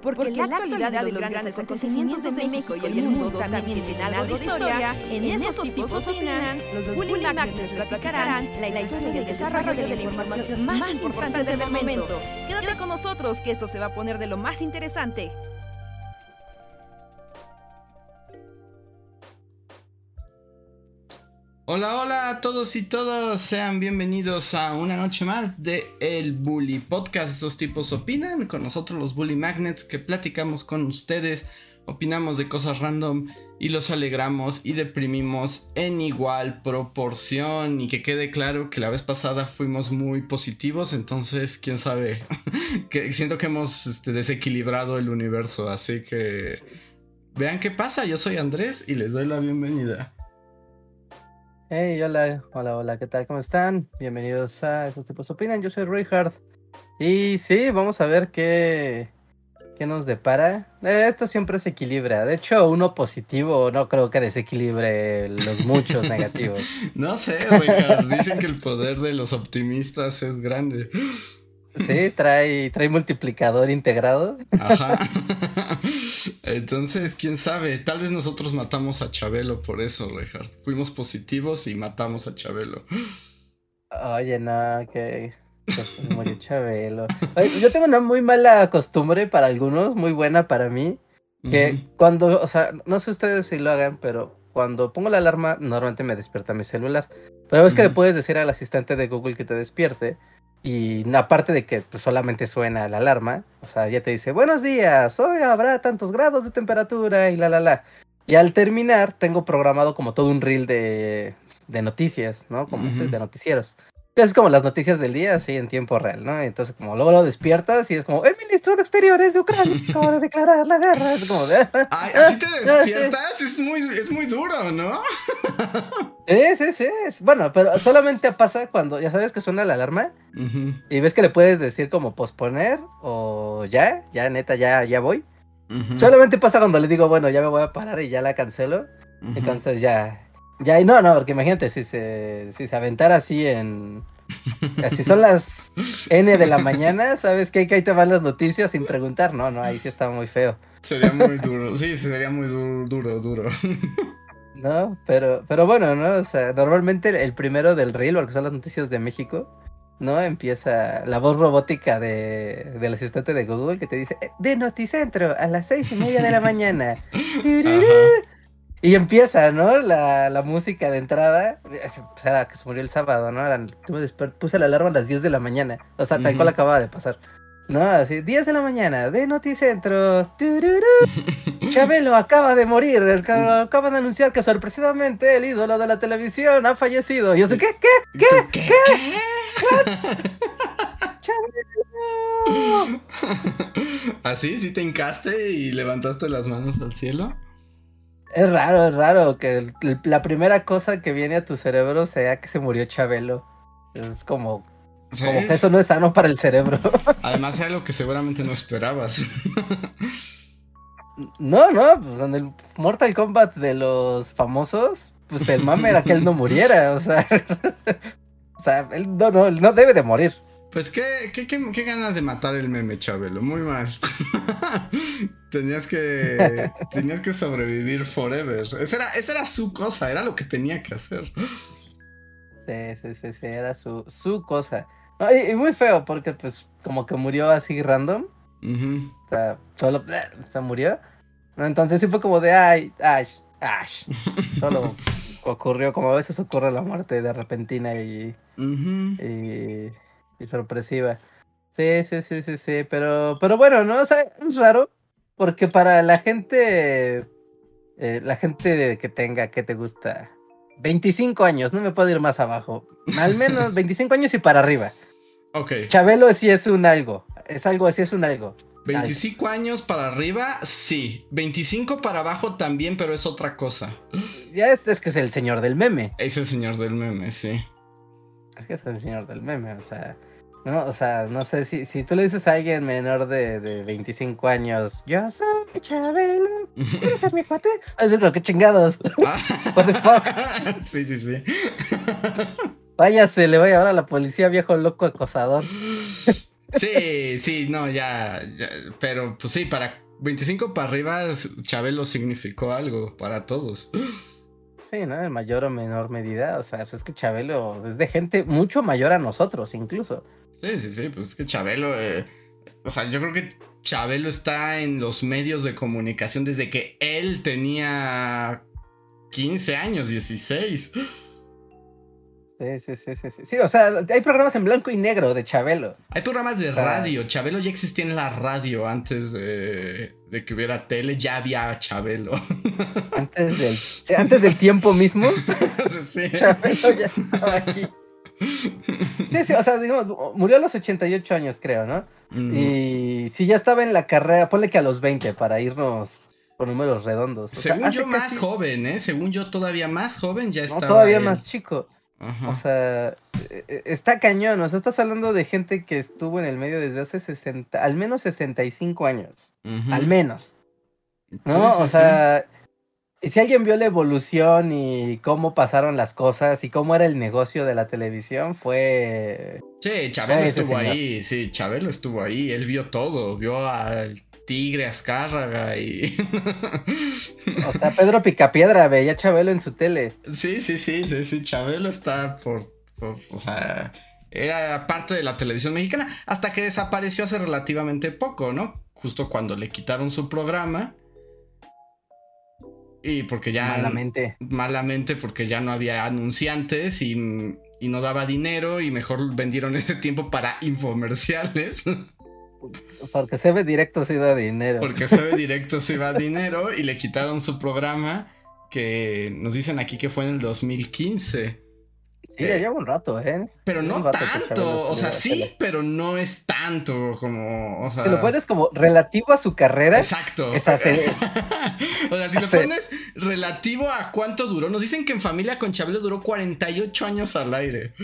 Porque, la actualidad de los grandes acontecimientos de México y el mundo también tienen algo de historia, en esos tipos opinan, los Bully les platicarán la historia y el desarrollo de la información más importante del momento. Quédate con nosotros que esto se va a poner de lo más interesante. Hola, hola a todos y todas, sean bienvenidos a una noche más de El Bully Podcast. Estos tipos opinan con nosotros los Bully Magnets que platicamos con ustedes, opinamos de cosas random y los alegramos y deprimimos en igual proporción. Y que quede claro que la vez pasada fuimos muy positivos, entonces quién sabe, que siento que hemos este, desequilibrado el universo, así que vean qué pasa. Yo soy Andrés y les doy la bienvenida. Hey, hola, hola, hola, ¿qué tal? ¿Cómo están? Bienvenidos a Estos tipos opinan. Yo soy Richard. Y sí, vamos a ver qué, qué nos depara. Eh, esto siempre se equilibra. De hecho, uno positivo no creo que desequilibre los muchos negativos. No sé, Richard. Dicen que el poder de los optimistas es grande. Sí, trae, trae multiplicador integrado. Ajá. Entonces, quién sabe, tal vez nosotros matamos a Chabelo por eso, Richard. Fuimos positivos y matamos a Chabelo. Oye, no, que, murió Chabelo. yo tengo una muy mala costumbre para algunos, muy buena para mí. Que cuando, o sea, no sé ustedes si lo hagan, pero cuando pongo la alarma, normalmente me despierta mi celular. Pero es que le puedes decir al asistente de Google que te despierte. Y aparte de que pues, solamente suena la alarma, o sea, ya te dice, buenos días, hoy habrá tantos grados de temperatura y la, la, la. Y al terminar, tengo programado como todo un reel de, de noticias, ¿no? Como de noticieros es como las noticias del día, así en tiempo real, ¿no? Entonces, como luego lo despiertas y es como, el ministro de Exteriores de Ucrania acaba de declarar la guerra. Es como, Ay, así te despiertas, es, muy, es muy duro, ¿no? Sí, sí, sí. Bueno, pero solamente pasa cuando ya sabes que suena la alarma y ves que le puedes decir como posponer o ya, ya neta, ya, ya voy. Solamente pasa cuando le digo, bueno, ya me voy a parar y ya la cancelo. Entonces ya, ya, no, no, porque imagínate, si se, si se aventara así en. Así son las N de la mañana, ¿sabes qué? Que ahí te van las noticias sin preguntar. No, no, ahí sí está muy feo. Sería muy duro, sí, sería muy duro, duro, duro. No, pero, pero bueno, ¿no? O sea, normalmente el primero del reel, porque son las noticias de México, ¿no? Empieza la voz robótica de, del asistente de Google que te dice, eh, de Noticentro, a las seis y media de la mañana. Y empieza, ¿no? La, la música de entrada. Pues era que se murió el sábado, ¿no? puse la alarma a las 10 de la mañana. O sea, tal cual acababa de pasar. ¿No? Así, 10 de la mañana, de Noticentro. Chabelo acaba de morir. Acaba de anunciar que sorpresivamente el ídolo de la televisión ha fallecido. Y yo sé, ¿qué? ¿Qué? ¿Qué? ¿Qué? ¿Qué? ¡Chabelo! ¿Así? ¿Sí te hincaste y levantaste las manos al cielo? Es raro, es raro que la primera cosa que viene a tu cerebro sea que se murió Chabelo. Es como, como que eso no es sano para el cerebro. Además, es algo que seguramente no esperabas. No, no, pues en el Mortal Kombat de los famosos, pues el mame era que él no muriera, o sea. o sea, él no, no, él no debe de morir. Pues qué, qué, qué, ganas de matar el meme, Chabelo. Muy mal. tenías que. tenías que sobrevivir forever. Esa era, esa era su cosa, era lo que tenía que hacer. Sí, sí, sí, sí, era su, su cosa. y, muy feo, porque pues como que murió así random. O sea, solo se murió. Entonces sí fue como de ay, Ash, Ash. Solo ocurrió, como a veces ocurre la muerte de repentina y. y y sorpresiva. Sí, sí, sí, sí, sí, pero, pero bueno, ¿no? O sea, es raro, porque para la gente, eh, la gente que tenga, que te gusta, 25 años, no me puedo ir más abajo, al menos 25 años y para arriba. Ok. Chabelo sí es un algo, es algo así, es un algo. 25 años para arriba, sí. 25 para abajo también, pero es otra cosa. Ya este es que es el señor del meme. Es el señor del meme, sí. Es que es el señor del meme, o sea. No, o sea, no sé si, si tú le dices a alguien menor de, de 25 años, yo soy Chabelo, ¿quieres ser mi cuate? A decir, pero qué chingados. What the fuck. Sí, sí, sí. Váyase, le voy a a la policía, viejo loco acosador. Sí, sí, no, ya, ya, Pero pues sí, para 25 para arriba, Chabelo significó algo para todos. Sí, ¿no? En mayor o menor medida. O sea, pues es que Chabelo es de gente mucho mayor a nosotros, incluso. Sí, sí, sí, pues es que Chabelo. Eh, o sea, yo creo que Chabelo está en los medios de comunicación desde que él tenía 15 años, 16. Sí, sí, sí, sí, sí. o sea, hay programas en blanco y negro de Chabelo. Hay programas de radio. Chabelo ya existía en la radio antes de, que hubiera tele, ya había Chabelo. Antes del, antes del tiempo mismo. sí. Chabelo ya estaba aquí. Sí, sí, o sea, digamos, murió a los 88 años, creo, ¿no? Y si ya estaba en la carrera, ponle que a los 20 para irnos con números redondos. Según yo, más joven, ¿eh? Según yo, todavía más joven ya estaba. todavía más chico. O sea, e, e, está cañón. O sea, estás hablando de gente que estuvo en el medio desde hace 60, al menos 65 años. Al menos. ¿No? o sea, si alguien vio la evolución y cómo pasaron las cosas y cómo era el negocio de la televisión, fue. Sí, Chabelo estuvo ahí. Sí, Chabelo estuvo ahí. Él vio todo. Vio al Tigre, Azcárraga y. o sea, Pedro Picapiedra veía a Chabelo en su tele. Sí, sí, sí, sí, sí. Chabelo está por, O sea, era parte de la televisión mexicana hasta que desapareció hace relativamente poco, ¿no? Justo cuando le quitaron su programa. Y porque ya. Malamente. Malamente, porque ya no había anunciantes y, y no daba dinero y mejor vendieron ese tiempo para infomerciales. Porque se ve directo si da dinero. Porque se ve directo si va dinero y le quitaron su programa que nos dicen aquí que fue en el 2015. Sí, ya lleva un rato, ¿eh? Pero no tanto, o sea, sí, pero no es tanto como, o sea... Si lo pones como relativo a su carrera... Exacto. o sea, si lo pones relativo a cuánto duró, nos dicen que en Familia con Chabelo duró 48 años al aire.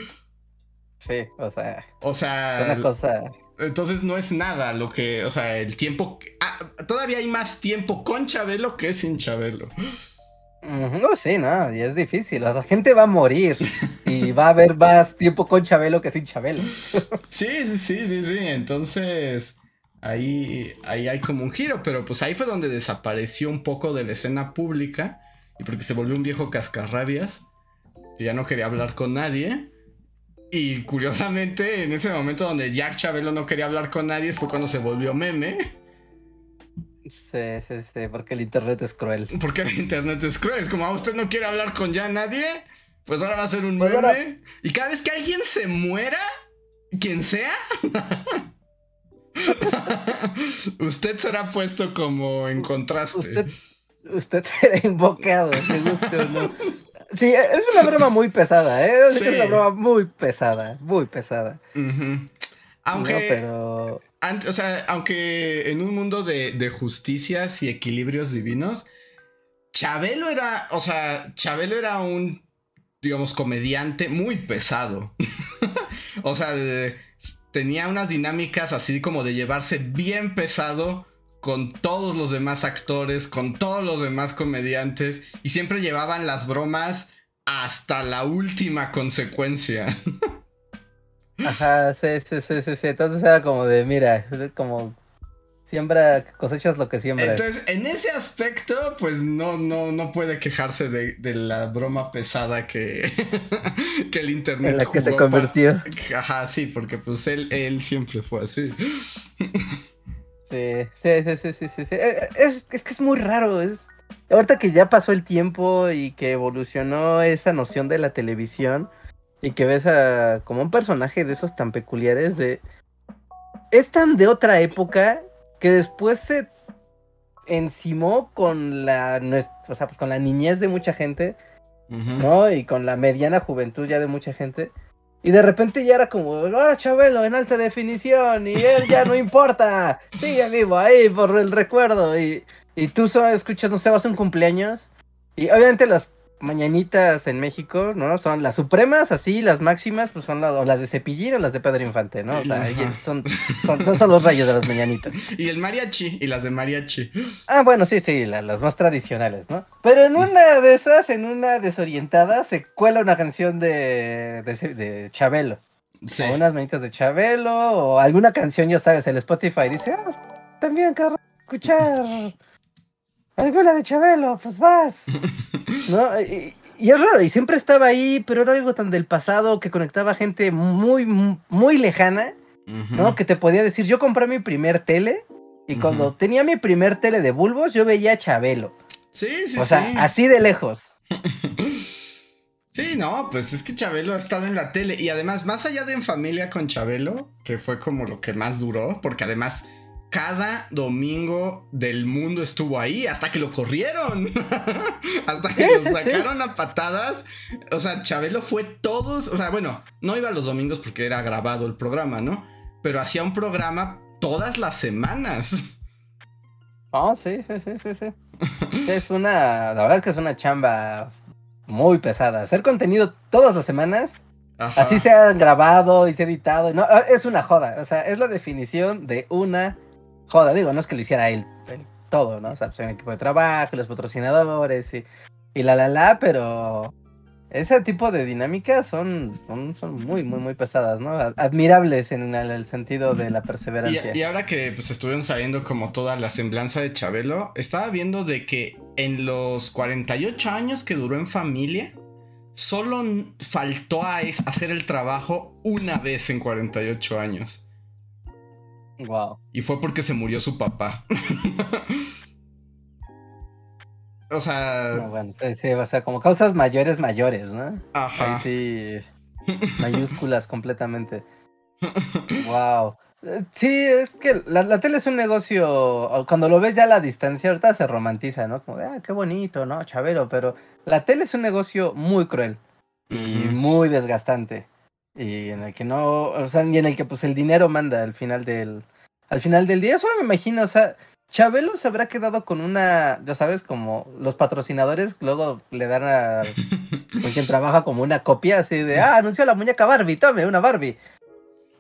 Sí, o sea... O sea... Es una cosa... Entonces no es nada lo que, o sea, el tiempo... Ah, todavía hay más tiempo con Chabelo que sin Chabelo. No, sí, no, y es difícil. Sea, gente va a morir y va a haber más tiempo con Chabelo que sin Chabelo. sí, sí, sí, sí, sí. Entonces, ahí, ahí hay como un giro, pero pues ahí fue donde desapareció un poco de la escena pública y porque se volvió un viejo cascarrabias, ya no quería hablar con nadie. Y curiosamente, en ese momento donde Jack Chabelo no quería hablar con nadie, fue cuando se volvió meme. Sí, sí, sí, porque el internet es cruel. Porque el internet es cruel. Es como, ¿a ah, usted no quiere hablar con ya nadie? Pues ahora va a ser un pues meme. Y cada vez que alguien se muera, quien sea, usted será puesto como en contraste. Usted, usted será invocado, me guste o no. Sí, es una broma muy pesada, ¿eh? Es una broma muy pesada, muy pesada. Aunque, pero... o sea, aunque en un mundo de, de, justicias y equilibrios divinos, Chabelo era, o sea, Chabelo era un, digamos, comediante muy pesado. o sea, tenía unas dinámicas así como de llevarse bien pesado con todos los demás actores, con todos los demás comediantes, y siempre llevaban las bromas hasta la última consecuencia. Ajá, sí, sí, sí, sí, Entonces era como de, mira, como siembra, cosechas lo que siembra. Entonces, en ese aspecto, pues no, no, no puede quejarse de, la broma pesada que, que el internet. En la que se convirtió. Ajá, sí, porque pues él, él siempre fue así. Sí, sí, sí, sí, sí, sí. Eh, es, es que es muy raro, es... Ahorita que ya pasó el tiempo y que evolucionó esa noción de la televisión y que ves a como un personaje de esos tan peculiares de... Es tan de otra época que después se encimó con la, o sea, pues con la niñez de mucha gente, ¿no? Y con la mediana juventud ya de mucha gente. Y de repente ya era como, ahora Chabelo en alta definición y él ya no importa, sigue vivo ahí por el recuerdo. Y, y tú solo escuchas, no sé, vas a un cumpleaños. Y obviamente las mañanitas en México, ¿no? Son las supremas, así, las máximas, pues son las, de Cepillín o las de Pedro Infante, ¿no? O sea, son, son, los rayos de las mañanitas. Y el mariachi, y las de mariachi. Ah, bueno, sí, sí, las más tradicionales, ¿no? Pero en una de esas, en una desorientada, se cuela una canción de, de, Chabelo. o unas manitas de Chabelo, o alguna canción, ya sabes, el Spotify dice, ah, también quiero escuchar alguna de Chabelo, pues vas. ¿No? Y, es raro, y siempre estaba ahí, pero era algo tan del pasado que conectaba gente muy, muy lejana, ¿no? Que te podía decir, yo compré mi primer tele, y cuando tenía mi primer tele de bulbos, yo veía a Chabelo. Sí, sí, sí. O sea, así de lejos. Sí, no, pues es que Chabelo ha estado en la tele y además, más allá de En Familia con Chabelo, que fue como lo que más duró, porque además cada domingo del mundo estuvo ahí hasta que lo corrieron. hasta que lo sacaron a patadas. O sea, Chabelo fue todos, o sea, bueno, no iba los domingos porque era grabado el programa, ¿no? Pero hacía un programa todas las semanas. Oh, sí, sí, sí, sí, sí. es una, la verdad es que es una chamba muy pesada. Hacer contenido todas las semanas, así se ha grabado y se ha editado. No, es una joda. O sea, es la definición de una joda. Digo, no es que lo hiciera él, todo, ¿no? O sea, pues un equipo de trabajo, los patrocinadores y, la la la, pero ese tipo de dinámicas son, son, muy, muy, muy pesadas, ¿no? Admirables en el, sentido de la perseverancia. Y, ahora que pues estuvieron saliendo como toda la semblanza de Chabelo, estaba viendo de que en los 48 años que duró en familia, solo faltó a hacer el trabajo una vez en 48 años. Wow. Y fue porque se murió su papá. O sea. bueno, sí, o sea, como causas mayores, mayores, ¿no? Ajá. sí. Mayúsculas completamente. wow. Sí, es que la, tele es un negocio, cuando lo ves ya a la distancia, ahorita se romantiza, ¿no? Como de, ah, qué bonito, ¿no? Chavero, pero la tele es un negocio muy cruel y muy desgastante. Y en el que no, o sea, y en el que pues el dinero manda al final del, al final del día. Eso me imagino, o sea, Chabelo se habrá quedado con una, ya sabes, como los patrocinadores luego le dan a quien trabaja como una copia así de, ah, anunció la muñeca Barbie, tome una Barbie.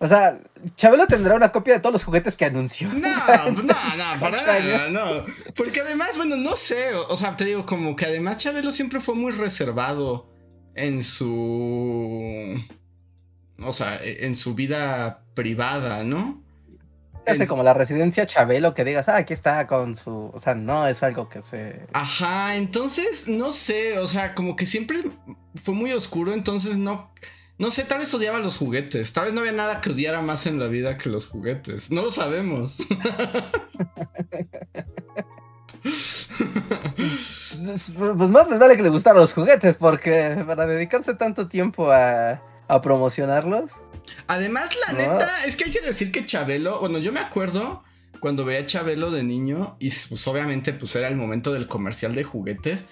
O sea, Chabelo tendrá una copia de todos los juguetes que anunció. No, no, no, para nada, no. Porque además, bueno, no sé, o, sea, te digo, como que además Chabelo siempre fue muy reservado en su... O sea, e, en su vida privada, ¿no? hace como la residencia Chabelo que digas, ah, aquí está con su. O sea, no es algo que se. Ajá, entonces, no sé, o sea, como que siempre fue muy oscuro, entonces no. No sé, tal vez odiaba los juguetes. Tal vez no había nada que odiara más en la vida que los juguetes. No lo sabemos. pues más les vale que le gustaran los juguetes, porque para dedicarse tanto tiempo a, a promocionarlos. Además, la neta, es que hay que decir que Chabelo, bueno, yo me acuerdo cuando veía a Chabelo de niño y pues obviamente pues era el momento del comercial de juguetes,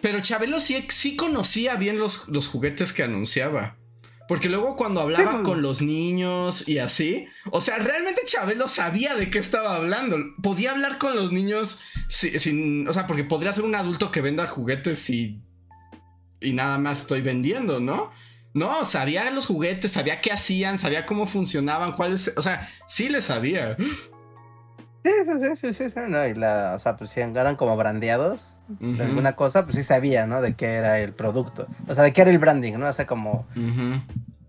pero Chabelo sí, sí conocía bien los, los juguetes que anunciaba. Porque luego cuando hablaba con los niños y así, o sea, realmente Chabelo sabía de qué estaba hablando. Podía hablar con los niños sin, o sea, porque podría ser un adulto que venda juguetes y, y nada más estoy vendiendo, ¿no? No, sabía los juguetes, sabía qué hacían, sabía cómo funcionaban, cuáles. O sea, sí le sabía. Sí, sí, sí, sí, sí, no, y la, o sea, pues si eran como brandeados de alguna cosa, pues sí sabía, ¿no? De qué era el producto. O sea, de qué era el branding, ¿no? O sea, como.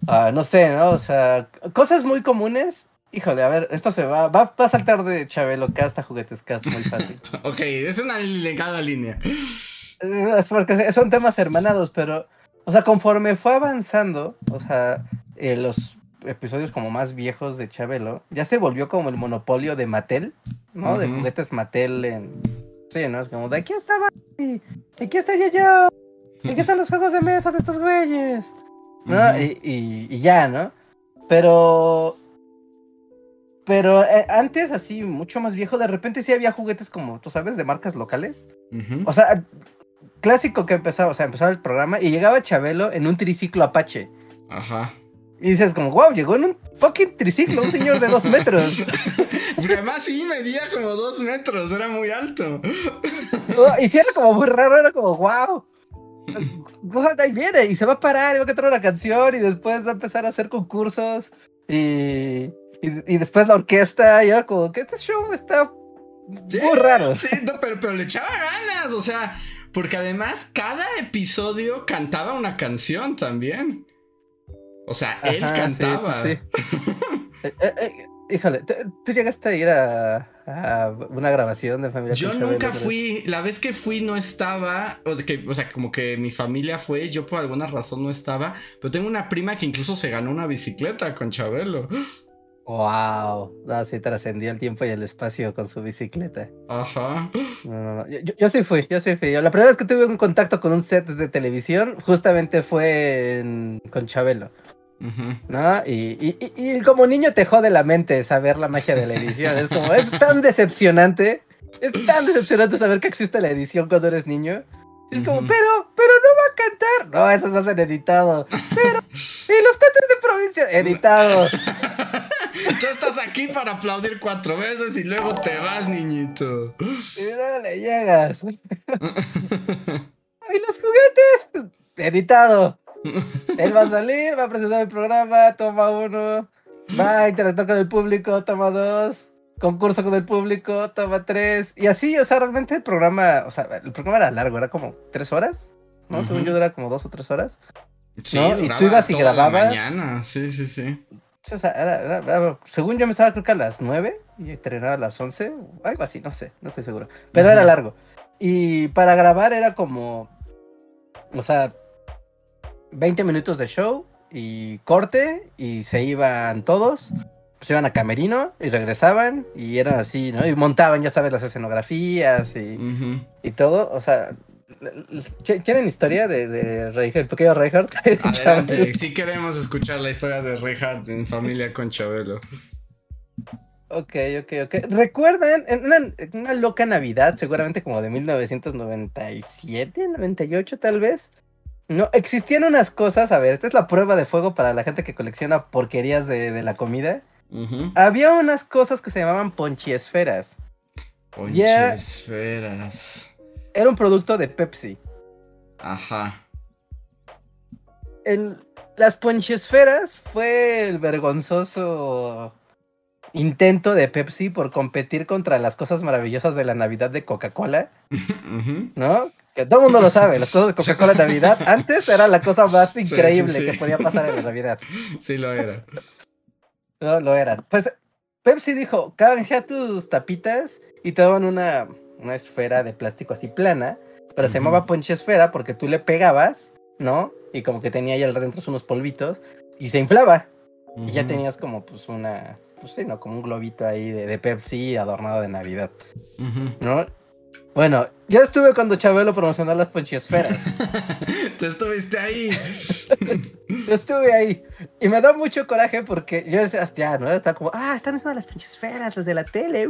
Ah, no sé, ¿no? O sea, cosas muy comunes. Híjole, a ver, esto se va, va, a saltar de Chabelo Cast a Juguetes Cast muy fácil. ok, es una legada línea. Es porque son temas hermanados, pero o sea, conforme fue avanzando, o sea, eh, los episodios como más viejos de Chabelo, ya se volvió como el monopolio de Mattel, ¿no? De juguetes Mattel en... Sí, ¿no? Es como, de aquí estaba, aquí está yo, aquí están los juegos de mesa de estos güeyes, ¿no? y, ya, ¿no? Pero... Pero eh, antes, así, mucho más viejo, de repente sí había juguetes como, tú sabes, de marcas locales. O sea, clásico que empezaba, o sea, empezaba el programa y llegaba Chabelo en un triciclo Apache. Ajá. Y dices como, wow, llegó en un fucking triciclo, un señor de dos metros. Porque además sí medía como dos metros, era muy alto. y si era como muy raro, era como, wow. Ahí viene, y se va a parar, y va a cantar una canción, y después va a empezar a hacer concursos, y, y, después la orquesta, y era como, que este show está muy raro. Sí, pero, pero le echaba ganas, o sea, porque además cada episodio cantaba una canción también. O sea, él cantaba. Sí, eh, eh, híjole, ¿tú llegaste a ir a, una grabación de familia? Yo nunca fui, la vez que fui no estaba, o, que, o sea, como que mi familia fue, yo por alguna razón no estaba, pero tengo una prima que incluso se ganó una bicicleta con Chabelo. Wow, así trascendió el tiempo y el espacio con su bicicleta. Ajá. Yo, sí fui, yo sí fui. la primera vez que tuve un contacto con un set de televisión, justamente fue con Chabelo. ¿No? Y, como niño te jode la mente saber la magia de la edición. Es como, es tan decepcionante. Es tan decepcionante saber que existe la edición cuando eres niño. Es como, pero, pero no va a cantar. No, eso se hacen editado. Pero, y los cuentos de provincia, editado. Tú estás aquí para aplaudir cuatro veces y luego te vas, niñito. Y luego le llegas. ¡Y los juguetes! Editado. Él va a salir, va a presentar el programa, toma uno. Va a interactuar con el público, toma dos. Concurso con el público, toma tres. Y así, o sea, realmente el programa, o sea, el programa era largo, era como tres horas. ¿No? Según yo, era como dos o tres horas. Sí, y tú ibas y grababas. mañana, sí, sí, sí. O sea, era, según yo me estaba creo que a las 9 y terminaba a las 11, algo así, no sé, no estoy seguro. Pero era largo. Y para grabar era como, o sea, 20 minutos de show y corte y se iban todos, se iban a Camerino y regresaban y eran así, ¿no? Y montaban, ya sabes, las escenografías y, y todo, o sea, ¿Quieren historia de, de Reinhardt? El pequeño Reinhardt. Adelante, sí queremos escuchar la historia de Reinhardt en familia con Chabelo. Ok, ok, ok. ¿Recuerdan en una, loca Navidad, seguramente como de 1997, 98 tal vez? No, existían unas cosas, a ver, esta es la prueba de fuego para la gente que colecciona porquerías de, la comida. Había unas cosas que se llamaban ponchiesferas. Ponchiesferas. Era un producto de Pepsi. Ajá. En las ponchesferas fue el vergonzoso intento de Pepsi por competir contra las cosas maravillosas de la Navidad de Coca-Cola. ¿No? Que todo el mundo lo sabe, las cosas de Coca-Cola en Navidad antes era la cosa más increíble que podía pasar en la Navidad. Sí, lo era. No, lo eran. Pues Pepsi dijo, canjea tus tapitas y te daban una una esfera de plástico así plana, pero se llamaba ponche esfera porque tú le pegabas, ¿no? Y como que tenía ahí adentro unos polvitos y se inflaba. Y ya tenías como pues una, pues sí, ¿no? Como un globito ahí de, Pepsi adornado de Navidad, ¿no? Bueno, yo estuve cuando Chabelo promocionó las ponchiesferas. Tú estuviste ahí. yo estuve ahí. Y me da mucho coraje porque yo decía, ya, ¿no? Está como, ah, están usando las ponchiesferas, las de la tele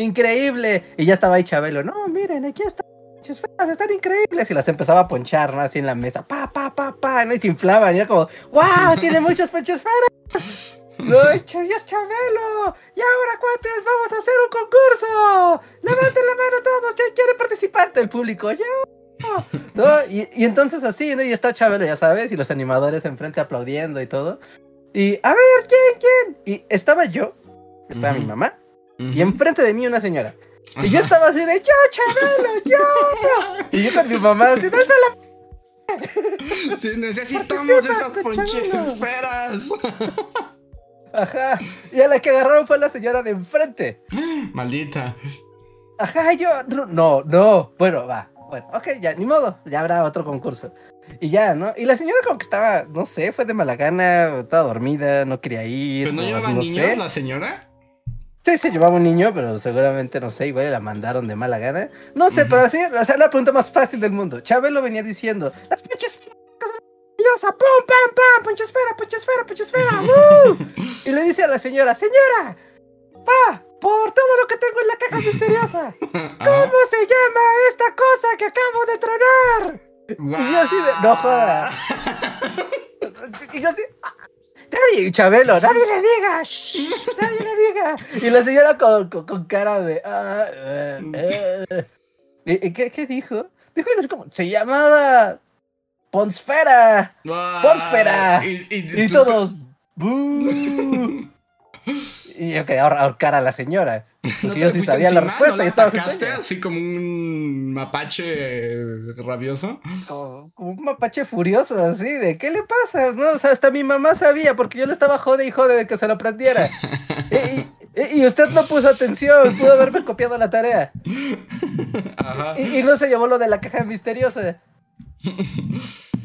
increíble. Y ya estaba ahí Chabelo, no, miren, aquí están están increíbles. Y las empezaba a ponchar, ¿no? Así en la mesa, pa, pa, pa, pa, ¿no? Y se inflaban, y era como, wow, tiene muchas ponches No, es Chabelo. Y ahora, cuates, vamos a hacer un concurso. Levanten la mano todos, ya quieren participar del público, ya. ¿No? Y, y, entonces así, ¿no? Y está Chabelo, ya sabes, y los animadores enfrente aplaudiendo y todo. Y, a ver, ¿quién, quién? Y estaba yo, estaba mi mamá, y enfrente de mí una señora. Y yo estaba así de, yo, Chabelo, yo. y yo con mi mamá así, ¡Dálse la... Sí, necesitamos esas esferas. Ajá. Y a la que agarraron fue la señora de enfrente. Maldita. Ajá, yo. No, no. Bueno, va. Bueno, ok, ya, ni modo. Ya habrá otro concurso. Y ya, ¿no? Y la señora como que estaba, no sé, fue de mala gana, estaba dormida, no quería ir. ¿Pero no, llevaba niños la señora? Sí, se llevaba un niño, pero seguramente, no sé, igual la mandaron de mala gana. No sé, pero así, o sea, la pregunta más fácil del mundo. Chabelo venía diciendo, las pinches pum, pam, pam, ponchesfera, ponchesfera, ponchesfera, ¡uh! Y le dice a la señora, señora, pa, por todo lo que tengo en la caja misteriosa, ¿cómo se llama esta cosa que acabo de tronar? Y yo así de, no joda. y yo así, nadie, Chabelo, nadie le diga, nadie le diga. Y la señora con, con, cara de, ah, eh, eh. ¿Y, qué, qué, dijo? Dijo como, se llamaba Ponsfera. Ponsfera. Y, todos, Y yo quería ahorcar a la señora. Porque ¿No te yo sí sabía la encima? respuesta. ¿No y la estaba atacaste así como un mapache rabioso? como, como un mapache furioso, así, de ¿qué le pasa? No, o sea, hasta mi mamá sabía, porque yo le estaba jode y jode de que se lo aprendiera. y, y- y usted no puso atención, pudo haberme copiado la tarea. Ajá. Y, y no se llevó lo de la caja misteriosa.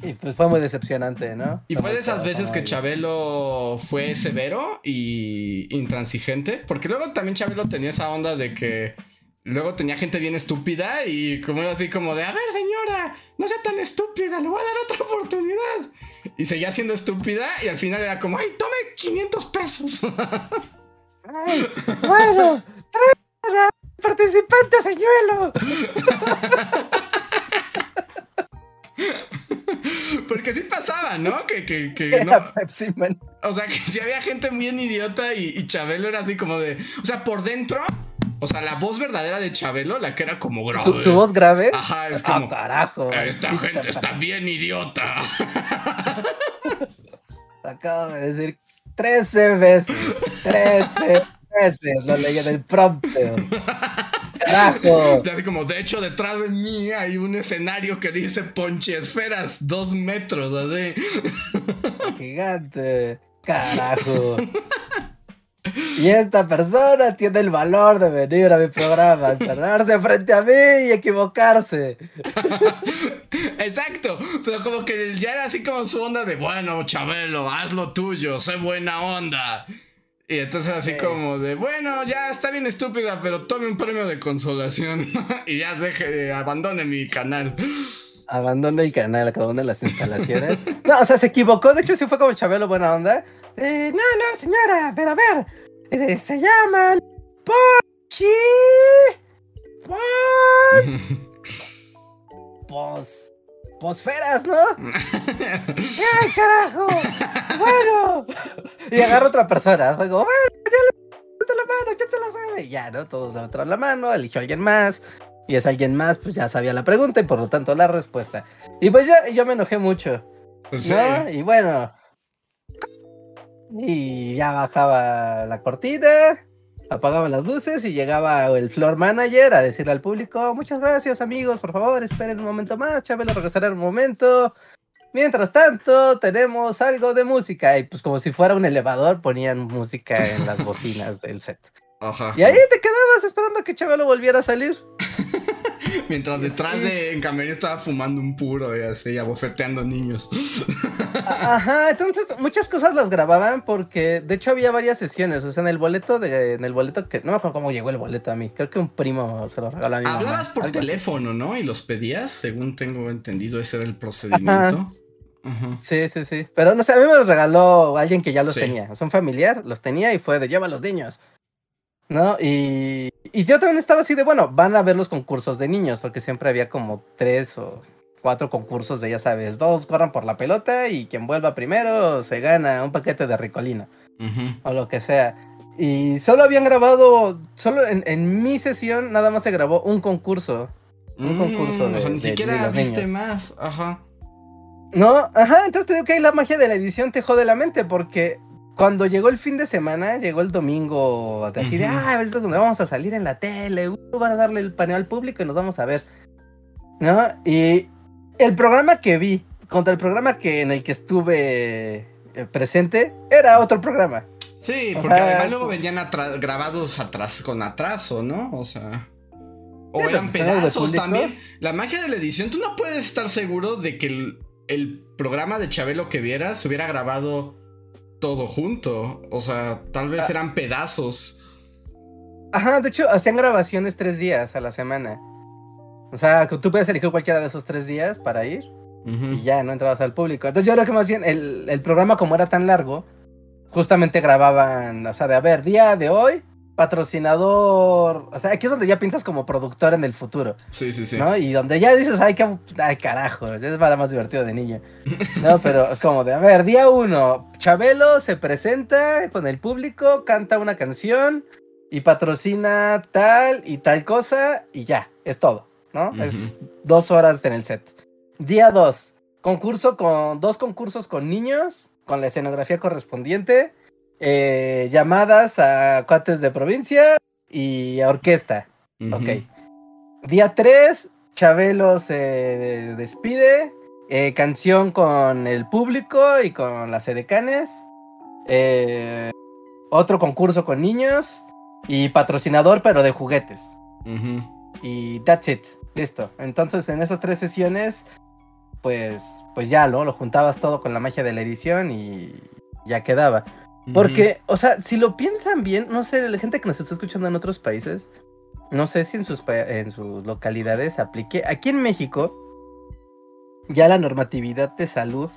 Y pues fue muy decepcionante, ¿no? Y fue de esas veces que Chabelo fue severo y intransigente. Porque luego también Chabelo tenía esa onda de que luego tenía gente bien estúpida y como era así como de, a ver señora, no sea tan estúpida, le voy a dar otra oportunidad. Y seguía siendo estúpida y al final era como, ay, tome 500 pesos. Ay, bueno, trae al participante señuelo. Porque sí pasaba, ¿no? Que, que, que no, Pepsi Man. O sea, que si había gente bien idiota y, y Chabelo era así como de. O sea, por dentro. O sea, la voz verdadera de Chabelo, la que era como grave. Su, su voz grave. Ajá, es Ah, como. carajo. Esta maldita gente está bien idiota. Acabo de decir 13 veces. 13 veces lo leí en el prompter. Carajo. Como, de hecho, detrás de mí hay un escenario que dice Ponchiesferas, dos metros, así. Gigante. Carajo. Y esta persona tiene el valor de venir a mi programa, enfrentarse frente a mí y equivocarse. Exacto, pero como que ya era así como su onda de, bueno, Chabelo, haz lo tuyo, sé buena onda. Y entonces así Sí. como de, bueno, ya está bien estúpida, pero tome un premio de consolación y ya deje, abandone mi canal. Abandona el canal, de las instalaciones. No, o sea, se equivocó. De hecho, sí fue como Chabelo, buena onda. Eh, no, no, señora, pero a ver. eh, se llaman Pochi. Pon. Pos. Posferas, ¿no? ¡Ay, carajo! Bueno. Y agarra otra persona. Fue como, bueno, ya le la mano, ya se la sabe. Y ya, ¿no? Todos le metieron la mano, eligió a alguien más. Y ese alguien más, pues ya sabía la pregunta y por lo tanto la respuesta. Y pues ya, yo me enojé mucho. Pues sí. ¿no? Y bueno. Y ya bajaba la cortina, apagaban las luces y llegaba el floor manager a decirle al público, muchas gracias amigos, por favor, esperen un momento más, Chabelo regresará en un momento. Mientras tanto, tenemos algo de música. Y pues como si fuera un elevador, ponían música en las bocinas del set. Ajá. Y ahí te quedabas esperando a que Chabelo volviera a salir. Mientras detrás de en Camerín estaba fumando un puro y así, abofeteando niños. Ajá, entonces muchas cosas las grababan porque de hecho había varias sesiones, o sea, en el boleto de en el boleto que no me acuerdo cómo llegó el boleto a mí, creo que un primo se lo regaló a mi mamá. Hablabas por así. teléfono, ¿no? Y los pedías, según tengo entendido, ese era el procedimiento. Ajá. Sí, sí, sí, pero no sé, a mí me los regaló alguien que ya los Sí. tenía, o sea, un familiar los tenía y fue de lleva a los niños. ¿No? Y, y yo también estaba así de, bueno, van a ver los concursos de niños, porque siempre había como tres o cuatro concursos de, ya sabes, dos corran por la pelota y quien vuelva primero se gana un paquete de ricolino. O lo que sea. Y solo habían grabado, solo en, en mi sesión nada más se grabó un concurso. Un concurso Mm, O sea, de- ni de- siquiera de viste niños. más. Ajá. No, ajá, entonces te digo que ahí la magia de la edición te jode la mente porque cuando llegó el fin de semana, llegó el domingo de así de, Ujú. ah, a esto es donde vamos a salir en la tele, uh, van a darle el paneo al público y nos vamos a ver. ¿No? Y el programa que vi contra el programa que en el que estuve eh, presente era otro programa. Sí, O porque sea, además luego venían atra- grabados atrás con atraso, ¿no? O sea. O eran pedazos también. La magia de la edición, tú no puedes estar seguro de que el, el programa de Chabelo que vieras se hubiera grabado todo junto. O sea, tal vez Ah. eran pedazos. Ajá, de hecho, hacían grabaciones tres días a la semana. O sea, tú puedes elegir cualquiera de esos tres días para ir y ya no entrabas al público. Entonces yo creo que más bien el, el programa como era tan largo, justamente grababan, o sea, de a ver, día de hoy, patrocinador, o sea, aquí es donde ya piensas como productor en el futuro, Sí, sí, sí. ¿no? Y donde ya dices, ay, qué, ay, carajo, es para más divertido de niño. No, pero es como de, a ver, día uno, Chabelo se presenta con el público, canta una canción y patrocina tal y tal cosa y ya, es todo, ¿no? Es dos horas en el set. Día dos, concurso con dos concursos con niños, con la escenografía correspondiente eh, llamadas a cuates de provincia y a orquesta. Ok. Día 3, Chabelo se despide. Eh, canción con el público y con las edecanes. Eh, otro concurso con niños. Y patrocinador, pero de juguetes. Y that's it. Listo. Entonces, en esas tres sesiones, pues, pues ya, ¿no? Lo juntabas todo con la magia de la edición y ya quedaba. Porque, o sea, si lo piensan bien, no sé, la gente que nos está escuchando en otros países, no sé si en sus, en sus localidades aplique. Aquí en México, ya la normatividad de salud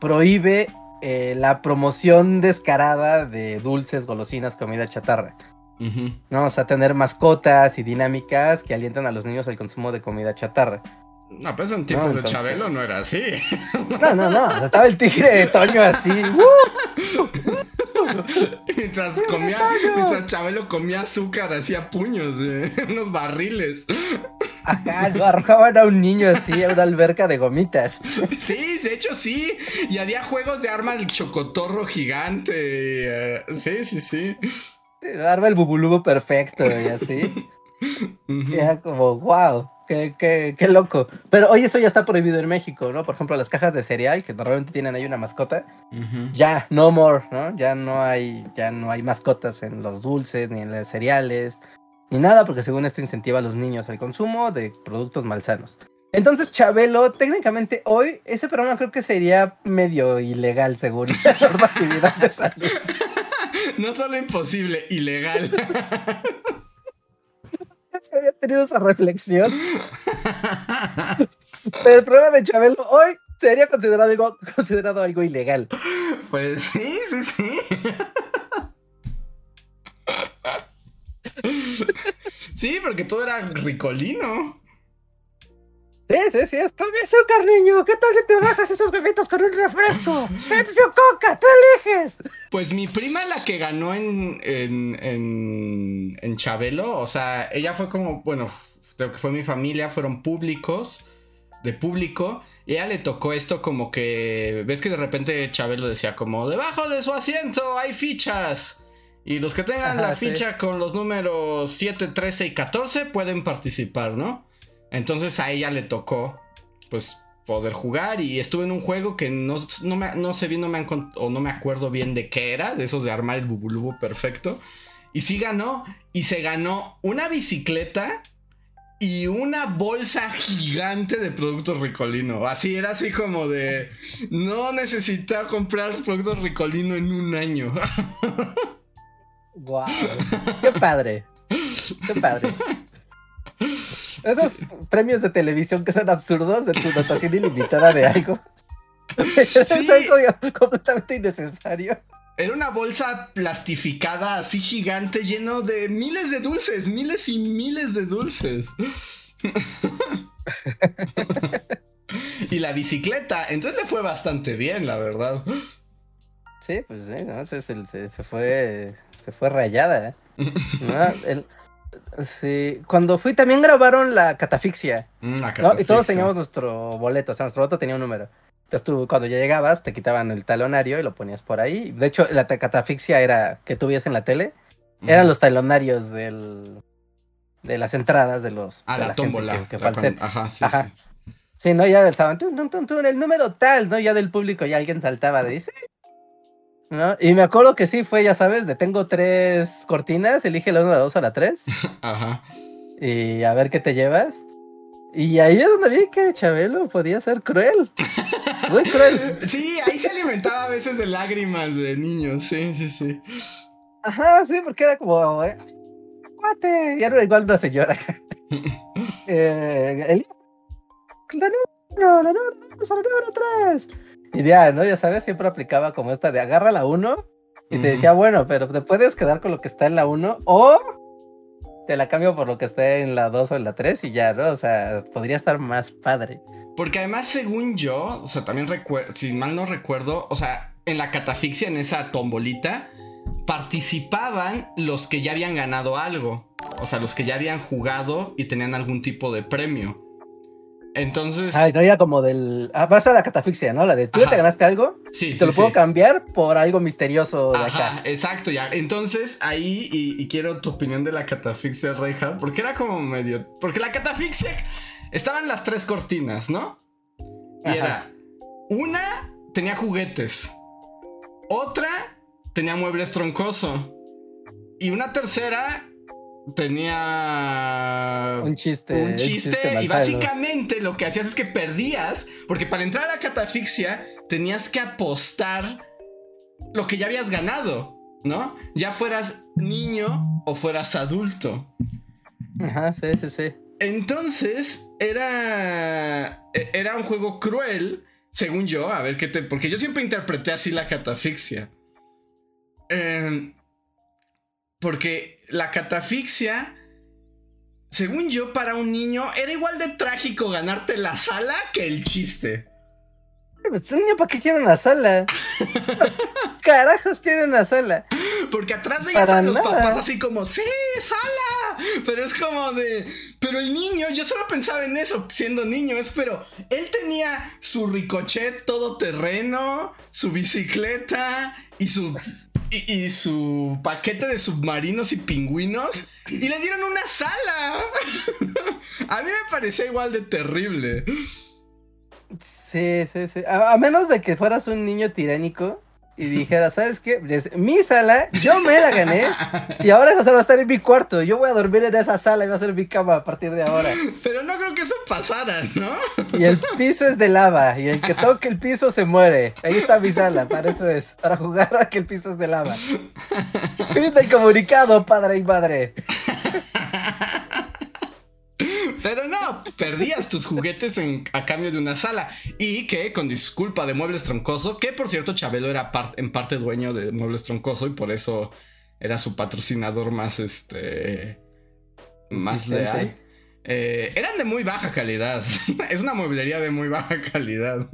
prohíbe eh, la promoción descarada de dulces, golosinas, comida chatarra. ¿no? Vamos a tener mascotas y dinámicas que alientan a los niños al consumo de comida chatarra. No, pues en tiempo de Chabelo no era así. No, no, no. Estaba el tigre de Toño así. mientras comía, mientras Chabelo comía azúcar, hacía puños, eh, unos barriles. Ajá, lo arrojaban a un niño así a una alberca de gomitas. Sí, de hecho sí. Y había juegos de arma del chocotorro gigante. Eh, sí, sí, sí. Arma el bubulubo perfecto y así. Era como, wow. Qué, qué, qué, loco. Pero oye, eso ya está prohibido en México, ¿no? Por ejemplo, las cajas de cereal, que normalmente tienen ahí una mascota, ya, no more, ¿no? Ya no hay, ya no hay mascotas en los dulces, ni en los cereales, ni nada, porque según esto incentiva a los niños al consumo de productos malsanos. Entonces, Chabelo, técnicamente hoy, ese programa creo que sería medio ilegal según la normatividad de salud. no solo imposible, ilegal. había tenido esa reflexión. Pero el problema de Chabelo hoy sería considerado algo, considerado algo ilegal. Pues sí, sí, sí. Sí, porque todo era ricolino. Sí, sí, sí, es come azúcar, niño. ¿Qué tal si te bajas esos bebitos con un refresco? Pepsi o Coca, tú eliges. Pues mi prima, la que ganó en, en, en, Chabelo, o sea, ella fue como, bueno, que fue mi familia, fueron públicos, de público. Y ella le tocó esto como que, ves que de repente Chabelo decía como, debajo de su asiento hay fichas. Y los que tengan la ficha con los números 7, 13 y 14 pueden participar, ¿no? Entonces a ella le tocó, pues, poder jugar y estuve en un juego que no, no, me, no sé bien, no me o no me acuerdo bien de qué era, de esos de armar el bubulubu perfecto. Y sí ganó, y se ganó una bicicleta y una bolsa gigante de productos Ricolino. Así era así como de, no necesita comprar productos Ricolino en un año. ¡Guau! ¡Qué padre! ¡Qué padre! Esos premios de televisión que son absurdos de tu dotación ilimitada de algo. Es algo completamente innecesario. Era una bolsa plastificada así gigante lleno de miles de dulces, miles y miles de dulces. y la bicicleta, entonces le fue bastante bien, la verdad. Sí, pues sí, ¿no? se, se, fue se fue rayada. ¿eh? El, Sí, cuando fui también grabaron la catafixia. Mm, y todos teníamos nuestro boleto, o sea, nuestro boleto tenía un número. Entonces tú cuando ya llegabas te quitaban el talonario y lo ponías por ahí. De hecho, la catafixia era que tú en la tele. Eran los talonarios del, de las entradas de los... Ah, la, tómbola. Que, fue Ajá, sí, sí. Sí, ¿no? Ya estaban, el número tal, ¿no? Ya del público ya alguien saltaba de, sí, ¿no? Y me acuerdo que sí fue, ya sabes, de tengo tres cortinas, elige la 1, la 2 a la 3. Ajá. Y a ver qué te llevas. Y ahí es donde vi que Chabelo podía ser cruel. Muy cruel. Sí, ahí se alimentaba a veces de lágrimas de niños, sí, sí, sí. Ajá, sí, porque era como, eh, cuate, y era igual una señora. eh, el... La número, la número 2 la número 3. Y ya, ¿no? Ya sabes, siempre aplicaba como esta de agarra la 1 y te decía, bueno, pero te puedes quedar con lo que está en la 1 o te la cambio por lo que está en la 2 o en la 3 y ya, ¿no? O sea, podría estar más padre. Porque además, según yo, o sea, también recuerdo, si mal no recuerdo, o sea, en la catafixia, en esa tombolita, participaban los que ya habían ganado algo. O sea, los que ya habían jugado y tenían algún tipo de premio. Entonces. Ah, traía como del. Ah, vas a la catafixia, ¿no? La de tú ya te ganaste algo. Sí. Te lo puedo cambiar por algo misterioso de Ajá, acá. exacto, ya. Entonces, ahí, y, y quiero tu opinión de la catafixia, Reinhardt, porque era como medio. Porque la catafixia. Estaban las tres cortinas, ¿no? Y Ajá. era. Una tenía juguetes. Otra tenía muebles troncoso. Y una tercera tenía Un chiste. un chiste, y básicamente lo que hacías es que perdías, porque para entrar a la catafixia tenías que apostar lo que ya habías ganado, ¿no? Ya fueras niño o fueras adulto. Ajá, sí, sí, sí. Entonces era e- era un juego cruel, según yo, a ver qué te porque yo siempre interpreté así la catafixia. Em, porque la catafixia según yo, para un niño era igual de trágico ganarte la sala que el chiste. Pues un niño, ¿para qué quiere una sala? Carajos quiere una sala. Porque atrás veías Para a los nada. papás así como, sí, sala. Pero es como de. Pero el niño, yo solo pensaba en eso siendo niño, es pero él tenía su ricochet todoterreno, su bicicleta y su. Y, su paquete de submarinos y pingüinos. Y le dieron una sala. a mí me parecía igual de terrible. Sí, sí, sí. A, a menos de que fueras un niño tiránico y dijeras, ¿sabes qué? Es mi sala, yo me la gané y ahora esa sala va a estar en mi cuarto. Yo voy a dormir en esa sala y va a ser mi cama a partir de ahora. Pero no creo que eso pasara, ¿no? Y el piso es de lava y el que toque el piso se muere. Ahí está mi sala, para eso es, para jugar a que el piso es de lava. Fin del comunicado, padre y madre. Pero no, perdías tus juguetes en- a cambio de una sala. Y que, con disculpa de Muebles Troncoso, que por cierto Chabelo era en parte dueño de Muebles Troncoso y por eso era su patrocinador más, este... Más leal. Eh, eran de muy baja calidad. es una mueblería de muy baja calidad.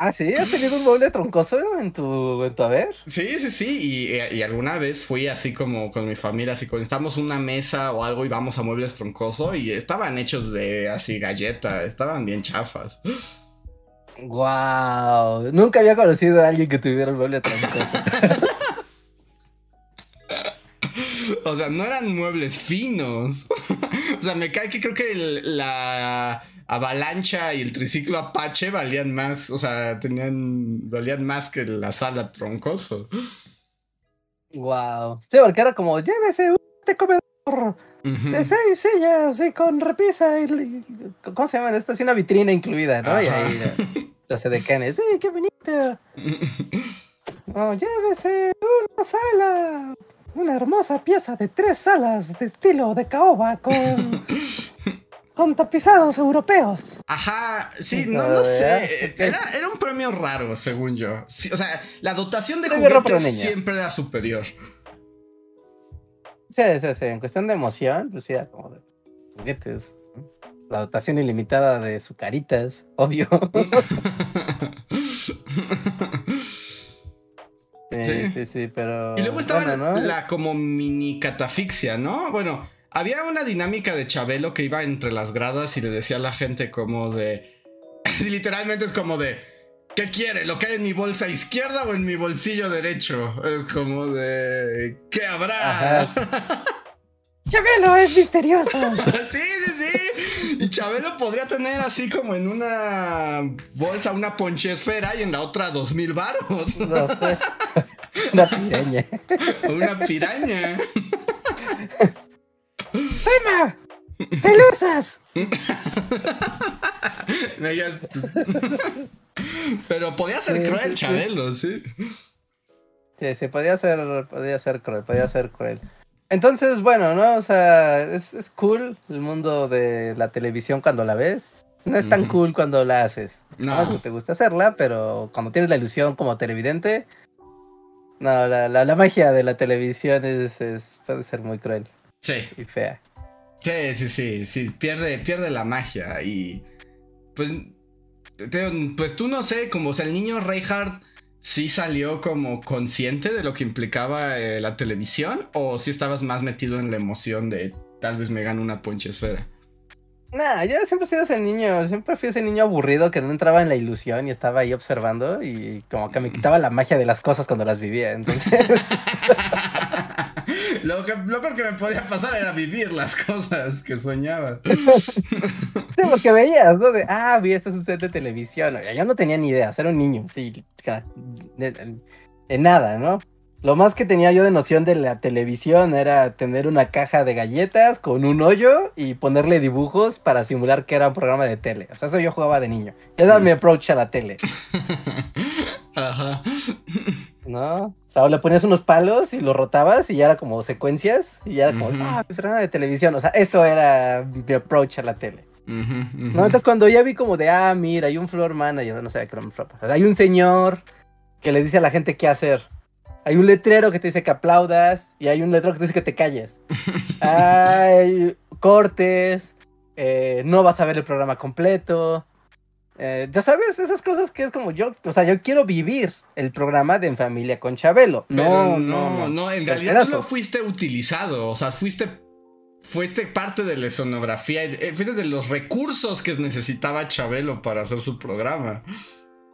Ah, sí, ¿has tenido un mueble troncoso en tu, en tu haber? Sí, sí, sí. Y, y alguna vez fui así como con mi familia, así como estamos una mesa o algo y vamos a muebles troncoso y estaban hechos de así galleta, estaban bien chafas. Wow, nunca había conocido a alguien que tuviera un mueble troncoso. O sea, no eran muebles finos. o sea, me cae que creo que el- la avalancha y el triciclo Apache valían más. O sea, tenían. valían más que la sala troncoso. Wow. Sí, porque era como, llévese un comedor de seis sillas y con repisa y, ¿cómo se llaman estas? Y una vitrina incluida, ¿no? Y ahí los edecanes, ¡sí, qué bonito! Oh, llévese una sala, una hermosa pieza de tres salas de estilo de caoba con, con tapizados europeos. Ajá, sí, no, no sé. ok. Era, era un premio raro, según yo. Sí, o sea, la dotación de Premio juguetes siempre era superior. Sí, sí, sí, en cuestión de emoción, pues sí, era como de juguetes. La dotación ilimitada de sucaritas, obvio. Sí, Sí. sí, sí, pero. Y luego estaba bueno, ¿no? la como mini catafixia, ¿no? Bueno, había una dinámica de Chabelo que iba entre las gradas y le decía a la gente como de... Literalmente es como de... ¿Qué quiere? ¿Lo que hay en mi bolsa izquierda o en mi bolsillo derecho? Es como de... ¿Qué habrá? Ajá. ¡Chabelo es misterioso! sí, sí, sí. Y Chabelo podría tener así como en una bolsa una ponchesfera y en la otra dos mil varos. No sé. Una piraña. Una piraña. ¡Tema! ¡Pelusas! Pero podía ser Sí, cruel, sí. Chabelo, sí. Sí, sí, podía ser, podía ser cruel, podía ser cruel. Entonces, bueno, ¿no? O sea, es, es cool el mundo de la televisión cuando la ves. No es tan cool cuando la haces. No. No. que te gusta hacerla, pero cuando tienes la ilusión como televidente, no, la, la, la magia de la televisión es, es, puede ser muy cruel Sí, y fea. sí, sí, sí, sí. Pierde, pierde la magia. Y. Pues. te- pues tú no sé, como o sea, el niño Reinhardt sí salió como consciente de lo que implicaba eh, la televisión. O si estabas más metido en la emoción de tal vez me gano una ponchesfera. Nah, yo siempre he sido ese niño, siempre fui ese niño aburrido que no entraba en la ilusión y estaba ahí observando y como que me quitaba la magia de las cosas cuando las vivía, entonces... lo, que, lo que me podía pasar era vivir las cosas que soñaba. lo que veías, ¿no? De, ah, vi, esto es un set de televisión. Yo no tenía ni idea, era un niño, sí, en nada, ¿no? Lo más que tenía yo de noción de la televisión era tener una caja de galletas con un hoyo y ponerle dibujos para simular que era un programa de tele. O sea, eso yo jugaba de niño. Esa era mi approach a la tele. Ajá. ¿No? O sea, le ponías unos palos y lo rotabas y ya era como secuencias y ya era como, ah, programa de televisión. O sea, eso era mi approach a la tele. ¿No? Entonces cuando ya vi como de, ah, mira, hay un floor manager, no sé qué era un floor Hay un señor que le dice a la gente qué hacer. Hay un letrero que te dice que aplaudas y hay un letrero que te dice que te calles. hay cortes, eh, no vas a ver el programa completo. Eh, ya sabes, esas cosas que es como yo, o sea, yo quiero vivir el programa de En Familia con Chabelo. No, no, no, en realidad solo fuiste utilizado, o sea, fuiste, fuiste parte de la escenografía, eh, fuiste de los recursos que necesitaba Chabelo para hacer su programa.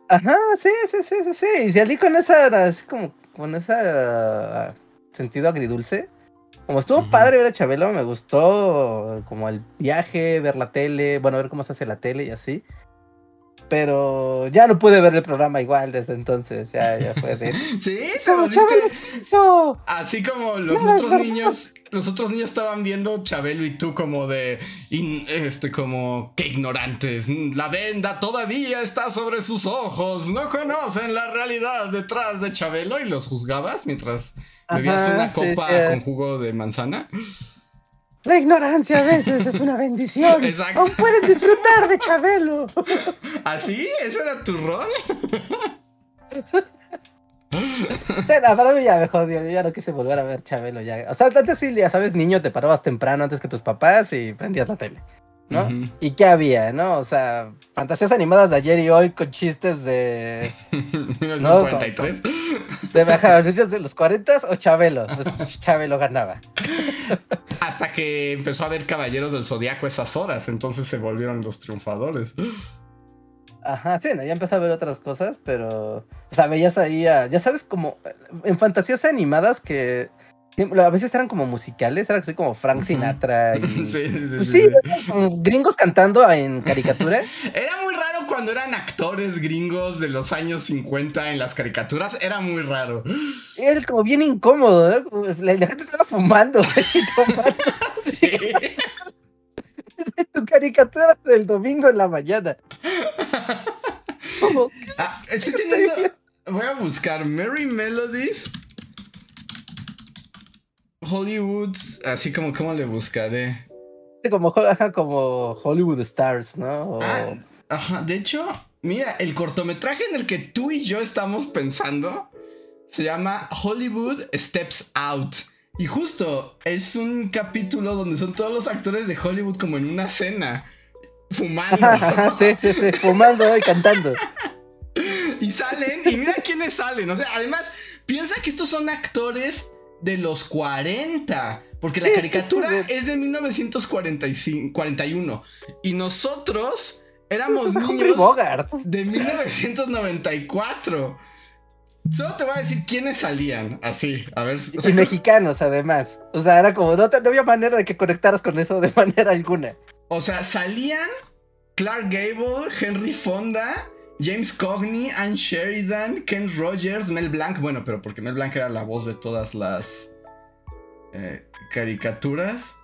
Ajá, sí, sí, sí, sí, sí. Y salí con esa, así como, con ese sentido agridulce. Como estuvo padre ver a Chabelo, me gustó como el viaje, ver la tele, bueno, ver cómo se hace la tele y así pero ya no pude ver el programa igual desde entonces, ya, ya fue de... sí, eso. Así como los otros niños, los otros niños estaban viendo Chabelo y tú como de, este, como, qué ignorantes, la venda todavía está sobre sus ojos, no conocen la realidad detrás de Chabelo y los juzgabas mientras bebías una copa con jugo de manzana. La ignorancia a veces es una bendición. Exacto. Aún pueden disfrutar de Chabelo. ¿Así? ¿Ese era tu rol? Para mí ya mejor, Yo ya no quise volver a ver Chabelo ya. O sea, antes sí, ya sabes, niño, te parabas temprano antes que tus papás y prendías la tele. ¿no? ¿Y qué había, no? O sea, fantasías animadas de ayer y hoy con chistes de... 1943. De de los 40 o Chabelo. Pues Chabelo ganaba. Hasta que empezó a ver Caballeros del Zodiaco esas horas, entonces se volvieron los triunfadores. Ajá, sí, ya empezó a ver otras cosas, pero... O sea, veías ahí, ya sabes, como en fantasías animadas que a veces eran como musicales, era así como Frank Sinatra y. Sí, sí, sí. sí gringos cantando en caricatura. Era muy raro cuando eran actores gringos de los años 50 en las caricaturas, era muy raro. Era como bien incómodo, ¿eh? la, gente estaba fumando y tomando. sí. tu caricatura del domingo en la mañana. Ah, estoy teniendo... Voy a buscar Merry Melodies Hollywood, así como, ¿cómo le buscaré? Como, como Hollywood Stars, ¿no? Ah, ajá, de hecho, mira, el cortometraje en el que tú y yo estamos pensando se llama Hollywood Steps Out. Y justo es un capítulo donde son todos los actores de Hollywood como en una cena, fumando. sí, sí, sí, fumando y cantando. y salen, y mira quiénes salen. O sea, además, piensa que estos son actores de los 40. Porque la caricatura es de 1941. Y nosotros éramos niños de 1994. Solo te voy a decir quiénes salían, así, a ver. y mexicanos, además. O sea, era como, no, no, había manera de que conectaras con eso de manera alguna. O sea, salían Clark Gable, Henry Fonda, James Cogney, Anne Sheridan, Ken Rogers, Mel Blanc. Bueno, pero porque Mel Blanc era la voz de todas las eh, caricaturas.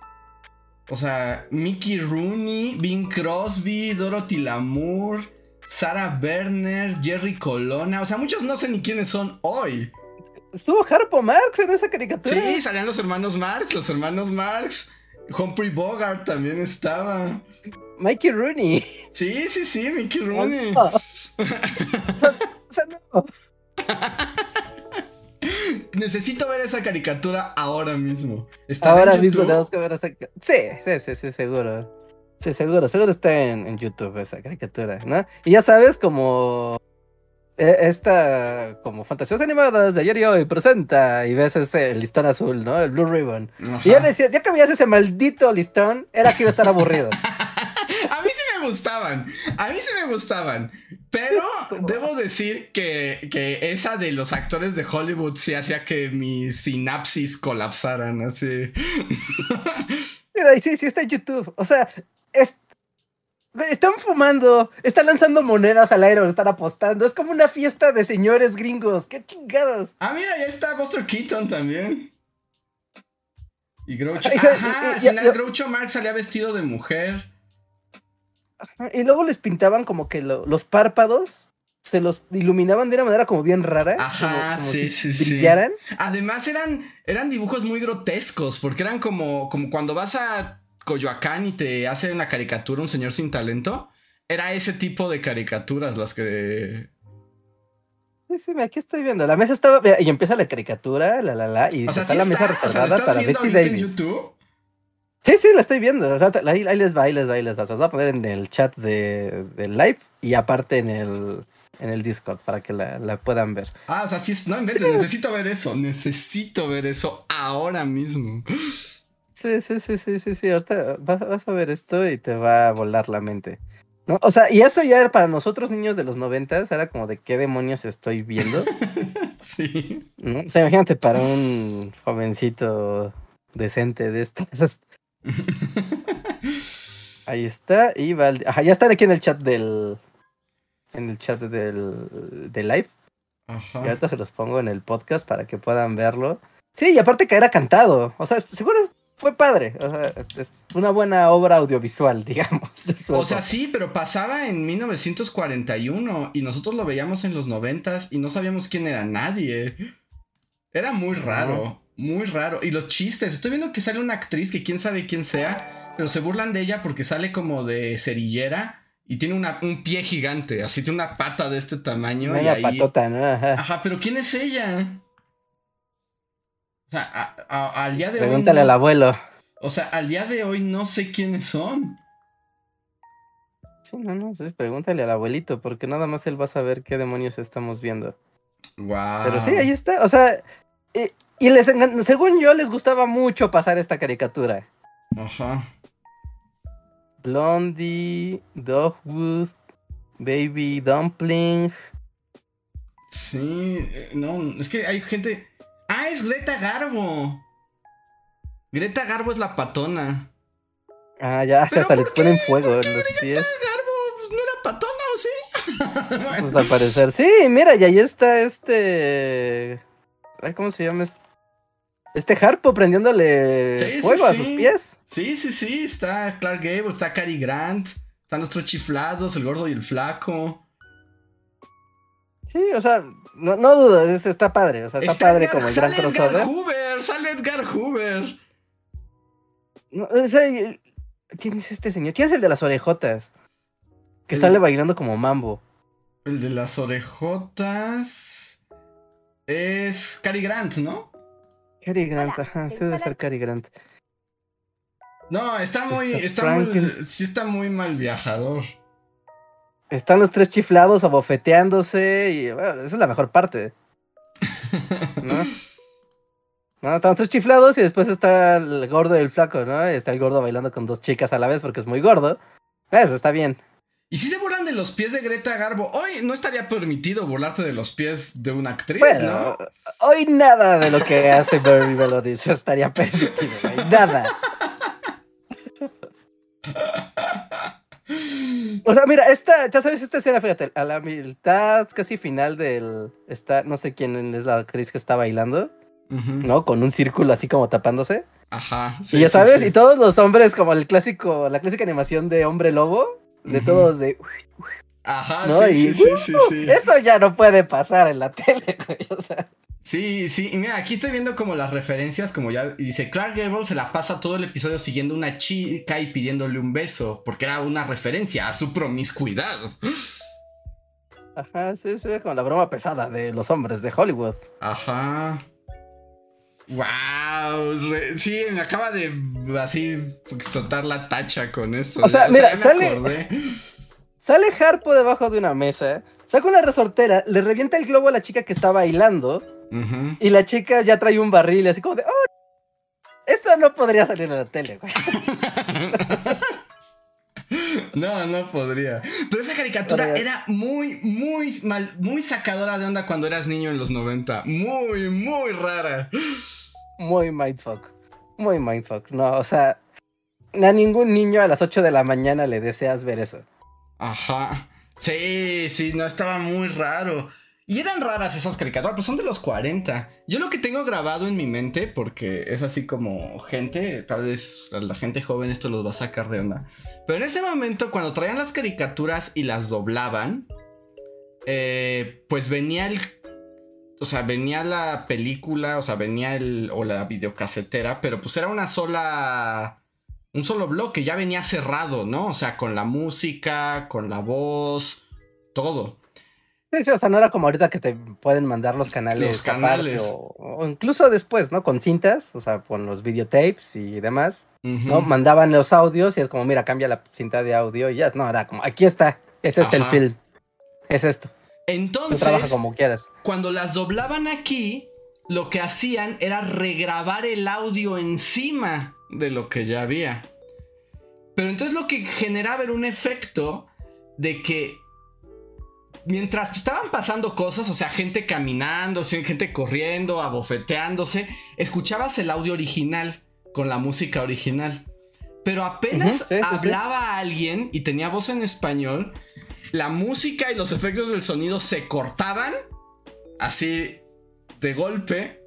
O sea, Mickey Rooney, Bing Crosby, Dorothy Lamour, Sarah Berner, Jerry Colonna. O sea, muchos no sé ni quiénes son hoy. Estuvo Harpo Marx en esa caricatura. Sí, salían los hermanos Marx, los hermanos Marx. Humphrey Bogart también estaba. Mikey Rooney. Sí, sí, sí, Mickey Rooney. Necesito ver esa caricatura ahora mismo. ahora mismo tenemos que ver esa. Sí, sí, sí, sí, seguro. Sí, seguro, seguro está en, YouTube esa caricatura, ¿no? Y ya sabes, como e, esta, como fantasías animadas de ayer y hoy presenta y ves ese listón azul, ¿no? El Blue Ribbon. Y ya decía, ya que veías ese maldito listón, era que iba a estar aburrido. me gustaban. A mí sí me gustaban. Pero debo decir que, que esa de los actores de Hollywood sí hacía que mis sinapsis colapsaran así. Mira, sí, sí está en YouTube. O sea, están fumando, están lanzando monedas al aire, están apostando. Es como una fiesta de señores gringos. ¡Qué chingados! Ah, mira, ya está Buster Keaton también. Y Groucho. Ajá, al final Groucho Marx salía vestido de mujer. y luego les pintaban como que los párpados se los iluminaban de una manera como bien rara. Ajá, sí, sí, sí. Brillaran. Además eran, eran dibujos muy grotescos, porque eran como, como cuando vas a Coyoacán y te hace una caricatura un señor sin talento. Era ese tipo de caricaturas las que Sí, sí, aquí estoy viendo. La mesa estaba. Y empieza la caricatura, la la la. Y está la mesa reservada para Betty Davis. En YouTube? Sí, sí, la estoy viendo. ahí, les va, ahí les va, ahí les va. O voy a poner en el chat de, del live y aparte en el, en el Discord para que la, puedan ver. Ah, o sea, sí, no inventes, necesito ver eso. Necesito ver eso ahora mismo. Sí, sí, sí, sí, sí, sí. Ahorita vas, vas a ver esto y te va a volar la mente. O sea, y eso ya era para nosotros niños de los noventas, era como de qué demonios estoy viendo. sí. O sea, imagínate para un jovencito decente de estas. Ahí está, y va Ajá, ya están aquí en el chat del... En el chat del, del live. Ajá. Y ahorita se los pongo en el podcast para que puedan verlo. Sí, y aparte que era cantado. O sea, seguro fue padre. O sea, es una buena obra audiovisual, digamos. o sea, sí, pero pasaba en 1941 y nosotros lo veíamos en los 90 y no sabíamos quién era nadie. Era muy raro, muy raro. Y los chistes, estoy viendo que sale una actriz que quién sabe quién sea, pero se burlan de ella porque sale como de cerillera y tiene una, un pie gigante, así tiene una pata de este tamaño. Una patota, ¿no? Ajá, pero ¿quién es ella? O sea, al día de hoy. Pregúntale al abuelo. O sea, al día de hoy no sé quiénes son. Sí, no, no, pues pregúntale al abuelito, porque nada más él va a saber qué demonios estamos viendo. Wow. Pero sí, ahí está. O sea, y, les según yo les gustaba mucho pasar esta caricatura. Ajá. Blondie, Dogwood, Baby Dumpling. Sí, eh, no, es que hay gente. Ah, es Greta Garbo. Greta Garbo es la patona. Ah, ya, hasta le ponen fuego en los pies. Greta Garbo pues, no era patona, ¿o sí? pues al parecer, sí, mira, y ahí está este. Ay, ¿cómo se llama? Este Harpo prendiéndole fuego a sus pies. Sí, sí, sí. Está Clark Gable, está Cary Grant, están nuestros chiflados, el gordo y el flaco. Sí, o sea, no, no dudo, está padre. O sea, está, padre como el gran crossover. Edgar Hoover, sale Edgar Hoover. No, o sea, ¿quién es este señor? ¿Quién es el de las orejotas? Que está bailando como mambo. El de las orejotas es Cary Grant, ¿no? Cary Grant, ajá, sí debe ser Cary Grant. No, está muy, está, muy, sí está muy mal viajador. Están los tres chiflados abofeteándose y bueno, esa es la mejor parte. ¿No? No, están tres chiflados y después está el gordo y el flaco, ¿no? Está el gordo bailando con dos chicas a la vez porque es muy gordo. Eso está bien. ¿Y si se burlan de los pies de Greta Garbo? Hoy no estaría permitido burlarte de los pies de una actriz, bueno, Hoy nada de lo que hace Barry Melody estaría permitido. Nada. O sea, mira, esta, ya sabes, esta escena, fíjate, a la mitad casi final del. Está, no sé quién es la actriz que está bailando. ¿no? Con un círculo así como tapándose. Ajá. y ya sabes, y todos los hombres, como el clásico, la clásica animación de hombre lobo, de todos de. Ajá, sí, sí, sí, sí, Eso ya no puede pasar en la tele, güey. O sea. Sí, sí, y mira, aquí estoy viendo como las referencias, como ya dice, Clark Gable se la pasa todo el episodio siguiendo una chica y pidiéndole un beso, porque era una referencia a su promiscuidad. Ajá, sí, sí, como la broma pesada de los hombres de Hollywood. Ajá. Wow, sí, me acaba de así explotar la tacha con esto. O sea, mira, sale, sale Harpo debajo de una mesa, saca una resortera, le revienta el globo a la chica que está bailando y la chica ya trae un barril así como de, oh, eso no podría salir en la tele, güey. No, no podría. Pero esa caricatura era muy, muy mal, muy sacadora de onda cuando eras niño en los 90. Muy, muy rara. Muy mindfuck. Muy mindfuck. No, o sea, a ningún niño a las 8 de la mañana le deseas ver eso. Ajá. Sí, sí, no, estaba muy raro. Y eran raras esas caricaturas, pues son de los 40. Yo lo que tengo grabado en mi mente, porque es así como gente, tal vez la gente joven esto los va a sacar de onda. Pero en ese momento, cuando traían las caricaturas y las doblaban, eh, pues venía el. O sea, venía la película, o sea, venía el. o la videocasetera, pero pues era una sola. Un solo bloque, ya venía cerrado, ¿no? O sea, con la música, con la voz, todo. Sí, sí, o sea, no era como ahorita que te pueden mandar los canales. Los canales. o, incluso después, ¿no? Con cintas, o sea, con los videotapes y demás, ¿no? Mandaban los audios y es como, mira, cambia la cinta de audio y ya, no, era como, aquí está, es este el film, es esto. Entonces, trabaja como quieras. cuando las doblaban aquí, lo que hacían era regrabar el audio encima de lo que ya había. Pero entonces lo que generaba era un efecto de que mientras estaban pasando cosas, o sea, gente caminando, gente corriendo, abofeteándose, escuchabas el audio original con la música original. Pero apenas hablaba alguien y tenía voz en español, la música y los efectos del sonido se cortaban así de golpe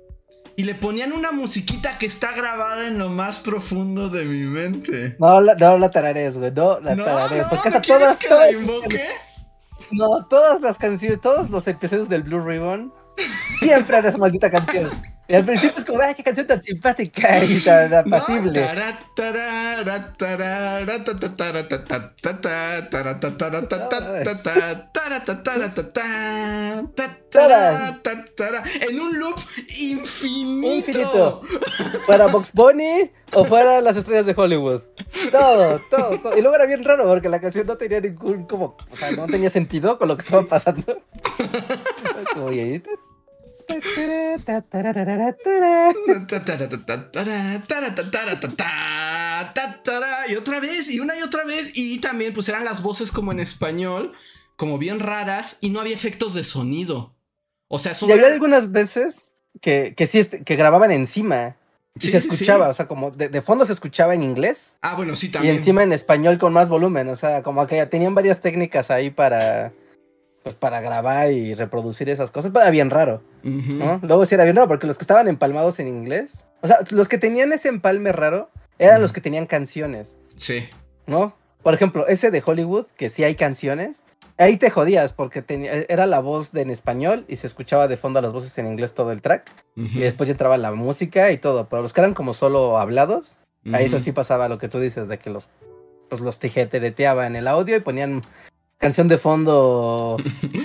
y le ponían una musiquita que está grabada en lo más profundo de mi mente. No, no la tararees, güey. No la tararees. No, porque ¿no todas, que la invoque? No, todas las canciones, todos los episodios del Blue Ribbon siempre era esa maldita canción. Y al principio es como, ay, qué canción tan simpática y tan apacible. En un loop infinito. Infinito. Para Box Bunny o para las estrellas de Hollywood. Todo, todo, todo. Y luego era bien raro porque la canción no tenía ningún, como, o sea, no tenía sentido con lo que estaba pasando. Como, y otra vez, y una y otra vez. Y también, pues eran las voces como en español, como bien raras, y no había efectos de sonido. O sea, Y había algunas veces que, que sí, que grababan encima. Y se escuchaba, o sea, como de, fondo se escuchaba en inglés. Ah, bueno, sí, también. Y encima en español con más volumen, o sea, como que tenían varias técnicas ahí para pues para grabar y reproducir esas cosas, era bien raro, ¿no? Luego sí era bien raro, porque los que estaban empalmados en inglés, o sea, los que tenían ese empalme raro, eran los que tenían canciones. Sí. ¿No? Por ejemplo, ese de Hollywood, que sí hay canciones, ahí te jodías, porque era la voz de en español y se escuchaba de fondo las voces en inglés todo el track, y después ya entraba la música y todo, pero los que eran como solo hablados, ahí eso sí pasaba lo que tú dices, de que los pues los tijetereteaba en el audio y ponían canción de fondo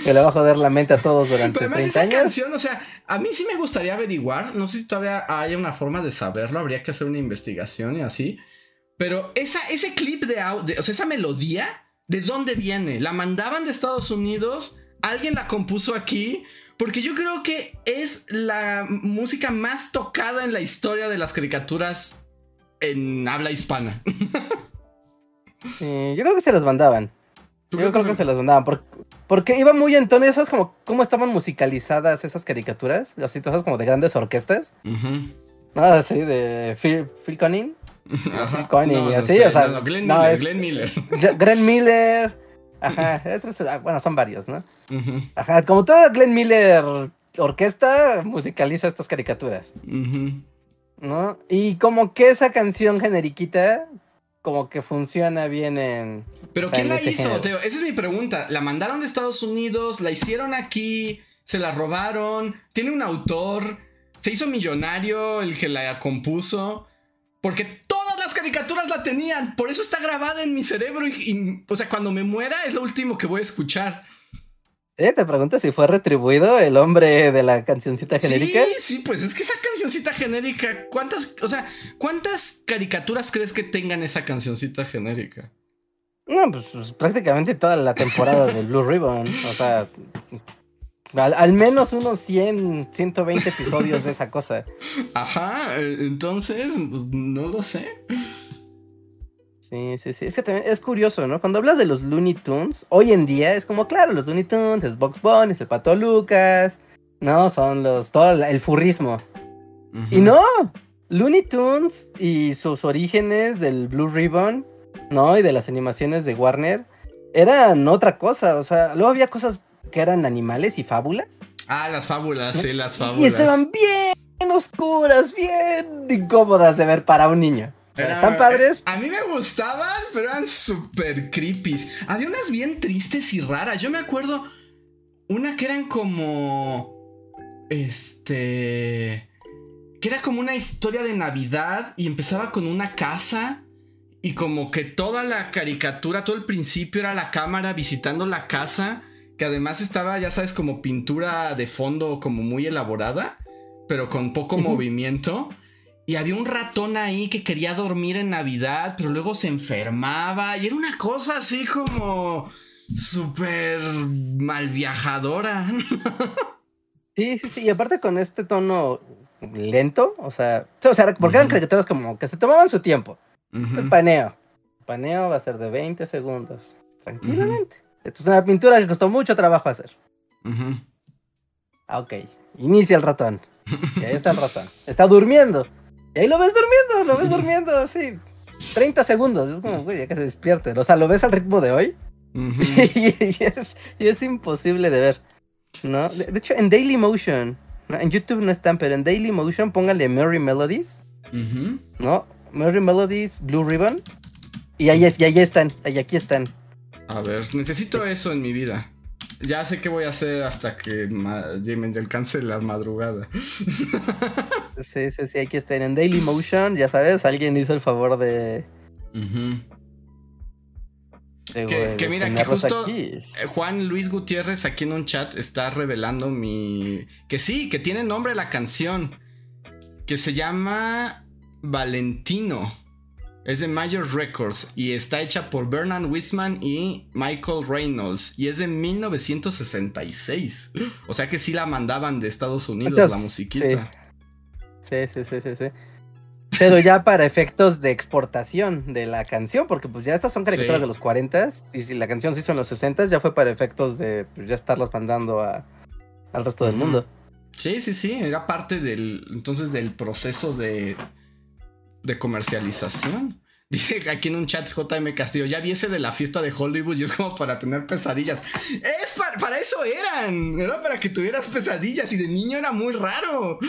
que le va a joder la mente a todos durante Pero 30 esa años. canción, o sea, a mí sí me gustaría averiguar, no sé si todavía hay una forma de saberlo, habría que hacer una investigación y así. Pero esa, ese clip de audio, o sea, esa melodía, ¿de dónde viene? ¿La mandaban de Estados Unidos? ¿Alguien la compuso aquí? Porque yo creo que es la música más tocada en la historia de las caricaturas en habla hispana. yo creo que se las mandaban. Yo creo que se las mandaban. Porque, iba muy en tono. ¿Sabes como, cómo estaban musicalizadas esas caricaturas? Así, todas como de grandes orquestas. No, así de Phil, Phil Conning. Phil Conning y así, o sea. No, Glenn Miller. Glenn Miller. Glenn Miller. Ajá. Ah, bueno, son varios, ¿no? Ajá. Como toda Glenn Miller orquesta musicaliza estas caricaturas. ¿No? Y como que esa canción generiquita como que funciona bien en. Pero ¿quién la hizo, Teo? Esa es mi pregunta. ¿La mandaron de Estados Unidos? ¿La hicieron aquí? ¿Se la robaron? ¿Tiene un autor? ¿Se hizo millonario el que la compuso? Porque todas las caricaturas la tenían. Por eso está grabada en mi cerebro. Y, o sea, cuando me muera es lo último que voy a escuchar. ¿Eh? Te pregunto si fue retribuido el hombre de la cancioncita genérica. Sí, sí, pues es que esa cancioncita genérica, ¿cuántas, o sea, cuántas caricaturas crees que tengan esa cancioncita genérica? No, pues, pues prácticamente toda la temporada de Blue Ribbon. O sea, al, menos unos 100, 120 episodios de esa cosa. Ajá, entonces, pues, no lo sé. Sí, sí, sí. Es que también es curioso, ¿no? Cuando hablas de los Looney Tunes, hoy en día es como, claro, los Looney Tunes, es Box Bunny, es el Pato Lucas, ¿no? Son los, todo el furrismo. Y no, Looney Tunes y sus orígenes del Blue Ribbon, ¿no? Y de las animaciones de Warner, eran otra cosa. O sea, luego había cosas que eran animales y fábulas. Ah, las fábulas, sí, las fábulas. Y estaban bien oscuras, bien incómodas de ver para un niño. Están padres. A mí me gustaban, pero eran súper creepy. Había unas bien tristes y raras. Yo me acuerdo una que eran como. Este. Que era como una historia de Navidad y empezaba con una casa. Y como que toda la caricatura, todo el principio era la cámara visitando la casa. Que además estaba, ya sabes, como pintura de fondo como muy elaborada. Pero con poco movimiento. Y había un ratón ahí que quería dormir en Navidad, pero luego se enfermaba. Y era una cosa así como súper mal viajadora. Sí, sí, sí. Y aparte con este tono lento, o sea, o sea porque eran caricaturas como que se tomaban su tiempo. El paneo. El paneo va a ser de 20 segundos. Tranquilamente. Esto es una pintura que costó mucho trabajo hacer. Ah, ok. Inicia el ratón. Y ahí está el ratón. Está durmiendo. Y ahí lo ves durmiendo, lo ves durmiendo, sí. 30 segundos. Es como, güey, ya que se despierte. O sea, lo ves al ritmo de hoy. y, es, y, es, imposible de ver. ¿no? De, hecho, en Daily Motion, en YouTube no están, pero en Daily Motion pónganle Merry Melodies. ¿No? Merry Melodies, Blue Ribbon. Y ahí, es, y ahí están, ahí aquí están. A ver, necesito eso en mi vida. Ya sé qué voy a hacer hasta que me alcance la madrugada. sí, sí, sí, aquí están en Daily Motion, ya sabes, alguien hizo el favor de... que, mira, que justo eh, Juan Luis Gutiérrez aquí en un chat está revelando mi... Que sí, que tiene nombre la canción. Que se llama Valentino. Es de Major Records y está hecha por Bernard Wisman y Michael Reynolds y es de 1966. O sea que sí la mandaban de Estados Unidos la musiquita. Sí. sí, sí, sí, sí, Pero ya para efectos de exportación de la canción, porque pues ya estas son caricaturas de los 40 y si la canción se hizo en los 60 ya fue para efectos de pues, ya estarlas mandando a, al resto del mundo. Sí, sí, sí, era parte del entonces del proceso de de comercialización. Dice aquí en un chat JM Castillo, ya viese de la fiesta de Hollywood y es como para tener pesadillas. Es para, eso eran, era para que tuvieras pesadillas y de niño era muy raro.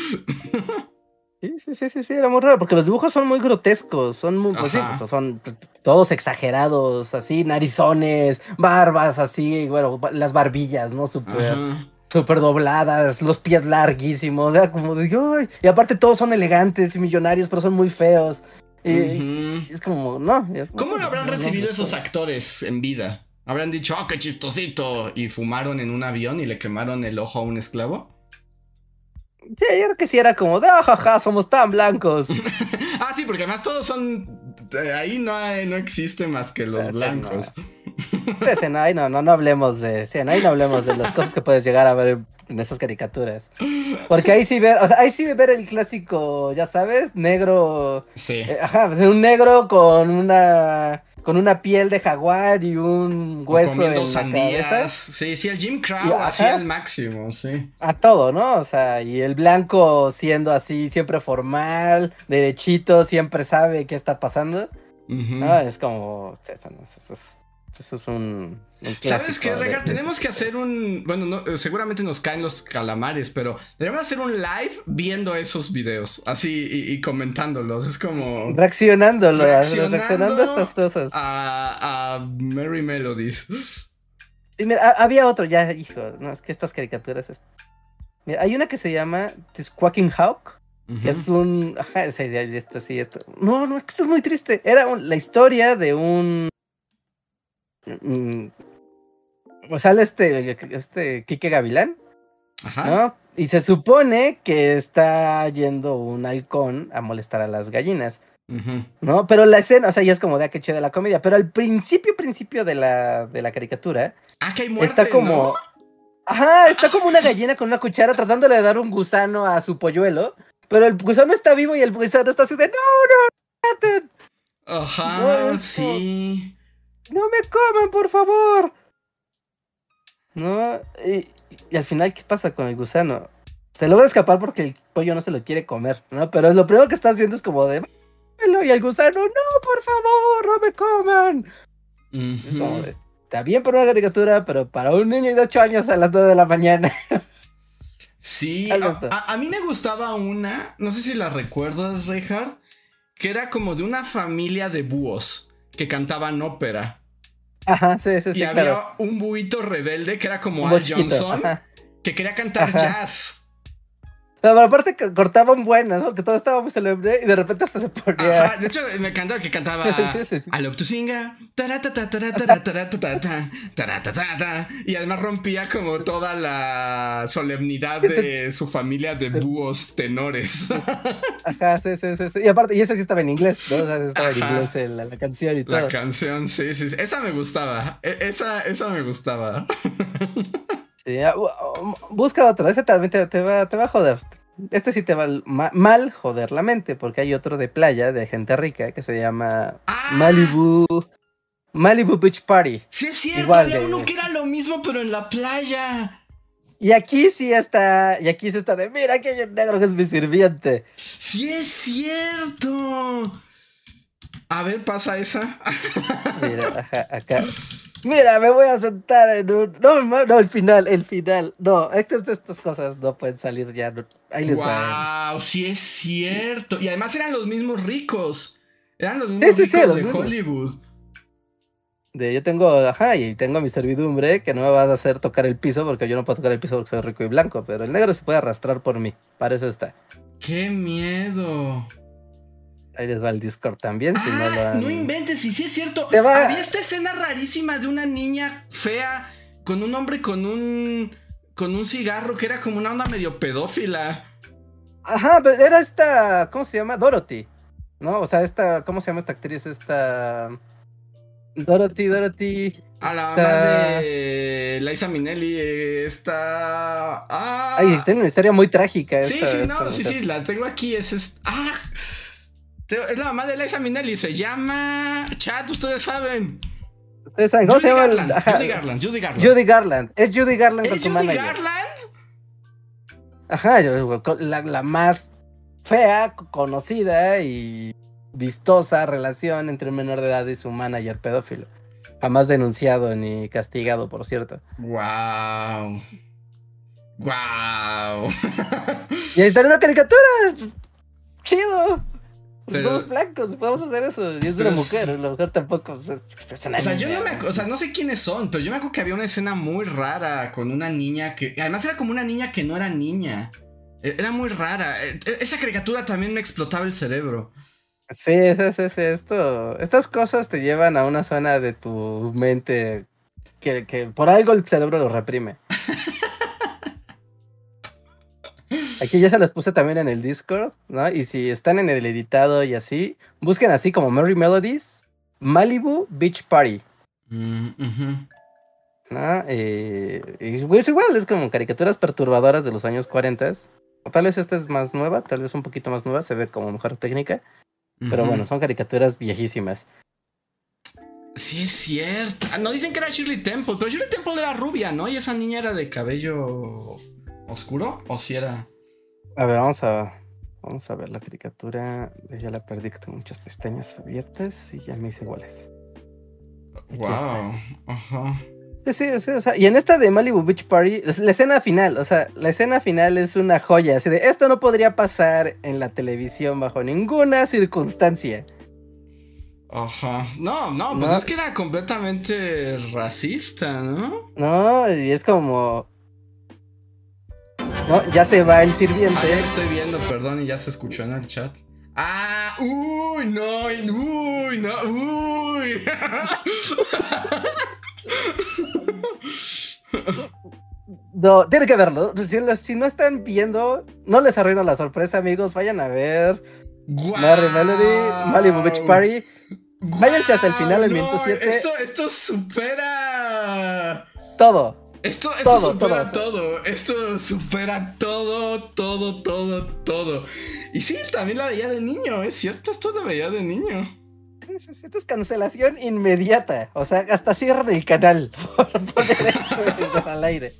Sí, sí, sí, sí, era muy raro, porque los dibujos son muy grotescos, son muy, pues pues, son todos exagerados, así, narizones, barbas, así, bueno, las barbillas, ¿no? Súper súper dobladas, los pies larguísimos, o como de, ¡ay! Y aparte todos son elegantes y millonarios, pero son muy feos. Y, es como, no. ¿Cómo lo habrán recibido esos actores en vida? ¿Habrán dicho, oh, qué chistosito? ¿Y fumaron en un avión y le quemaron el ojo a un esclavo? Sí, yo creo que sí era como de, ah, jaja, somos tan blancos. ah, sí, porque además todos son. Eh, ahí no, no existe más que los blancos. Sí, no, ahí no, no, no hablemos de. No hablemos de las cosas que puedes llegar a ver en esas caricaturas. Porque ahí sí ver, o sea, ahí sí ver el clásico, ya sabes, negro. Sí. Eh, ajá, un negro con una con una piel de jaguar y un hueso en la Sí, sí, el Jim Crow hacía el máximo, sí. A todo, ¿no? O sea, y el blanco siendo así, siempre formal, derechito, siempre sabe qué está pasando. Es como... Eso, es un... ¿Sabes qué, Regar? Tenemos que hacer un... Bueno, no, seguramente nos caen los calamares, pero debemos hacer un live viendo esos videos, así, y, comentándolos. Es como... Reaccionándolo, reaccionando, a estas cosas. A, a Merry Melodies. Sí, mira, había otro ya, hijo. No, es que estas caricaturas... Mira, hay una que se llama The Squawking Hawk. Que es un. Ajá, esto sí, esto. No, no, es que esto es muy triste. Era la historia de un. Mm, o sale este, este Quique Gavilán, ¿no? Y se supone que está yendo un halcón a molestar a las gallinas, ¿no? Pero la escena, o sea, ya es como de ah, que de la comedia, pero al principio, principio de la, de la caricatura, ah, que hay muerte, está como, ajá, está como una gallina con una cuchara tratándole de dar un gusano a su polluelo, pero el gusano está vivo y el gusano está así de, no, no, maten. Ajá, sí. No me coman, por favor. No, y, y al final, ¿qué pasa con el gusano? Se logra escapar porque el pollo no se lo quiere comer, ¿no? Pero lo primero que estás viendo es como de... Y el gusano, no, por favor, no me coman. Es como está bien para una caricatura, pero para un niño de 8 años a las 9 de la mañana. Sí, a- a mí me gustaba una, no sé si la recuerdas, Reinhardt, que era como de una familia de búhos que cantaban ópera. Ajá, sí, sí, y sí, había claro. un buito rebelde que era como Al Johnson, ajá. que quería cantar Ajá. jazz. Pero aparte que cortaban buenas, ¿no? Que todo estaba muy celebre y de repente hasta se ponía... Ajá, de hecho, me encantaba que cantaba Sí, sí, sí, sí. I love to singa, taratata, taratata, taratata, taratata, y además rompía como toda la solemnidad de su familia de búhos tenores. Ajá, sí, sí, sí, sí. Y aparte, y esa sí estaba en inglés, ¿no? O sea, estaba en Ajá. inglés en la, la canción y todo. La canción, sí, sí, sí. Esa me gustaba. E- esa, esa me gustaba. Sí, ah, um, busca otro, ese también te, te va, te va a joder. Este sí te va al- ma- mal joder la mente, porque hay otro de playa, de gente rica, que se llama ¡Ah! Malibu, Malibu Beach Party. Sí, es cierto. Igual había de- uno que era lo mismo, pero en la playa. Y aquí sí está, y aquí sí está de, mira, aquí hay un negro que es mi sirviente. Sí, es cierto. A ver, pasa esa. Mira, ajá, acá. Mira, me voy a sentar en un... No, no, el final, el final. No, estas, estas cosas no pueden salir ya. no- Ahí les va. Wow, sí es cierto. Y además eran los mismos ricos. Eran los mismos sí, sí, ricos los de mismos. Hollywood. De yo tengo, ajá, y tengo mi servidumbre que no me vas a hacer tocar el piso porque yo no puedo tocar el piso porque soy rico y blanco, pero el negro se puede arrastrar por mí. Para eso está. ¡Qué miedo! Ahí les va el Discord también, si no lo Ah, han... no inventes, y sí es cierto. Va- Había esta escena rarísima de una niña fea con un hombre con un con un cigarro que era como una onda medio pedófila. Ajá, pero era esta, ¿cómo se llama? Dorothy. ¿No? O sea, esta, ¿cómo se llama esta actriz? Esta... Dorothy, Dorothy. A la esta- mamá de Liza Minnelli está. Ah, Ay, tiene una historia muy trágica. sí, esta- sí, esta no, sí, sí, la tengo aquí. Es, es- ah, es la mamá de Liza Minnelli. Se llama. Chat, ustedes saben. Ustedes saben, ¿Cómo Judy se llama? Garland, ajá, Judy Garland, Judy Garland. Judy Garland. Es Judy Garland con ¿Es su Judy manager. Garland? Ajá, yo- con la, la más fea, co- conocida y vistosa relación entre un menor de edad y su manager pedófilo. Jamás denunciado ni castigado, por cierto. Wow. Wow. Y ahí está en una caricatura. Chido. Pero- somos blancos, podemos hacer eso. Y es Pero una mujer, la mujer tampoco. O sea, es una O sea, yo no me, o sea, no sé quiénes son, pero yo me acuerdo que había una escena muy rara con una niña que, además era como una niña que no era niña. E- Era muy rara. E- e- Esa caricatura también me explotaba el cerebro. Sí, sí, sí, sí, esto. Estas cosas te llevan a una zona de tu mente que, que por algo el cerebro lo reprime. Aquí ya se las puse también en el Discord, ¿no? Y si están en el editado y así, busquen así como Merry Melodies, Malibu Beach Party, Mm, ujú. ¿no? Eh, y pues igual, es como caricaturas perturbadoras de los años 40. O tal vez esta es más nueva, tal vez un poquito más nueva, se ve como mejor técnica, pero bueno, son caricaturas viejísimas. Sí, es cierto. Ah, no dicen que era Shirley Temple, pero Shirley Temple era rubia, ¿no? Y esa niña era de cabello oscuro, ¿o si era? A ver, vamos a, vamos a ver la caricatura. Ya la perdí, que tengo muchas pestañas abiertas y ya me hice iguales. Wow. Ajá. Sí, sí, o sea, y en esta de Malibu Beach Party, la escena final, o sea, la escena final es una joya, así de, esto no podría pasar en la televisión bajo ninguna circunstancia. Ajá. No, no, pues No. es que era completamente racista, ¿no? No, y es como... No, ya se va el Ah, ya sirviente. lo estoy viendo, perdón, y ya se escuchó en el chat. Ah, uy, no, uy, no, uy. No, tiene que verlo. Si, no están viendo, no les arruino la sorpresa, amigos. Vayan a ver Guau. Merry Melody, Malibu Beach Party. Váyanse hasta el final, el Guau, minuto no, siete. Esto, esto supera. Todo. Esto, esto Todo, supera todo. todo, Esto supera todo, todo, todo, todo. Y sí, también la veía de niño, es cierto, esto lo veía de niño. Esto es cancelación inmediata. O sea, hasta cierran el canal por poner esto al aire.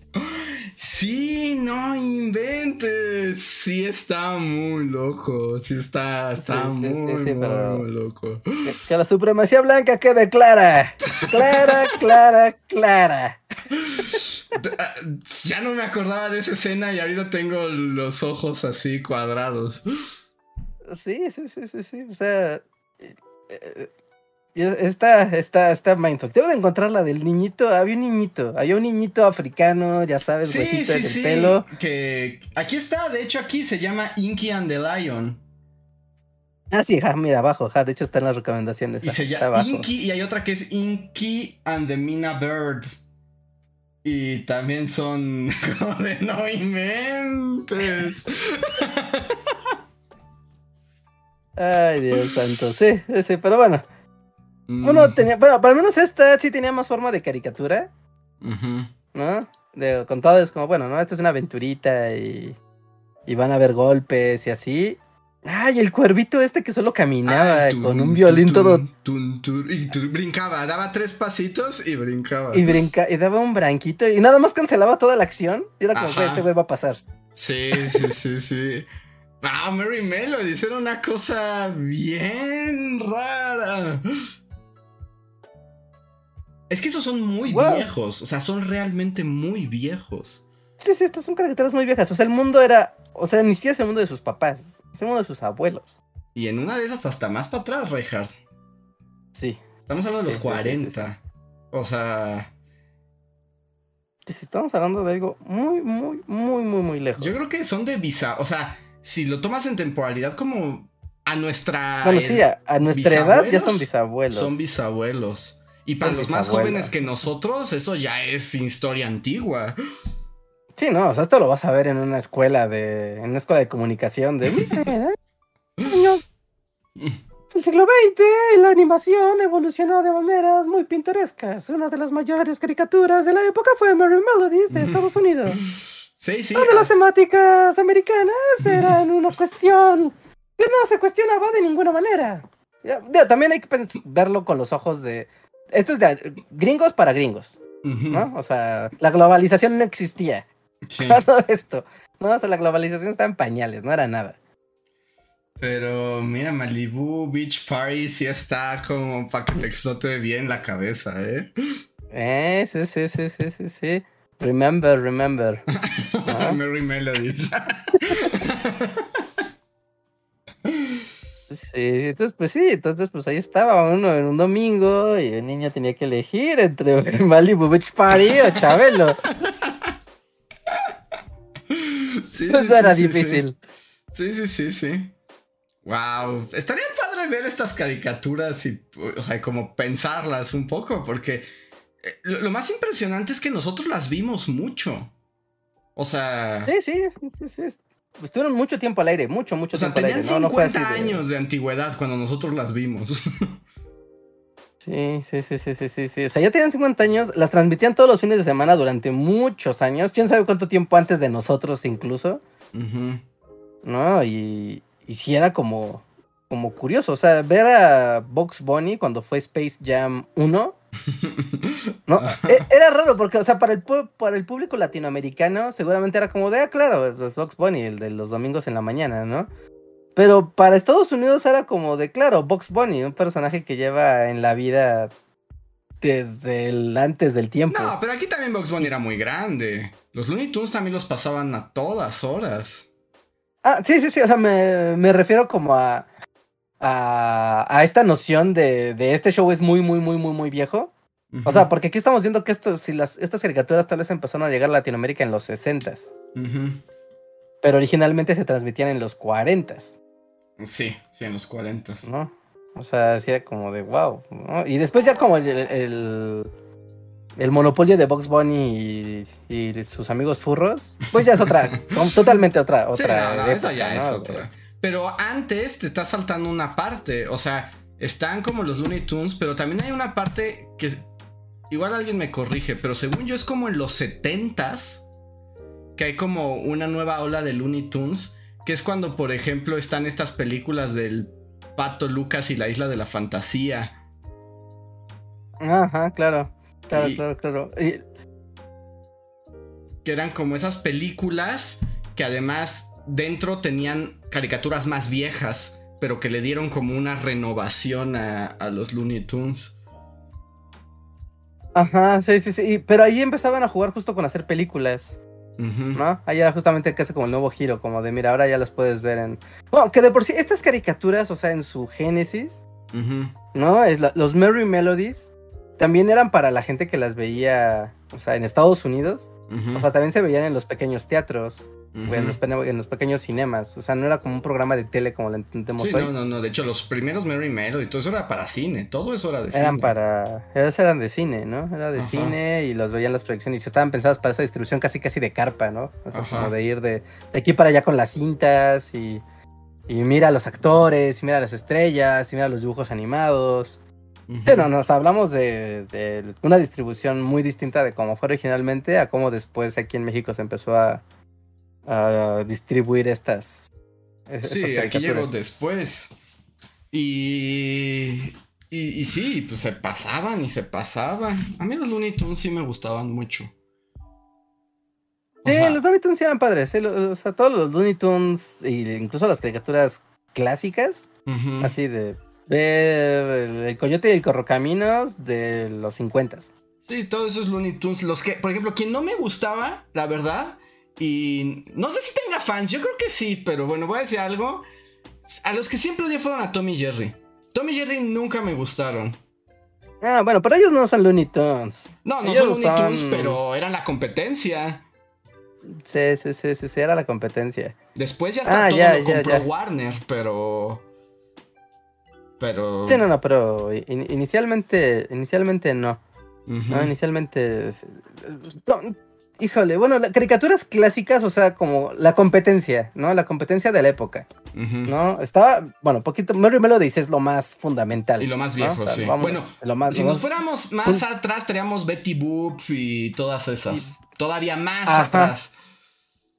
Sí, no inventes. Sí está muy loco. Sí está, está muy, muy, loco. Que, la supremacía blanca quede clara. Clara, clara, clara. Ah, ya no me acordaba de esa escena y ahorita tengo los ojos así cuadrados. Sí, sí, sí, sí, sí. O sea, Está, está, está mindfuck. Debo de encontrar la del niñito. Había un niñito. Había un niñito africano, ya sabes, sí, huesito sí, pelo. Que aquí está, de hecho, aquí se llama Inky and the Lion. Ah, sí, mira, abajo, de hecho están las recomendaciones. Y se llama Inky, y hay otra que es Inky and the Mina Bird. Y también son como de no inventes. Ay, Dios santo, sí, sí, pero bueno. Uno mm. tenía, bueno, para menos esta sí tenía más forma de caricatura. ¿No? De, con todo es como, bueno, ¿no? Esta es una aventurita y, y van a haber golpes y así. Ay, el cuervito este que solo caminaba con un violín todo. y brincaba, daba tres pasitos y brincaba. Y brinca, y daba un branquito y nada más cancelaba toda la acción. Y era como que este güey va a pasar. Sí, sí, sí, sí. Ah, Mary Melody, era una cosa bien rara. Es que esos son muy viejos, o sea, son realmente muy viejos. Sí, sí, estas son caricaturas muy viejas. O sea, el mundo era, o sea, ni siquiera es el mundo de sus papás, es el mundo de sus abuelos. Y en una de esas hasta más para atrás, Reinhardt. Sí. Estamos hablando de los 40. o sea... Estamos hablando de algo muy, muy, muy, muy, muy lejos. Yo creo que son de visa, o sea, si lo tomas en temporalidad como a nuestra... Bueno, sí, a, nuestra edad ya son bisabuelos. Son bisabuelos. Y para los más jóvenes que nosotros, eso ya es historia antigua. Sí, no, o sea, esto lo vas a ver en una escuela de. en una escuela de comunicación de. niños. El siglo XX, la animación evolucionó de maneras muy pintorescas. Una de las mayores caricaturas de la época fue Merry Melodies de Estados Unidos. Sí, sí. Todas las temáticas americanas eran una cuestión que no se cuestionaba de ninguna manera. También hay que verlo con los ojos de esto es de gringos para gringos, ¿no? O sea, la globalización no existía. Sí. Todo esto, ¿no? O sea, la globalización está en pañales, no era nada. Pero mira, Malibu Beach Party sí está como para que te explote bien la cabeza, ¿eh? Eh, sí, sí, sí, sí, sí, sí. Remember, remember. Merry Melodies. Sí, entonces pues sí, entonces pues ahí estaba uno en un domingo y el niño tenía que elegir entre Malibu Beach Party o Chabelo. Sí, sí, era difícil. Sí. sí, sí, sí, Wow, estaría padre ver estas caricaturas y, o sea, como pensarlas un poco, porque eh, lo, más impresionante es que nosotros las vimos mucho. O sea. Sí, sí, sí, sí. Estuvieron mucho tiempo al aire, mucho, mucho tiempo al aire. No, 50 años de... antigüedad cuando nosotros las vimos. Sí, sí, sí, sí, sí, sí, O sea, ya tenían 50 años, las transmitían todos los fines de semana durante muchos años. ¿Quién sabe cuánto tiempo antes de nosotros incluso? ¿No? Y, y sí era como, como curioso. O sea, ver a Box Bunny cuando fue Space Jam 1 ¿No? E, era raro porque, o sea, para el, para el público latinoamericano seguramente era como de, ah, claro, los Box Bunny, el de los domingos en la mañana, ¿no? Pero para Estados Unidos era como de, claro, Box Bunny, un personaje que lleva en la vida desde el antes del tiempo. No, pero aquí también Box Bunny era muy grande. Los Looney Tunes también los pasaban a todas horas. Ah, sí, sí, sí, o sea, me, me refiero como a a, esta noción de, este show es muy, muy, muy, muy, muy viejo. O sea, porque aquí estamos viendo que esto, si las, estas caricaturas tal vez empezaron a llegar a Latinoamérica en los 60s. Pero originalmente se transmitían en los 40s. Sí, sí, en los 40s. ¿No? O sea, hacía como de wow. Y después ya como el, el, monopolio de Box Bunny y, sus amigos furros, pues ya es otra, totalmente otra, otra. Sí, ya es otra. Pero antes te está saltando una parte. O sea, están como los Looney Tunes, pero también hay una parte que. Igual alguien me corrige, pero según yo es como en los 70s. Que hay como una nueva ola de Looney Tunes. Que es cuando, por ejemplo, están estas películas del Pato Lucas y la Isla de la Fantasía. Ajá, claro. Claro, claro, claro. Que eran como esas películas que además dentro tenían caricaturas más viejas, pero que le dieron como una renovación a, a los Looney Tunes. Ajá, sí, sí, sí. Pero ahí empezaban a jugar justo con hacer películas. ¿No? Ahí era justamente casi como el nuevo giro, como de mira, ahora ya las puedes ver en. Bueno, que de por sí, estas caricaturas, o sea, en su génesis, ¿no? Es los Merry Melodies también eran para la gente que las veía, o sea, en Estados Unidos. O sea, también se veían en los pequeños teatros en, los, pequeños cinemas. O sea, no era como un programa de tele como lo entendemos sí, No, no, no. De hecho, los primeros Mary Melo y todo eso era para cine. Todo eso era de cine. Eran para. eran de cine, ¿no? Era de cine y los veían las proyecciones y estaban pensadas para esa distribución casi casi de carpa, ¿no? O sea, como de ir de, aquí para allá con las cintas y. Y mira a los actores, y mira a las estrellas, y mira los dibujos animados. Sí, no, nos hablamos de, de, una distribución muy distinta de cómo fue originalmente a cómo después aquí en México se empezó a, a distribuir estas. sí, aquí llegó después. Y, y, sí, pues se pasaban y se pasaban. A mí los Looney Tunes sí me gustaban mucho. sí, los Looney Tunes eran padres. o sea, todos los Looney Tunes, e incluso las caricaturas clásicas, así de ver el, Coyote y el Corrocaminos de los 50. Sí, todos esos Looney Tunes. Los que, por ejemplo, quien no me gustaba, la verdad, y no sé si tenga fans, yo creo que sí, pero bueno, voy a decir algo. A los que siempre odié fueron a Tommy Jerry. Tommy Jerry nunca me gustaron. Ah, bueno, pero ellos no son Looney Tunes. No, no son Looney Tunes, pero eran la competencia. Sí, sí, sí, sí, sí, era la competencia. Después ya está ah, todo ya, lo compró Warner, pero. Pero. Sí, no, no, pero inicialmente. Inicialmente no. No, inicialmente. Híjole, bueno, caricaturas clásicas, o sea, como la competencia, ¿no? La competencia de la época, ¿no? Estaba, bueno, poquito, Mary Melodies es lo más fundamental. Y lo más viejo, sí. bueno, si nos fuéramos más atrás, teníamos Betty Boop y todas esas. Todavía más atrás.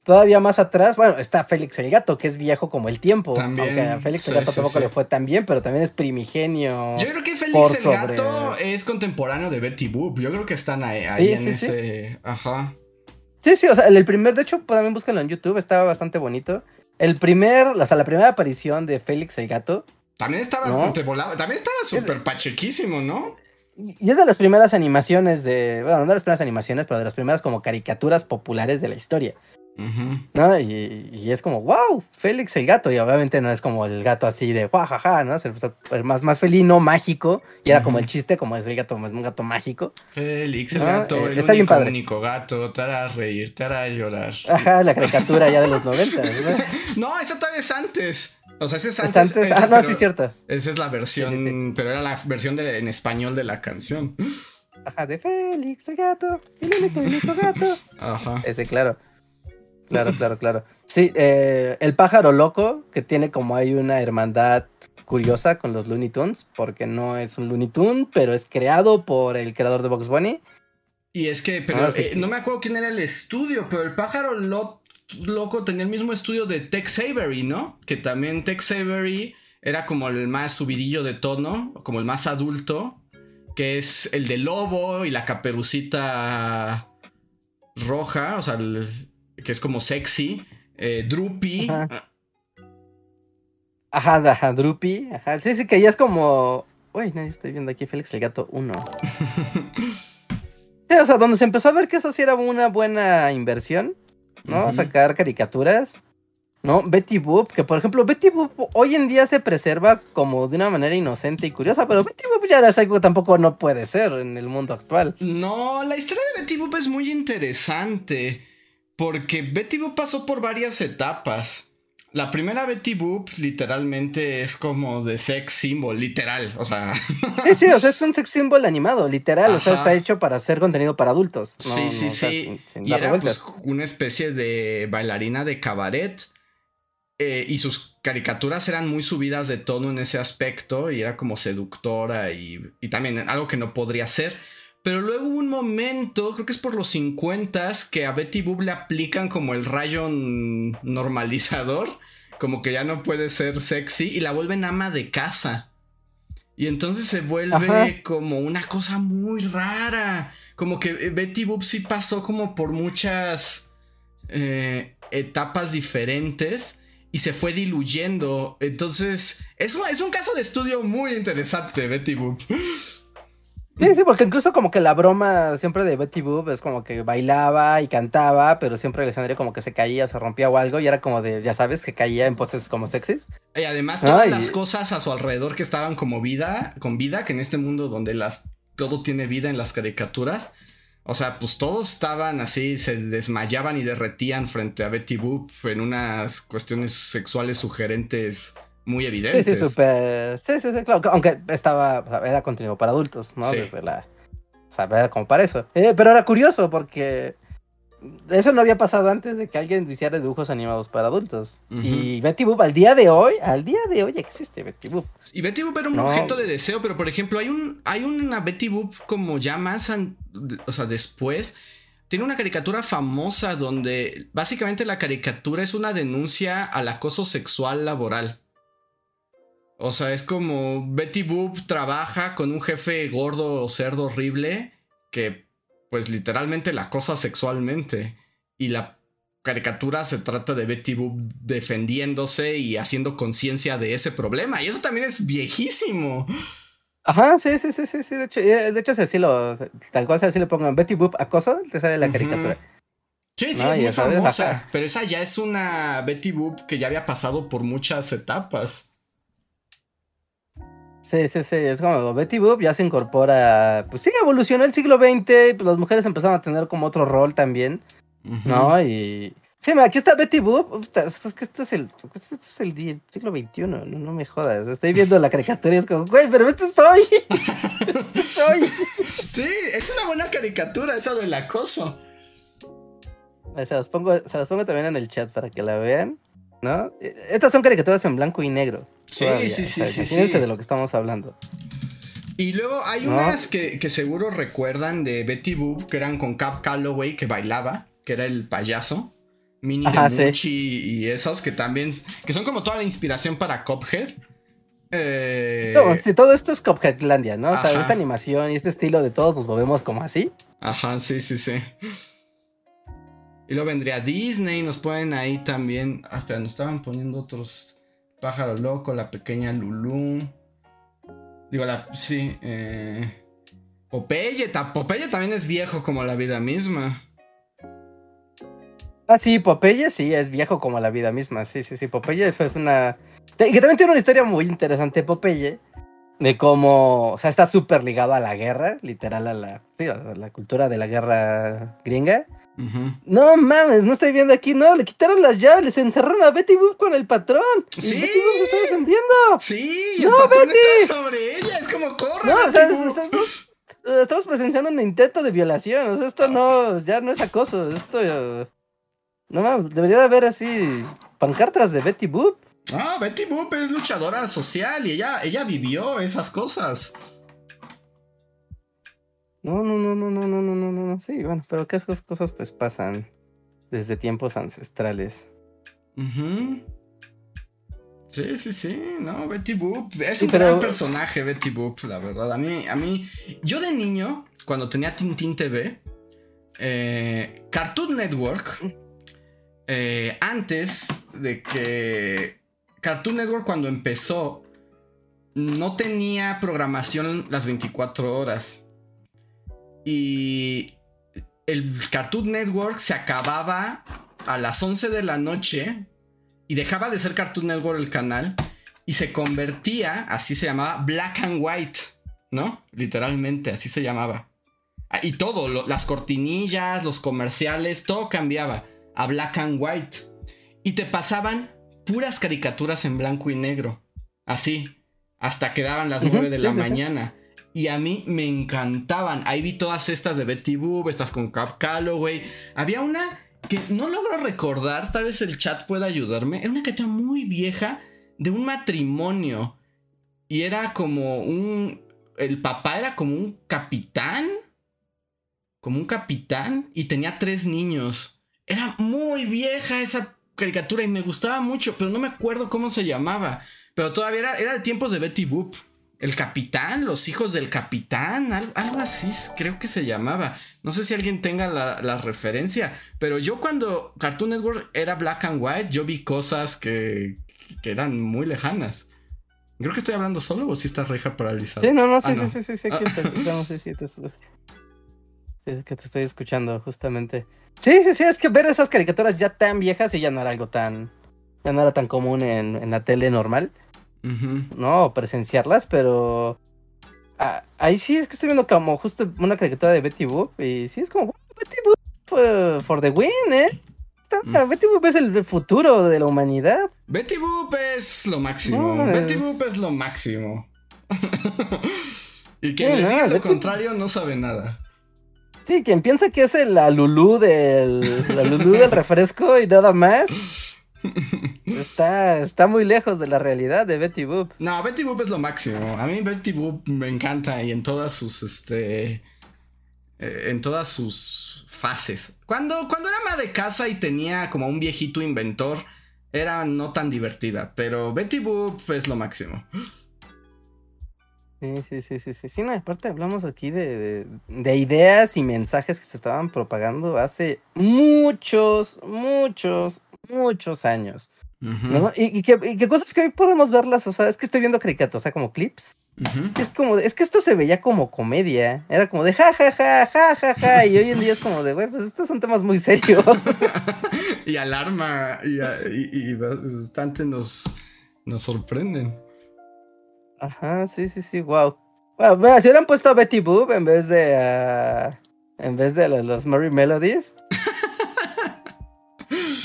Todavía más atrás, bueno, está Félix el Gato, que es viejo como el tiempo. También, aunque a Félix el Gato tampoco le fue tan bien, pero también es primigenio. Yo creo que Félix el Gato es contemporáneo de Betty Boop. Yo creo que están ahí, en ese. Ajá. Sí, sí, o sea, el primer, de hecho, también búscalo en YouTube, estaba bastante bonito. El primer, o sea, la primera aparición de Félix el gato. También estaba también estaba súper pachequísimo, ¿no? Y es de las primeras animaciones de, bueno, no de las primeras animaciones, pero de las primeras como caricaturas populares de la historia. ¿No? Y, es como, wow, Félix el gato. Y obviamente no es como el gato así de, jajaja, ¿no? Es el, más, más felino, mágico. Y era como el chiste, como es el gato, es un gato mágico. Félix el gato, eh, el está único, bien padre. único gato, te hará reír, te hará llorar. Ajá, la caricatura ya de los 90. ¿no? esa todavía es antes. O sea, ese es antes. ah, no, sí, cierto. Esa es la versión, pero era la versión de, en español de la canción. Ajá, de Félix el gato, el único, único gato. Ajá. Ese, claro. Claro, claro, claro. Sí, eh, el pájaro loco, que tiene como hay una hermandad curiosa con los Looney Tunes, porque no es un Looney Tune, pero es creado por el creador de Box Bunny. Y es que, pero ah, eh, no me acuerdo quién era el estudio, pero el pájaro loco tenía el mismo estudio de Tex Avery, ¿no? Que también Tex Avery era como el más subidillo de tono, como el más adulto, que es el de lobo y la caperucita roja, o sea, el, que es como sexy. Eh, Droopy. Ajá. ajá, ajá, Droopy. Ajá. Sí, sí, que ya es como. Uy, no, estoy viendo aquí Félix el Gato 1. sí, o sea, donde se empezó a ver que eso sí era una buena inversión, ¿no? Sacar caricaturas. ¿no? Betty Boop, que por ejemplo, Betty Boop hoy en día se preserva como de una manera inocente y curiosa, pero Betty Boop ya es algo que tampoco no puede ser en el mundo actual. No, la historia de Betty Boop es muy interesante. Porque Betty Boop pasó por varias etapas. La primera Betty Boop literalmente es como de sex symbol, literal, o sea. Sí, sí, o sea, es un sex symbol animado, literal, o sea, está hecho para hacer contenido para adultos. sí, sí, sí. y era pues, una especie de bailarina de cabaret. Eh, y sus caricaturas eran muy subidas de tono en ese aspecto y era como seductora y, y también algo que no podría ser. Pero luego hubo un momento, creo que es por los 50 que a Betty Boop le aplican como el rayo normalizador. como que ya no puede ser sexy y la vuelven ama de casa. Y entonces se vuelve como una cosa muy rara. Como que eh, Betty Boop sí pasó como por muchas eh, etapas diferentes y se fue diluyendo. Entonces, es es un caso de estudio muy interesante, Betty Boop. Sí, sí, porque incluso como que la broma siempre de Betty Boop es como que bailaba y cantaba, pero siempre el escenario como que se caía o se rompía o algo y era como de, ya sabes, que caía en poses como sexys. Y además todas las cosas a su alrededor que estaban como vida, con vida, que en este mundo donde las, todo tiene vida en las caricaturas, o sea, pues todos estaban así, se desmayaban y derretían frente a Betty Boop en unas cuestiones sexuales sugerentes muy evidentes. Sí, sí, súper. Sí, sí, sí, claro. Aunque estaba, era contenido para adultos, ¿no? Desde la. O sea, era como para eso. Eh, pero era curioso porque eso no había pasado antes de que alguien hiciera dibujos animados para adultos. Y Betty Boop al día de hoy, al día de hoy existe Betty Boop. Y Betty Boop era un objeto de deseo, pero por ejemplo, hay un hay una Betty Boop como ya más, o sea, después tiene una caricatura famosa donde básicamente la caricatura es una denuncia al acoso sexual laboral. O sea, es como Betty Boop trabaja con un jefe gordo o cerdo horrible que pues literalmente la acosa sexualmente. Y la caricatura se trata de Betty Boop defendiéndose y haciendo conciencia de ese problema. Y eso también es viejísimo. Ajá, sí, sí, sí, sí, sí. De hecho, eh, de hecho así lo, tal cual así le pongan Betty Boop acoso, te sale la caricatura. Sí, sí, es muy famosa. Pero esa ya es una Betty Boop que ya había pasado por muchas etapas. Sí, sí, sí, es como Betty Boop ya se incorpora, pues sí, evolucionó el siglo XX, pues las mujeres empezaron a tener como otro rol también, ¿no? Y... Sí, aquí está Betty Boop, es que esto es el, esto es el siglo XXI, no, no, me jodas, estoy viendo la caricatura y es como, güey, pero esto soy, esto soy. Sí, es una buena caricatura esa del acoso. Se las, pongo, se las pongo también en el chat para que la vean, ¿no? Estas son caricaturas en blanco y negro. Sí, sí, sí, sí, sí. de lo que estamos hablando. Y luego hay unas que, seguro recuerdan de Betty Boop, que eran con Cap Calloway, que bailaba, que era el payaso. Mini de y esos que también, que son como toda la inspiración para Cophead. Eh... No, sí, todo esto es Copheadlandia, ¿no? O sea, esta animación y este estilo de todos nos movemos como así. Ajá, sí, sí, sí. Y luego vendría Disney, nos ponen ahí también. Ah, espera, nos estaban poniendo otros Pájaro Loco, La Pequeña Lulú. Digo, la. Sí. Eh, Popeye. Popeye también es viejo como la vida misma. Ah, sí, Popeye sí, es viejo como la vida misma. Sí, sí, sí. Popeye eso es una. Que también tiene una historia muy interesante, Popeye. De cómo. O sea, está súper ligado a la guerra, literal, a la, a la cultura de la guerra gringa. No mames, no estoy viendo aquí, no, le quitaron las llaves, les encerraron a Betty Boop con el patrón. Sí. Betty Boop se está defendiendo. Sí, el no, patrón Betty. está sobre ella, es como corre. No, o sea, estamos, presenciando un intento de violación, o sea, esto no, ya no es acoso, esto... no mames, debería de haber así pancartas de Betty Boop. Ah, Betty Boop es luchadora social y ella, ella vivió esas cosas. No, no, no, no, no, no, no, no, no, sí, bueno, pero que esas cosas pues pasan desde tiempos ancestrales. Sí, sí, sí, no, Betty Boop, es un gran personaje Betty Boop, la verdad. A mí, a mí, yo de niño, cuando tenía Tintín TV, eh, Cartoon Network, eh, antes de que Cartoon Network cuando empezó, no tenía programación las 24 horas. Y el Cartoon Network se acababa a las 11 de la noche y dejaba de ser Cartoon Network el canal y se convertía, así se llamaba, Black and White, ¿no? Literalmente, así se llamaba. Ah, y todo, las cortinillas, los comerciales, todo cambiaba a Black and White. Y te pasaban puras caricaturas en blanco y negro. Así. Hasta que daban las 9 de la mañana. Y a mí me encantaban. Ahí vi todas estas de Betty Boop, estas con Cap Calloway. Había una que no logro recordar, tal vez el chat pueda ayudarme. Era una caricatura muy vieja de un matrimonio. Y era como un. El papá era como un capitán. Como un capitán. Y tenía tres niños. Era muy vieja esa caricatura y me gustaba mucho, pero no me acuerdo cómo se llamaba. Pero todavía era, era de tiempos de Betty Boop. El capitán, los hijos del capitán, algo, así creo que se llamaba. No sé si alguien tenga la, referencia, pero yo cuando Cartoon Network era black and white, yo vi cosas que, que eran muy lejanas. Creo que estoy hablando solo o si estás reja paralizado. Sí, no, no, sí, ah, sí, sí, sí, aquí está. No, sí, sí, te, es que te estoy escuchando, justamente. Sí, sí, sí, es que ver esas caricaturas ya tan viejas y ya no era algo tan. Ya no era tan común en, en la tele normal. No, presenciarlas, pero. Ah, ahí sí es que estoy viendo como justo una caricatura de Betty Boop. Y sí es como, Betty Boop for the win, ¿eh? Mm. Betty Boop es el futuro de la humanidad. Betty Boop es lo máximo. Betty Boop es lo máximo. y quien le lo contrario no sabe nada. Sí, quien piensa que es la Lulú del, la Lulú del refresco y nada más. Está, está muy lejos de la realidad de Betty Boop. No, Betty Boop es lo máximo. A mí Betty Boop me encanta y en todas sus, este, eh, en todas sus fases. Cuando, cuando era más de casa y tenía como un viejito inventor, era no tan divertida, pero Betty Boop es lo máximo. Sí, sí, sí, sí, sí. Sí, no, aparte hablamos aquí de, de, ideas y mensajes que se estaban propagando hace muchos, muchos, muchos años. ¿no? y, que, cosas que hoy podemos verlas, o sea, es que estoy viendo caricaturas, o sea, como clips. Es como, es que esto se veía como comedia. Era como de ja, ja, ja, ja, ja, ja. Y hoy en día es como de, güey, pues estos son temas muy serios. y alarma, y, y, bastante nos, nos sorprenden. Ajá, sí, sí, sí, wow. Bueno, si hubieran puesto a Betty Boop en vez de uh, en vez de los, los Merry Melodies,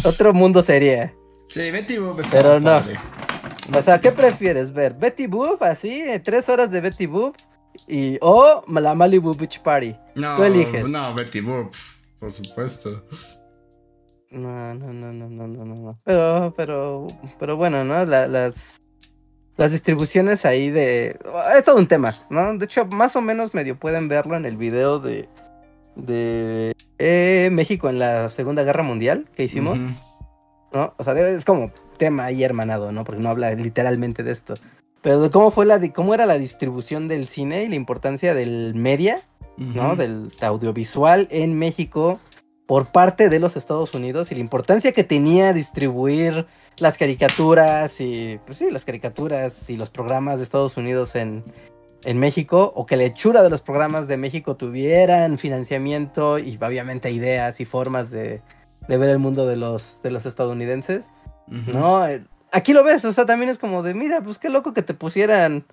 otro mundo sería. Sí, Betty Boop está Pero no. O sea, ¿qué prefieres ver? ¿Betty Boop así? ¿Tres horas de Betty Boop? Y, o la Malibu Beach Party. No, Tú eliges. No, Betty Boop, por supuesto. No, no, no, no, no, no, no. Pero, pero, pero bueno, ¿no? las las distribuciones ahí de... Es todo un tema, ¿no? De hecho, más o menos medio pueden verlo en el video de, de eh, México en la Segunda Guerra Mundial que hicimos, ¿no? O sea, es como tema ahí hermanado, ¿no? Porque no habla literalmente de esto. Pero de cómo fue la cómo era la distribución del cine y la importancia del media, ¿no? Del audiovisual en México por parte de los Estados Unidos y la importancia que tenía distribuir las caricaturas y, pues sí, las caricaturas y los programas de Estados Unidos en, en México, o que la hechura de los programas de México tuvieran financiamiento y obviamente ideas y formas de, de ver el mundo de los, de los estadounidenses, ¿no? Eh, aquí lo ves, o sea, también es como de, mira, pues qué loco que te pusieran...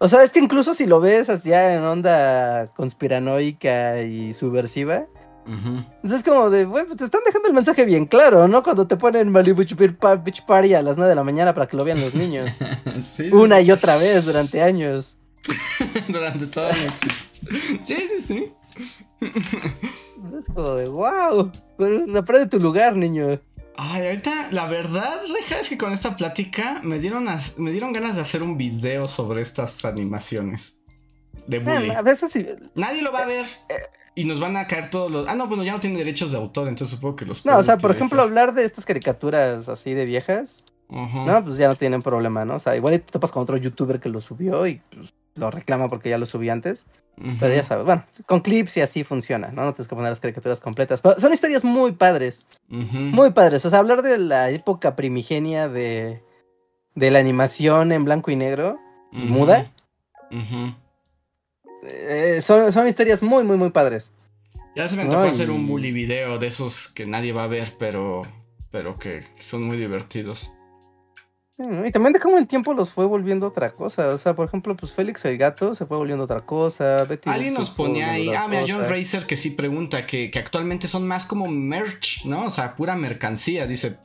O sea, es que incluso si lo ves ya en onda conspiranoica y subversiva, entonces es como de, güey, pues te están dejando el mensaje bien claro, ¿no? Cuando te ponen Malibu Beach Party a las 9 de la mañana para que lo vean los niños. Una y otra vez durante años. durante toda la noche. Sí, sí, sí. Es como de, wow. Pues, aprende tu lugar, niño. Ay, ahorita, la verdad, Reja, es que con esta plática me dieron, me dieron ganas de hacer un video sobre estas animaciones. De bullying. a veces sí. Nadie lo va a ver. Eh, y nos van a caer todos los. Ah, no, bueno, ya no tiene derechos de autor, entonces supongo que los. No, o sea, por ejemplo, hablar de estas caricaturas así de viejas. No, pues ya no tienen problema, ¿no? O sea, igual te topas con otro youtuber que lo subió y pues, lo reclama porque ya lo subí antes. Pero ya sabes, bueno, con clips y así funciona, ¿no? No tienes que poner las caricaturas completas. Pero son historias muy padres. Muy padres. O sea, hablar de la época primigenia de, de la animación en blanco y negro y muda. Eh, son, son historias muy, muy, muy padres. Ya se me tocó hacer un bully video de esos que nadie va a ver, pero, pero que son muy divertidos. Y también de cómo el tiempo los fue volviendo otra cosa. O sea, por ejemplo, pues Félix el gato se fue volviendo otra cosa. Alguien nos ponía ahí. Ah, mira, John Racer que sí pregunta que, que, actualmente son más como merch, ¿no? O sea, pura mercancía. Dice,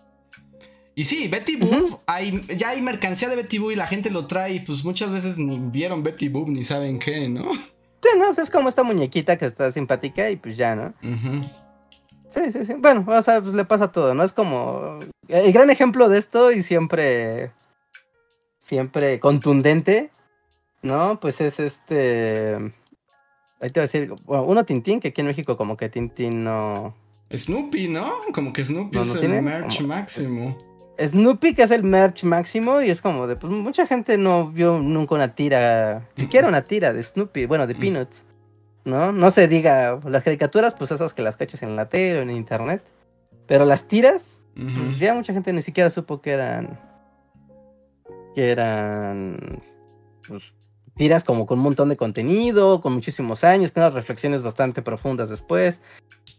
y sí, Betty Boop, hay, ya hay mercancía de Betty Boop y la gente lo trae y pues muchas veces ni vieron Betty Boop ni saben qué, ¿no? Sí, no, pues, es como esta muñequita que está simpática y pues ya, ¿no? Sí, sí, sí. Bueno, o sea, pues le pasa todo, ¿no? Es como el gran ejemplo de esto y siempre, siempre contundente, ¿no? Pues es este... Ahí te voy a decir, bueno, uno Tintín, que aquí en México como que Tintín no, Snoopy, ¿no? Como que Snoopy es el merch máximo. Snoopy, que es el merch máximo, y es como de, pues mucha gente no vio nunca una tira, siquiera una tira de Snoopy, bueno, de mm. Peanuts, ¿no? No se diga, las caricaturas, pues esas que las caches en la tele o en internet, pero las tiras, pues ya mucha gente ni siquiera supo que eran, que eran, pues, tiras como con un montón de contenido, con muchísimos años, con unas reflexiones bastante profundas después.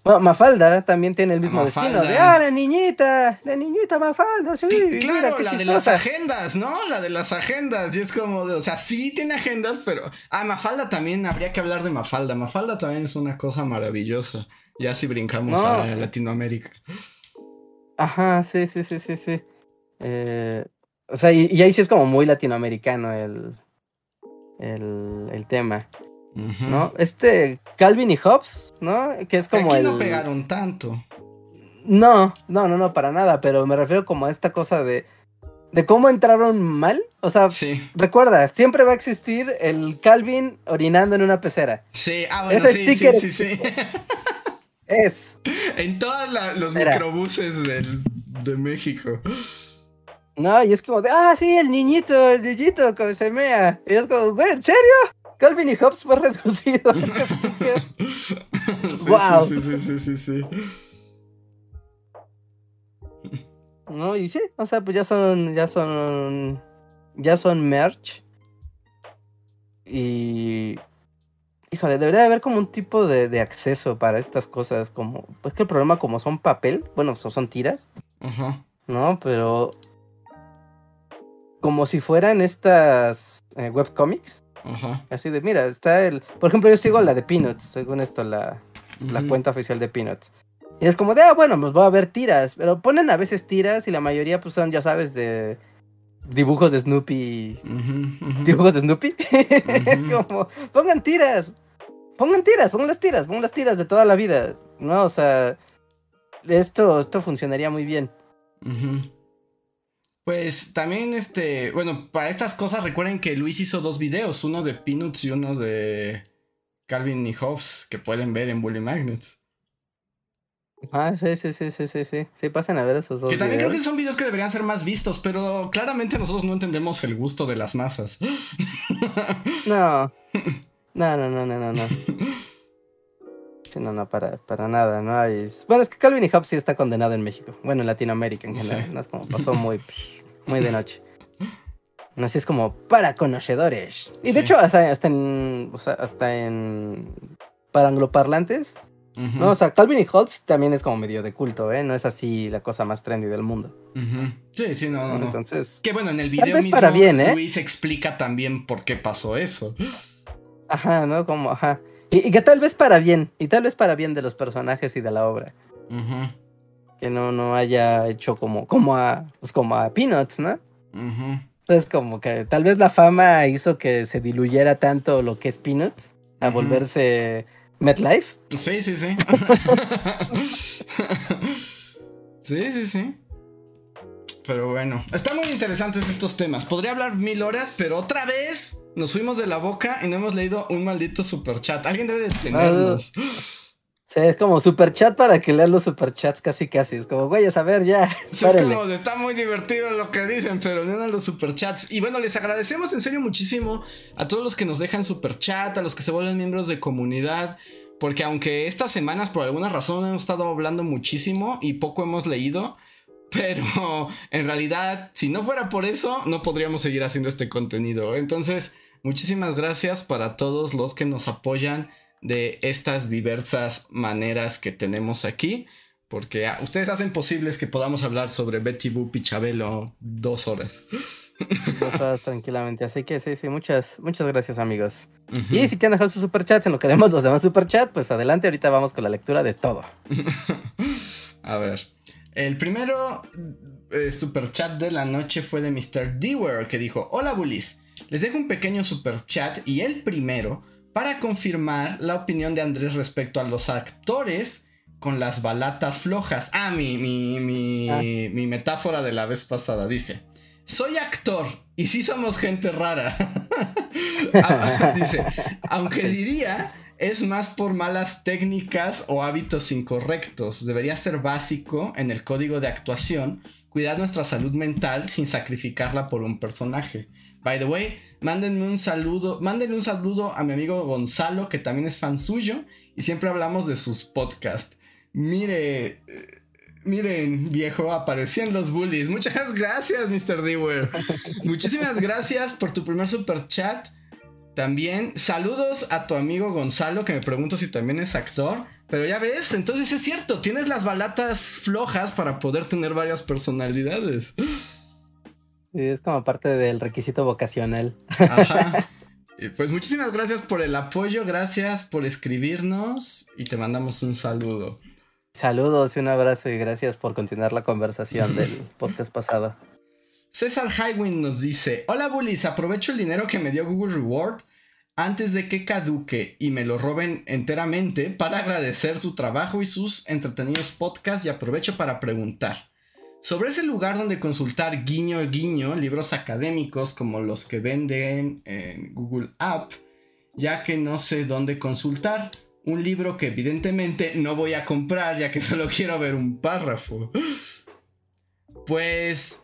Mafalda también tiene el mismo destino de, ah, la niñita, la niñita Mafalda, sí, claro, la de las agendas, ¿no? La de las agendas, y es como, de, o sea, sí tiene agendas, pero, ah, Mafalda también, habría que hablar de Mafalda, Mafalda también es una cosa maravillosa, ya si brincamos a Latinoamérica. Ajá, sí, sí, sí, sí, sí. Eh, o sea, y ahí sí es como muy latinoamericano el, el, tema. ¿No? Este Calvin y Hobbes, ¿no? Que es como Aquí no pegaron tanto. No, no, no, no, para nada, pero me refiero como a esta cosa de, de cómo entraron mal. O sea, recuerda, siempre va a existir el Calvin orinando en una pecera. Sí, ah, bueno, sí, sí, sí, sí, Es. En todos los microbuses de México. No, y es como de, ah, sí, el niñito, el niñito, como se mea. Y es como, güey, ¿en serio? Calvin y Hobbes fue reducido ese sticker. wow. Sí, sí, sí, sí, sí, No, y sí, o sea, pues ya son, ya son, ya son merch. Y, híjole, debería haber como un tipo de, de, acceso para estas cosas, como, pues que el problema como son papel, bueno, son tiras, Ajá. ¿no? Pero como si fueran estas eh, webcomics. Ajá. Así de, mira, está el. Por ejemplo, yo sigo la de Peanuts, según esto, la, la cuenta oficial de Peanuts. Y es como de, ah, bueno, pues voy a ver tiras. Pero ponen a veces tiras y la mayoría, pues son, ya sabes, de dibujos de Snoopy. Dibujos de Snoopy. como, pongan tiras. Pongan tiras, pongan las tiras, pongan las tiras de toda la vida. ¿No? O sea, esto, esto funcionaría muy bien. Pues también, este, bueno, para estas cosas recuerden que Luis hizo dos videos, uno de Peanuts y uno de Calvin y Hobbes, que pueden ver en Bully Magnets. Ah, sí, sí, sí, sí, sí, sí. Sí, pasan a ver esos dos. Que también creo que son videos que deberían ser más vistos, pero claramente nosotros no entendemos el gusto de las masas. No. No, no, no, no, no, no. Sí, no, no, para, para nada, ¿no? Bueno, es que Calvin y Hobbes sí está condenado en México. Bueno, en Latinoamérica en general. ¿no? Es como pasó muy, muy de noche. Así es como para conocedores. Y de hecho, hasta, en. O sea, hasta en. Para angloparlantes. ¿no? O sea, Calvin y Hobbes también es como medio de culto, ¿eh? No es así la cosa más trendy del mundo. Sí, sí, no, no. Entonces. Que bueno, en el video mismo para bien, ¿eh? Luis explica también por qué pasó eso. Ajá, ¿no? Como, ajá. Y, que tal vez para bien, y tal vez para bien de los personajes y de la obra. Que no, no haya hecho como, como a, pues como a Peanuts, ¿no? Entonces como que tal vez la fama hizo que se diluyera tanto lo que es Peanuts a volverse MetLife. Sí, sí, sí. sí, sí, sí. Pero bueno, están muy interesantes estos temas. Podría hablar mil horas, pero otra vez nos fuimos de la boca y no hemos leído un maldito super chat. Alguien debe detenernos. Sí, es como super chat para que lean los superchats casi casi. Es como, güey, a ver, ya. es como, está muy divertido lo que dicen, pero lean los superchats. Y bueno, les agradecemos en serio muchísimo a todos los que nos dejan superchat, a los que se vuelven miembros de comunidad. Porque aunque estas semanas por alguna razón hemos estado hablando muchísimo y poco hemos leído, pero en realidad, si no fuera por eso, no podríamos seguir haciendo este contenido. Entonces, muchísimas gracias para todos los que nos apoyan de estas diversas maneras que tenemos aquí. Porque ah, ustedes hacen posibles que podamos hablar sobre Betty Boop y Chabelo dos horas. Dos horas tranquilamente. Así que sí, sí, muchas, muchas gracias, amigos. Y si quieren dejar sus superchats en lo que vemos los demás superchats, pues adelante, ahorita vamos con la lectura de todo. A ver. El primero eh, super chat de la noche fue de Mr. Dewar que dijo: Hola bullies, les dejo un pequeño super chat y el primero para confirmar la opinión de Andrés respecto a los actores con las balatas flojas. Ah, mi, mi, mi, ah. mi metáfora de la vez pasada dice: Soy actor y sí somos gente rara. Dice: Aunque diría es más por malas técnicas o hábitos incorrectos. Debería ser básico en el código de actuación cuidar nuestra salud mental sin sacrificarla por un personaje. By the way, mándenme un saludo, mándenle un saludo a mi amigo Gonzalo, que también es fan suyo, y siempre hablamos de sus podcasts. Mire, eh, miren, viejo, aparecían los bullies. Muchas gracias, Mr. Dewar. Muchísimas gracias por tu primer super chat. También saludos a tu amigo Gonzalo, que me pregunto si también es actor. Pero ya ves, entonces es cierto, tienes las balatas flojas para poder tener varias personalidades. es como parte del requisito vocacional. Ajá. Pues muchísimas gracias por el apoyo, gracias por escribirnos y te mandamos un saludo. Saludos y un abrazo y gracias por continuar la conversación del podcast pasado. César Highwind nos dice, hola bullies, aprovecho el dinero que me dio Google Reward antes de que caduque y me lo roben enteramente para agradecer su trabajo y sus entretenidos podcasts y aprovecho para preguntar. Sobre ese lugar donde consultar guiño guiño libros académicos como los que venden en Google App, ya que no sé dónde consultar. Un libro que evidentemente no voy a comprar ya que solo quiero ver un párrafo. Pues,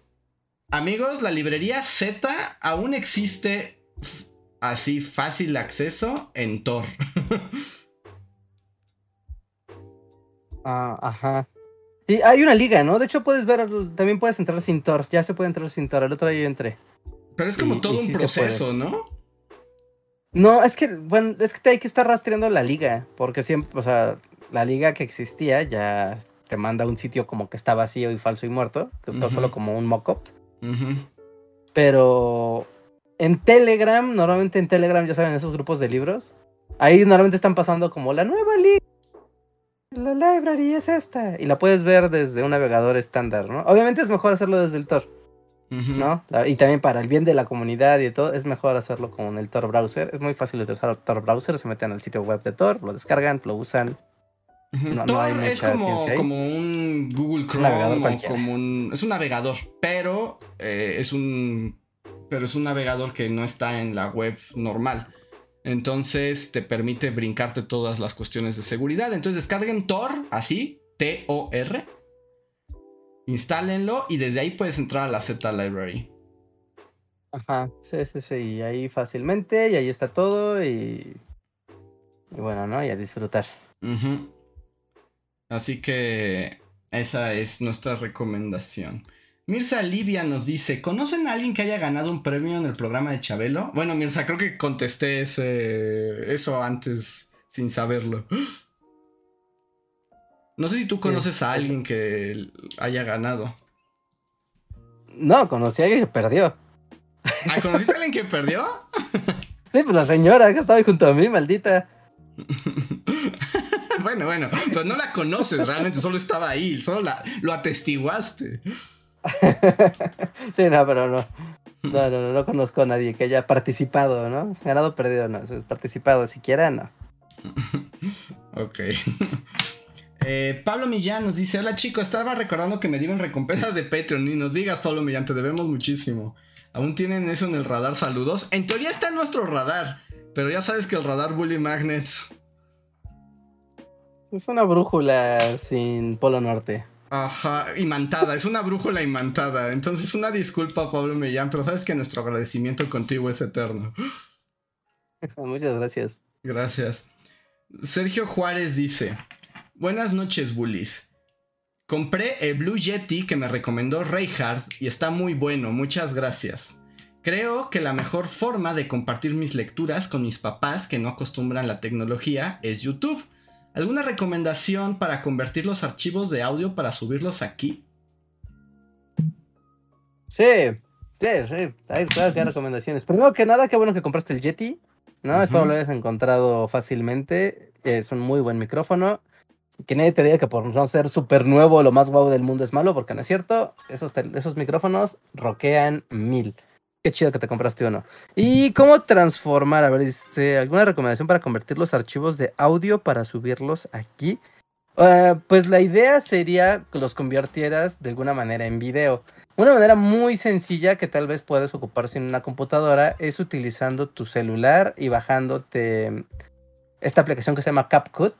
amigos, la librería Z aún existe así fácil acceso en Tor. ah, ajá. Sí, hay una liga, ¿no? De hecho, puedes ver, también puedes entrar sin Tor. Ya se puede entrar sin Tor. El otro día yo entré. Pero es como todo un proceso, ¿no? No, es que, bueno, es que te hay que estar rastreando la liga. Porque siempre, o sea, la liga que existía ya te manda a un sitio como que está vacío y falso y muerto. Que es solo como un mock-up. Pero en Telegram, normalmente en Telegram, ya saben, esos grupos de libros, ahí normalmente están pasando como la nueva liga. La library es esta. Y la puedes ver desde un navegador estándar, ¿no? Obviamente es mejor hacerlo desde el Tor. ¿No? Y también para el bien de la comunidad y todo, es mejor hacerlo con el Tor browser. Es muy fácil utilizar el Tor browser. Se meten al sitio web de Tor, lo descargan, lo usan. No, hay es como, como, un Google Chrome como un, es un navegador, pero eh, es un pero es un navegador que no está en la web normal. Entonces te permite brincarte todas las cuestiones de seguridad. Entonces descarguen Tor, así, T-O-R. Instálenlo y desde ahí puedes entrar a la Z Library. Ajá, sí, sí, sí. Y ahí fácilmente, y ahí está todo. Y, y bueno, ¿no? Y a disfrutar. Así que esa es nuestra recomendación. Mirza Livia nos dice, ¿conocen a alguien que haya ganado un premio en el programa de Chabelo? Bueno, Mirza, creo que contesté ese, eso antes sin saberlo. No sé si tú conoces a alguien que haya ganado. No, conocí a alguien que perdió. ¿Ah, conociste a alguien que perdió? sí, pues la señora que estaba junto a mí, maldita. bueno, bueno, pero no la conoces, realmente solo estaba ahí, solo la, lo atestiguaste. sí, no, pero no. No, no, no, conozco a nadie que haya participado, ¿no? Ganado o perdido, no. Participado siquiera, no. ok. Eh, Pablo Millán nos dice: Hola chicos, estaba recordando que me dieron recompensas de Patreon. Y nos digas, Pablo Millán, te debemos muchísimo. ¿Aún tienen eso en el radar? Saludos. En teoría está en nuestro radar. Pero ya sabes que el radar Bully Magnets. Es una brújula sin polo norte. Ajá, imantada, es una brújula imantada. Entonces, una disculpa, Pablo Mellán, pero sabes que nuestro agradecimiento contigo es eterno. Muchas gracias. Gracias. Sergio Juárez dice: Buenas noches, bullies. Compré el Blue Yeti que me recomendó Reinhardt y está muy bueno, muchas gracias. Creo que la mejor forma de compartir mis lecturas con mis papás que no acostumbran la tecnología es YouTube ¿Alguna recomendación para convertir los archivos de audio para subirlos aquí? Sí, sí, sí. Hay, claro que hay recomendaciones. Primero que nada, qué bueno que compraste el Yeti. ¿no? Espero lo hayas encontrado fácilmente. Es un muy buen micrófono. Que nadie te diga que por no ser súper nuevo, lo más guau del mundo es malo, porque no es cierto. Esos, esos micrófonos roquean mil. Qué chido que te compraste uno. ¿Y cómo transformar? A ver, dice, ¿alguna recomendación para convertir los archivos de audio para subirlos aquí? Ah, pues la idea sería que los convirtieras de alguna manera en video. Una manera muy sencilla que tal vez puedes ocupar sin una computadora es utilizando tu celular y bajándote esta aplicación que se llama CapCut,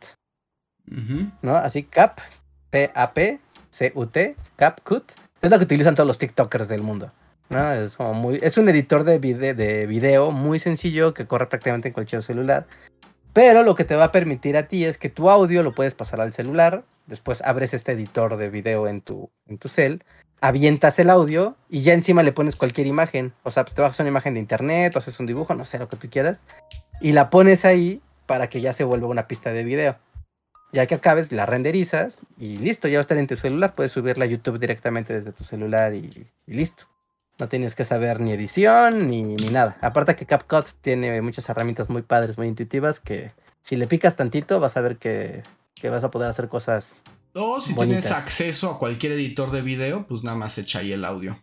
¿no? Así, Cap, P-A-P, C-U-T, CapCut. Es lo que utilizan todos los TikTokers del mundo. ¿No? Es, como muy, un editor de, de video muy sencillo que corre prácticamente en cualquier celular. Pero lo que te va a permitir a ti es que tu audio lo puedes pasar al celular, después abres este editor de video en tu, en tu cel, avientas el audio y ya encima le pones cualquier imagen. O sea, pues te bajas una imagen de internet, o haces un dibujo, no sé lo que tú quieras, y la pones ahí para que ya se vuelva una pista de video. Ya que acabes, la renderizas y listo, ya va a estar en tu celular. Puedes subirla a YouTube directamente desde tu celular y, listo. No tienes que saber ni edición ni, ni, nada. Aparte que CapCut tiene muchas herramientas muy padres, muy intuitivas, que si le picas tantito vas a ver que, que vas a poder hacer cosas. O si tienes acceso a cualquier editor de video, pues nada más echa ahí el audio.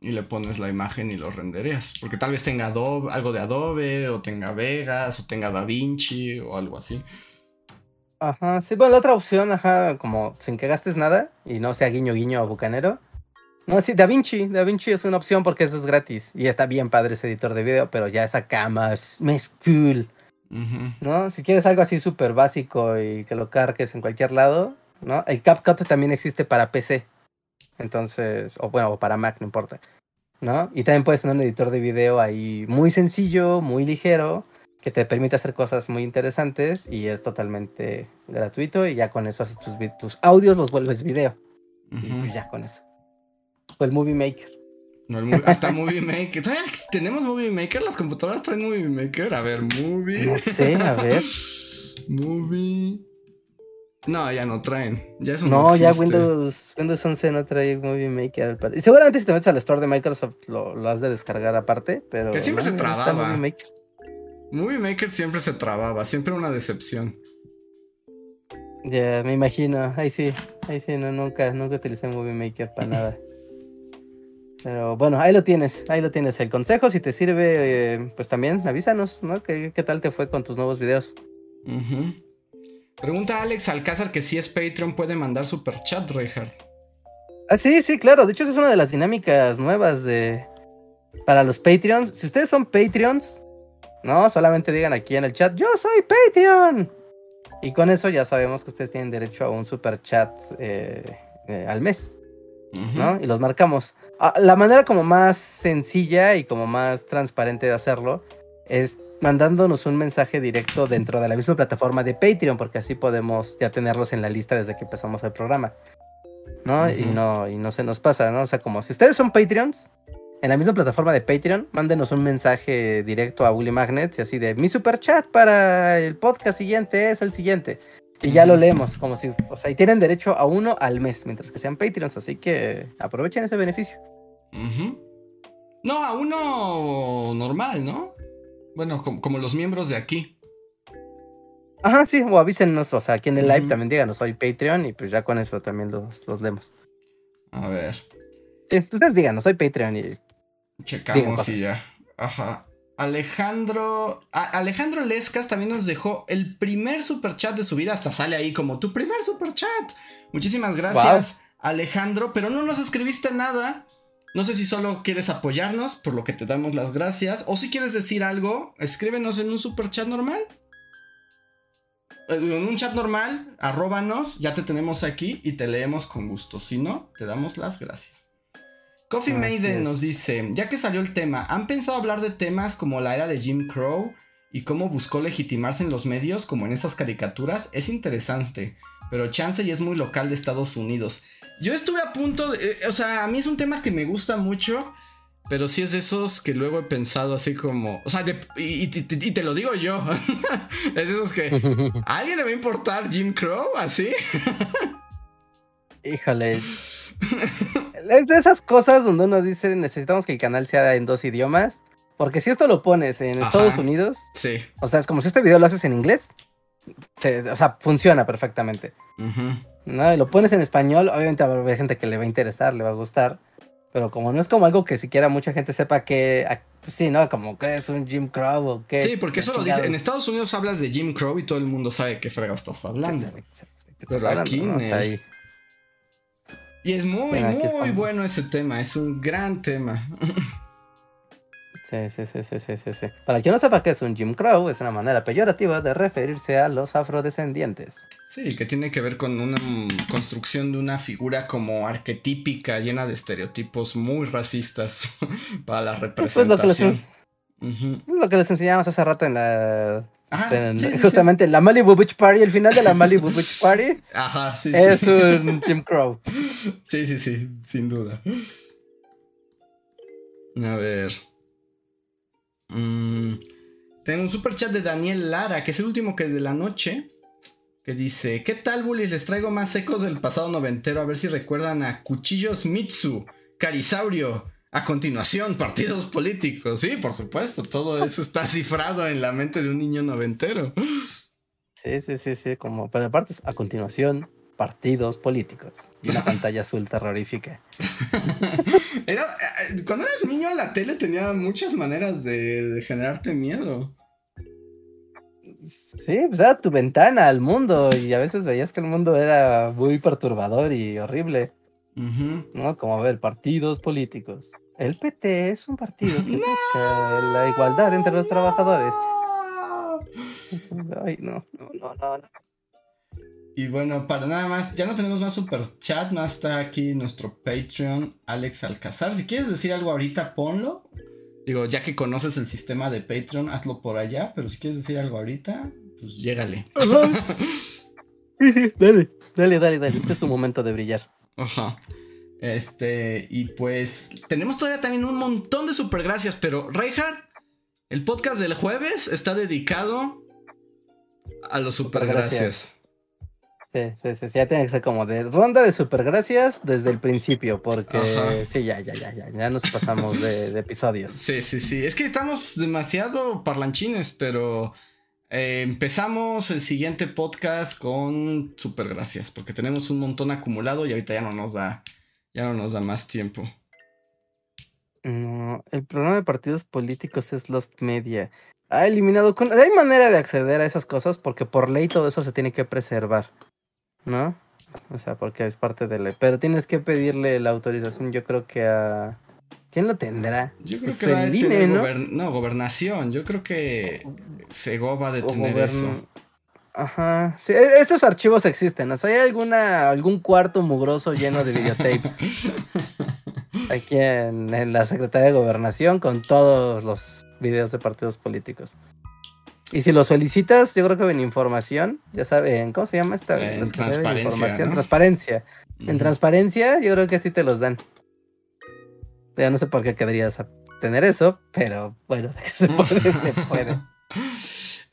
Y le pones la imagen y lo rendereas. Porque tal vez tenga Adobe, algo de Adobe, o tenga Vegas, o tenga DaVinci, o algo así. Ajá, sí, bueno, la otra opción, ajá, como sin que gastes nada y no sea guiño guiño o bucanero. No, sí, DaVinci, DaVinci es una opción porque eso es gratis y está bien padre ese editor de video, pero ya esa cama es, es cool. ¿No? Si quieres algo así súper básico y que lo cargues en cualquier lado, ¿no? El CapCut también existe para PC. Entonces, o bueno, o para Mac, no importa. ¿No? Y también puedes tener un editor de video ahí muy sencillo, muy ligero, que te permite hacer cosas muy interesantes y es totalmente gratuito y ya con eso haces tus, tus audios, los vuelves video. Y pues ya con eso. O el Movie Maker. No, el, hasta Movie Maker. ¿Tenemos Movie Maker? ¿Las computadoras traen Movie Maker? A ver, Movie. No sé, a ver. movie. No, ya no traen. Ya eso no, ya Windows, Windows 11 no trae Movie Maker. Y seguramente si te metes al store de Microsoft lo, lo has de descargar aparte, pero. Que siempre se trababa. Movie Maker. Movie Maker siempre se trababa, siempre una decepción. Ya, me imagino. Ahí sí, ahí sí, no, nunca, nunca utilicé Movie Maker para nada. Pero bueno, ahí lo tienes, ahí lo tienes el consejo. Si te sirve, eh, pues también avísanos, ¿no? ¿Qué, tal te fue con tus nuevos videos? Pregunta Alex Alcázar que si es Patreon puede mandar super chat, Reinhardt. Ah, sí, sí, claro. De hecho, esa es una de las dinámicas nuevas de para los Patreons. Si ustedes son Patreons, no, solamente digan aquí en el chat, yo soy Patreon. Y con eso ya sabemos que ustedes tienen derecho a un super chat eh, eh, al mes. ¿no? Y los marcamos. Ah, la manera como más sencilla y como más transparente de hacerlo es mandándonos un mensaje directo dentro de la misma plataforma de Patreon, porque así podemos ya tenerlos en la lista desde que empezamos el programa. ¿No? Y no, y no se nos pasa, ¿no? O sea, como si ustedes son Patreons, en la misma plataforma de Patreon, mándenos un mensaje directo a Bully Magnets y así de mi super chat para el podcast siguiente es el siguiente. Y ya lo leemos, como si, o sea, y tienen derecho a uno al mes, mientras que sean Patreons, así que aprovechen ese beneficio. No, a uno normal, ¿no? Bueno, como, los miembros de aquí. Ajá, sí, o avísenos, o sea, aquí en el live también díganos, soy Patreon, y pues ya con eso también los, los leemos. A ver. Sí, ustedes díganos, soy Patreon y... Checamos y ya. Ajá. Alejandro. Alejandro Lescas también nos dejó el primer super chat de su vida. Hasta sale ahí como tu primer super chat. Muchísimas gracias, Alejandro. Pero no nos escribiste nada. No sé si solo quieres apoyarnos, por lo que te damos las gracias. O si quieres decir algo, escríbenos en un super chat normal. Eh, en un chat normal, arróbanos, ya te tenemos aquí y te leemos con gusto. Si no, te damos las gracias. Coffee Maiden nos dice, ya que salió el tema, ¿han pensado hablar de temas como la era de Jim Crow y cómo buscó legitimarse en los medios como en esas caricaturas? Es interesante, pero chance y es muy local de Estados Unidos. Yo estuve a punto de, eh, o sea, a mí es un tema que me gusta mucho, pero sí es de esos que luego he pensado así como, o sea, y, te lo digo yo, es de esos que, ¿a alguien le va a importar Jim Crow así? Híjole. es de esas cosas donde uno dice necesitamos que el canal sea en dos idiomas. Porque si esto lo pones en Estados Unidos, sí. o sea, es como si este video lo haces en inglés, o sea, funciona perfectamente. ¿No? Y lo pones en español, obviamente va a haber gente que le va a interesar, le va a gustar. Pero como no es como algo que siquiera mucha gente sepa que, pues sí, ¿no? Como que es un Jim Crow o qué. Sí, porque eso lo dice. En Estados Unidos hablas de Jim Crow y todo el mundo sabe qué frega estás hablando. Pero aquí, ¿no? Y es muy, muy bueno ese tema, es un gran tema. Sí, sí, sí, sí, sí, sí, Para quien no sepa qué es un Jim Crow, es una manera peyorativa de referirse a los afrodescendientes. Sí, que tiene que ver con una construcción de una figura como arquetípica, llena de estereotipos muy racistas para la representación. Pues lo que les, lo que les enseñamos hace rato en la justamente la Malibu Beach Party, el final de la Malibu Beach Party. Ajá, sí, es un Jim Crow. Sí, sí, sí, sin duda. A ver. Mm, tengo un super chat de Daniel Lara, que es el último que de la noche. Que dice: ¿Qué tal, bullies? Les traigo más secos del pasado noventero. A ver si recuerdan a Cuchillos Mitsu, Carisaurio. A continuación, partidos políticos. Sí, por supuesto, todo eso está cifrado en la mente de un niño noventero. Sí, sí, sí, sí, como, pero aparte, a continuación, partidos políticos. Y una pantalla azul terrorífica. Eh, cuando eras niño, la tele tenía muchas maneras de, generarte miedo. Sí, pues era tu ventana al mundo y a veces veías que el mundo era muy perturbador y horrible. ¿No? Como ver, partidos políticos. El PT es un partido que busca la igualdad entre los trabajadores. Ay, no, no, no, no. Y bueno, para nada más, ya no tenemos más super chat, no está aquí nuestro Patreon, Alex Alcazar. Si quieres decir algo ahorita, ponlo. Digo, ya que conoces el sistema de Patreon, hazlo por allá, pero si quieres decir algo ahorita, pues llégale. dale, dale, dale, dale. Este es tu momento de brillar. Ajá. Este, y pues tenemos todavía también un montón de super gracias, pero Reinhardt, el podcast del jueves está dedicado a los super gracias. Sí, sí, sí, ya tiene que ser como de ronda de super gracias desde el principio, porque sí, ya, ya, ya, ya, ya nos pasamos de, episodios. Sí, sí, sí, es que estamos demasiado parlanchines, pero eh, empezamos el siguiente podcast con super gracias, porque tenemos un montón acumulado y ahorita ya no nos da ya no nos da más tiempo. No, el programa de partidos políticos es Lost Media. Ha eliminado. Con... Hay manera de acceder a esas cosas porque por ley todo eso se tiene que preservar. ¿No? O sea, porque es parte de ley. Pero tienes que pedirle la autorización, yo creo que a. ¿Quién lo tendrá? Yo creo que va a tener ¿no? no, gobernación. Yo creo que Sego va a detener eso. Ajá. Sí, e, estos archivos existen. O sea, hay alguna, algún cuarto mugroso lleno de videotapes. aquí en, la Secretaría de Gobernación con todos los videos de partidos políticos. Y si lo solicitas, yo creo que en información, ya saben, ¿cómo se llama esta? En transparencia. Transparencia. En transparencia, yo creo que sí te los dan. Ya no sé por qué querrías tener eso, pero bueno, se puede, se puede.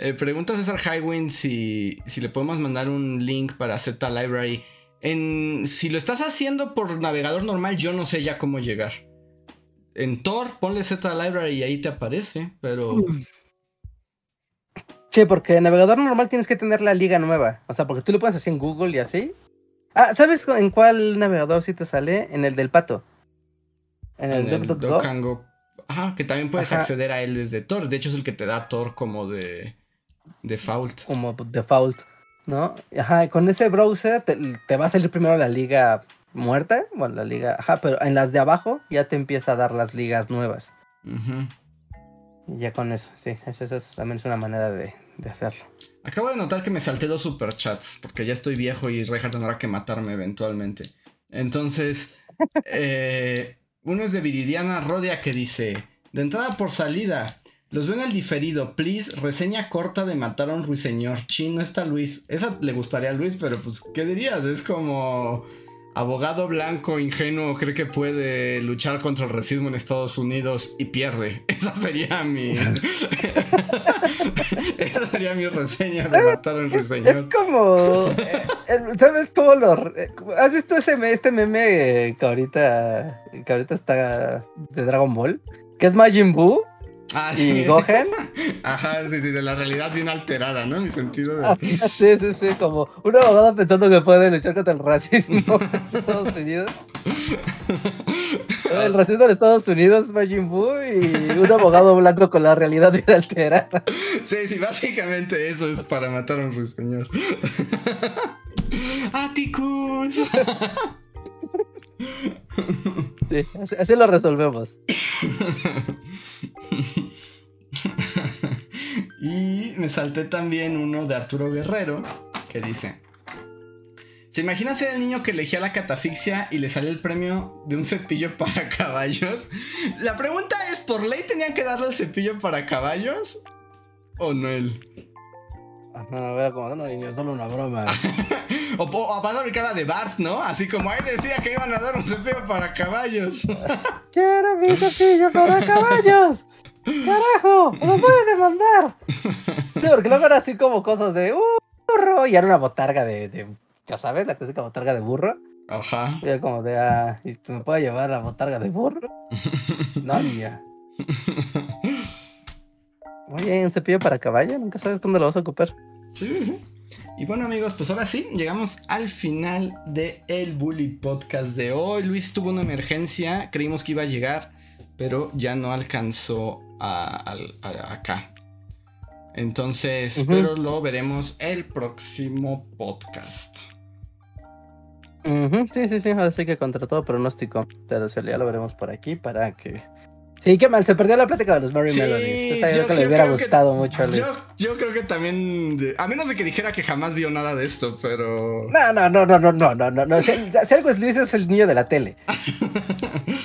Eh, pregunta César Highwind si, si le podemos mandar un link para Z Library. En, si lo estás haciendo por navegador normal, yo no sé ya cómo llegar. En Tor, ponle Z Library y ahí te aparece, pero. Che, porque en navegador normal tienes que tener la liga nueva. O sea, porque tú lo pones así en Google y así. Ah, ¿sabes en cuál navegador sí te sale? En el del pato. En el, el Ajá, que también puedes acceder a él desde Tor. De hecho, es el que te da Tor como de Default. Como default, ¿no? Ajá, con ese browser te, va a salir primero la liga muerta, bueno, la liga, ajá, pero en las de abajo ya te empieza a dar las ligas nuevas. Y ya con eso, sí, eso, también es una manera de, hacerlo. Acabo de notar que me salté dos superchats, porque ya estoy viejo y Reja tendrá que matarme eventualmente. Entonces, eh, uno es de Viridiana Rodia que dice, de entrada por salida, los ven al diferido, please. Reseña corta de matar a un ruiseñor. Chin, no está Luis. Esa le gustaría a Luis, pero pues, ¿qué dirías? Es como abogado blanco ingenuo cree que puede luchar contra el racismo en Estados Unidos y pierde. Esa sería mi. Esa sería mi reseña de matar a un ruiseñor. Es como. Eh, eh, ¿Sabes cómo lo.? Eh, ¿Has visto ese este meme que ahorita. que ahorita está de Dragon Ball? Que es Majin Buu Ah, sí. ¿Y Gohan? Ajá, sí, sí, de la realidad bien alterada, ¿no? En mi sentido de... Ah, sí, sí, sí, como un abogado pensando que puede luchar contra el racismo en Estados Unidos. El racismo en Estados Unidos es Majin Buu y un abogado blanco con la realidad bien alterada. Sí, sí, básicamente eso es para matar a un ruiseñor. ¡Aticus! Sí, así, lo resolvemos. me salté también uno de Arturo Guerrero que dice: ¿Se imagina ser el niño que elegía la catafixia y le salió el premio de un cepillo para caballos? La pregunta es: ¿por ley tenían que darle el cepillo para caballos? ¿O no él? No, era como, no, niño, solo una broma. o, o a Padre cara de Bart, ¿no? Así como ahí decía que iban a dar un cepillo para caballos. ¡Quiero mi cepillo para caballos! ¡Carajo! ¡Nos voy a demandar! Sí, porque luego era así como cosas de burro y era una botarga de, ya sabes, la clásica botarga de burro. Ajá. Y era como de, ah, ¿y tú me puedes llevar la botarga de burro? no, niña. Oye, un cepillo para caballo, nunca sabes cuándo lo vas a ocupar. Sí, sí, sí. Y bueno amigos, pues ahora sí, llegamos al final de el Bully Podcast de hoy. Luis tuvo una emergencia, creímos que iba a llegar, pero ya no alcanzó a, acá. Entonces, pero lo veremos el próximo podcast. Sí, sí, sí, ahora sí que contra todo pronóstico. Pero ya lo veremos por aquí para que Sí, qué mal, se perdió la plática de los Mary sí, Melodies. Es algo yo, que les hubiera gustado que, mucho a Luis. Yo, yo, creo que también, a menos de que dijera que jamás vio nada de esto, pero... No, no, no, no, no, no, no, no. no. Si, si, algo es Luis, es el niño de la tele.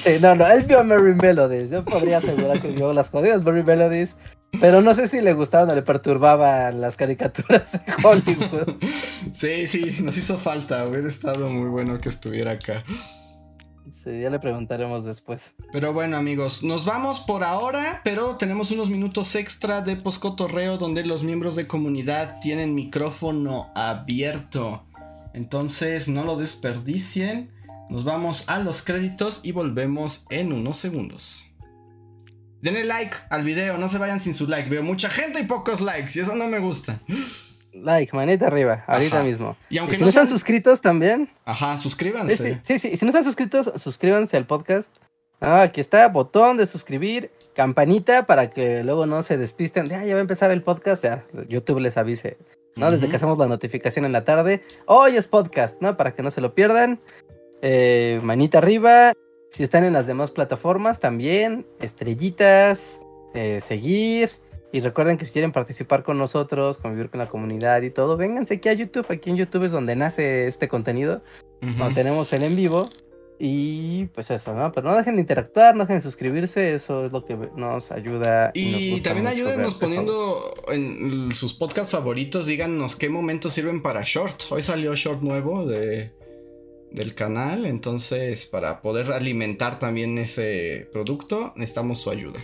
Sí, no, no, él vio Mary Melodies. Yo podría asegurar que vio las jodidas Mary Melodies. Pero no sé si le gustaban o le perturbaban las caricaturas de Hollywood. Sí, sí, nos hizo falta. Hubiera estado muy bueno que estuviera acá. Sí, ya le preguntaremos después. Pero bueno, amigos, nos vamos por ahora, pero tenemos unos minutos extra de poscotorreo donde los miembros de comunidad tienen micrófono abierto. Entonces, no lo desperdicien. Nos vamos a los créditos y volvemos en unos segundos. Denle like al video, no se vayan sin su like. Veo mucha gente y pocos likes y eso no me gusta. Like, manita arriba, ahorita mismo. Y aunque si no, están suscritos también. Ajá, suscríbanse. Sí, sí, Si no están suscritos, suscríbanse al podcast. Ah, aquí está, botón de suscribir, campanita para que luego no se despisten de, ah, ya va a empezar el podcast, ya YouTube les avise, ¿no? Desde que hacemos la notificación en la tarde. Hoy es podcast, ¿no? Para que no se lo pierdan. Eh, manita arriba. Si están en las demás plataformas también, estrellitas, eh, seguir. Y recuerden que si quieren participar con nosotros, convivir con la comunidad y todo, vénganse aquí a YouTube. Aquí en YouTube es donde nace este contenido. Donde tenemos el en vivo. Y pues eso, ¿no? Pero no dejen de interactuar, no dejen de suscribirse, eso es lo que nos ayuda. Y, también ayúdenos poniendo en sus podcasts favoritos, díganos qué momentos sirven para short. Hoy salió short nuevo de, del canal, entonces para poder alimentar también ese producto necesitamos su ayuda.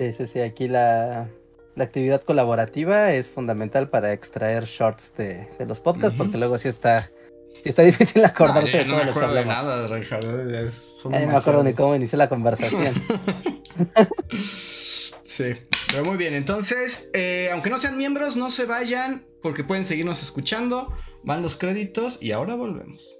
Sí, sí, sí, aquí la, actividad colaborativa es fundamental para extraer shorts de, los podcasts, porque luego sí está, está difícil acordarse de todo no me acuerdo de nada, Richard. no me acuerdo ni cómo inició la conversación. sí, pero muy bien. Entonces, eh, aunque no sean miembros, no se vayan, porque pueden seguirnos escuchando. Van los créditos y ahora volvemos.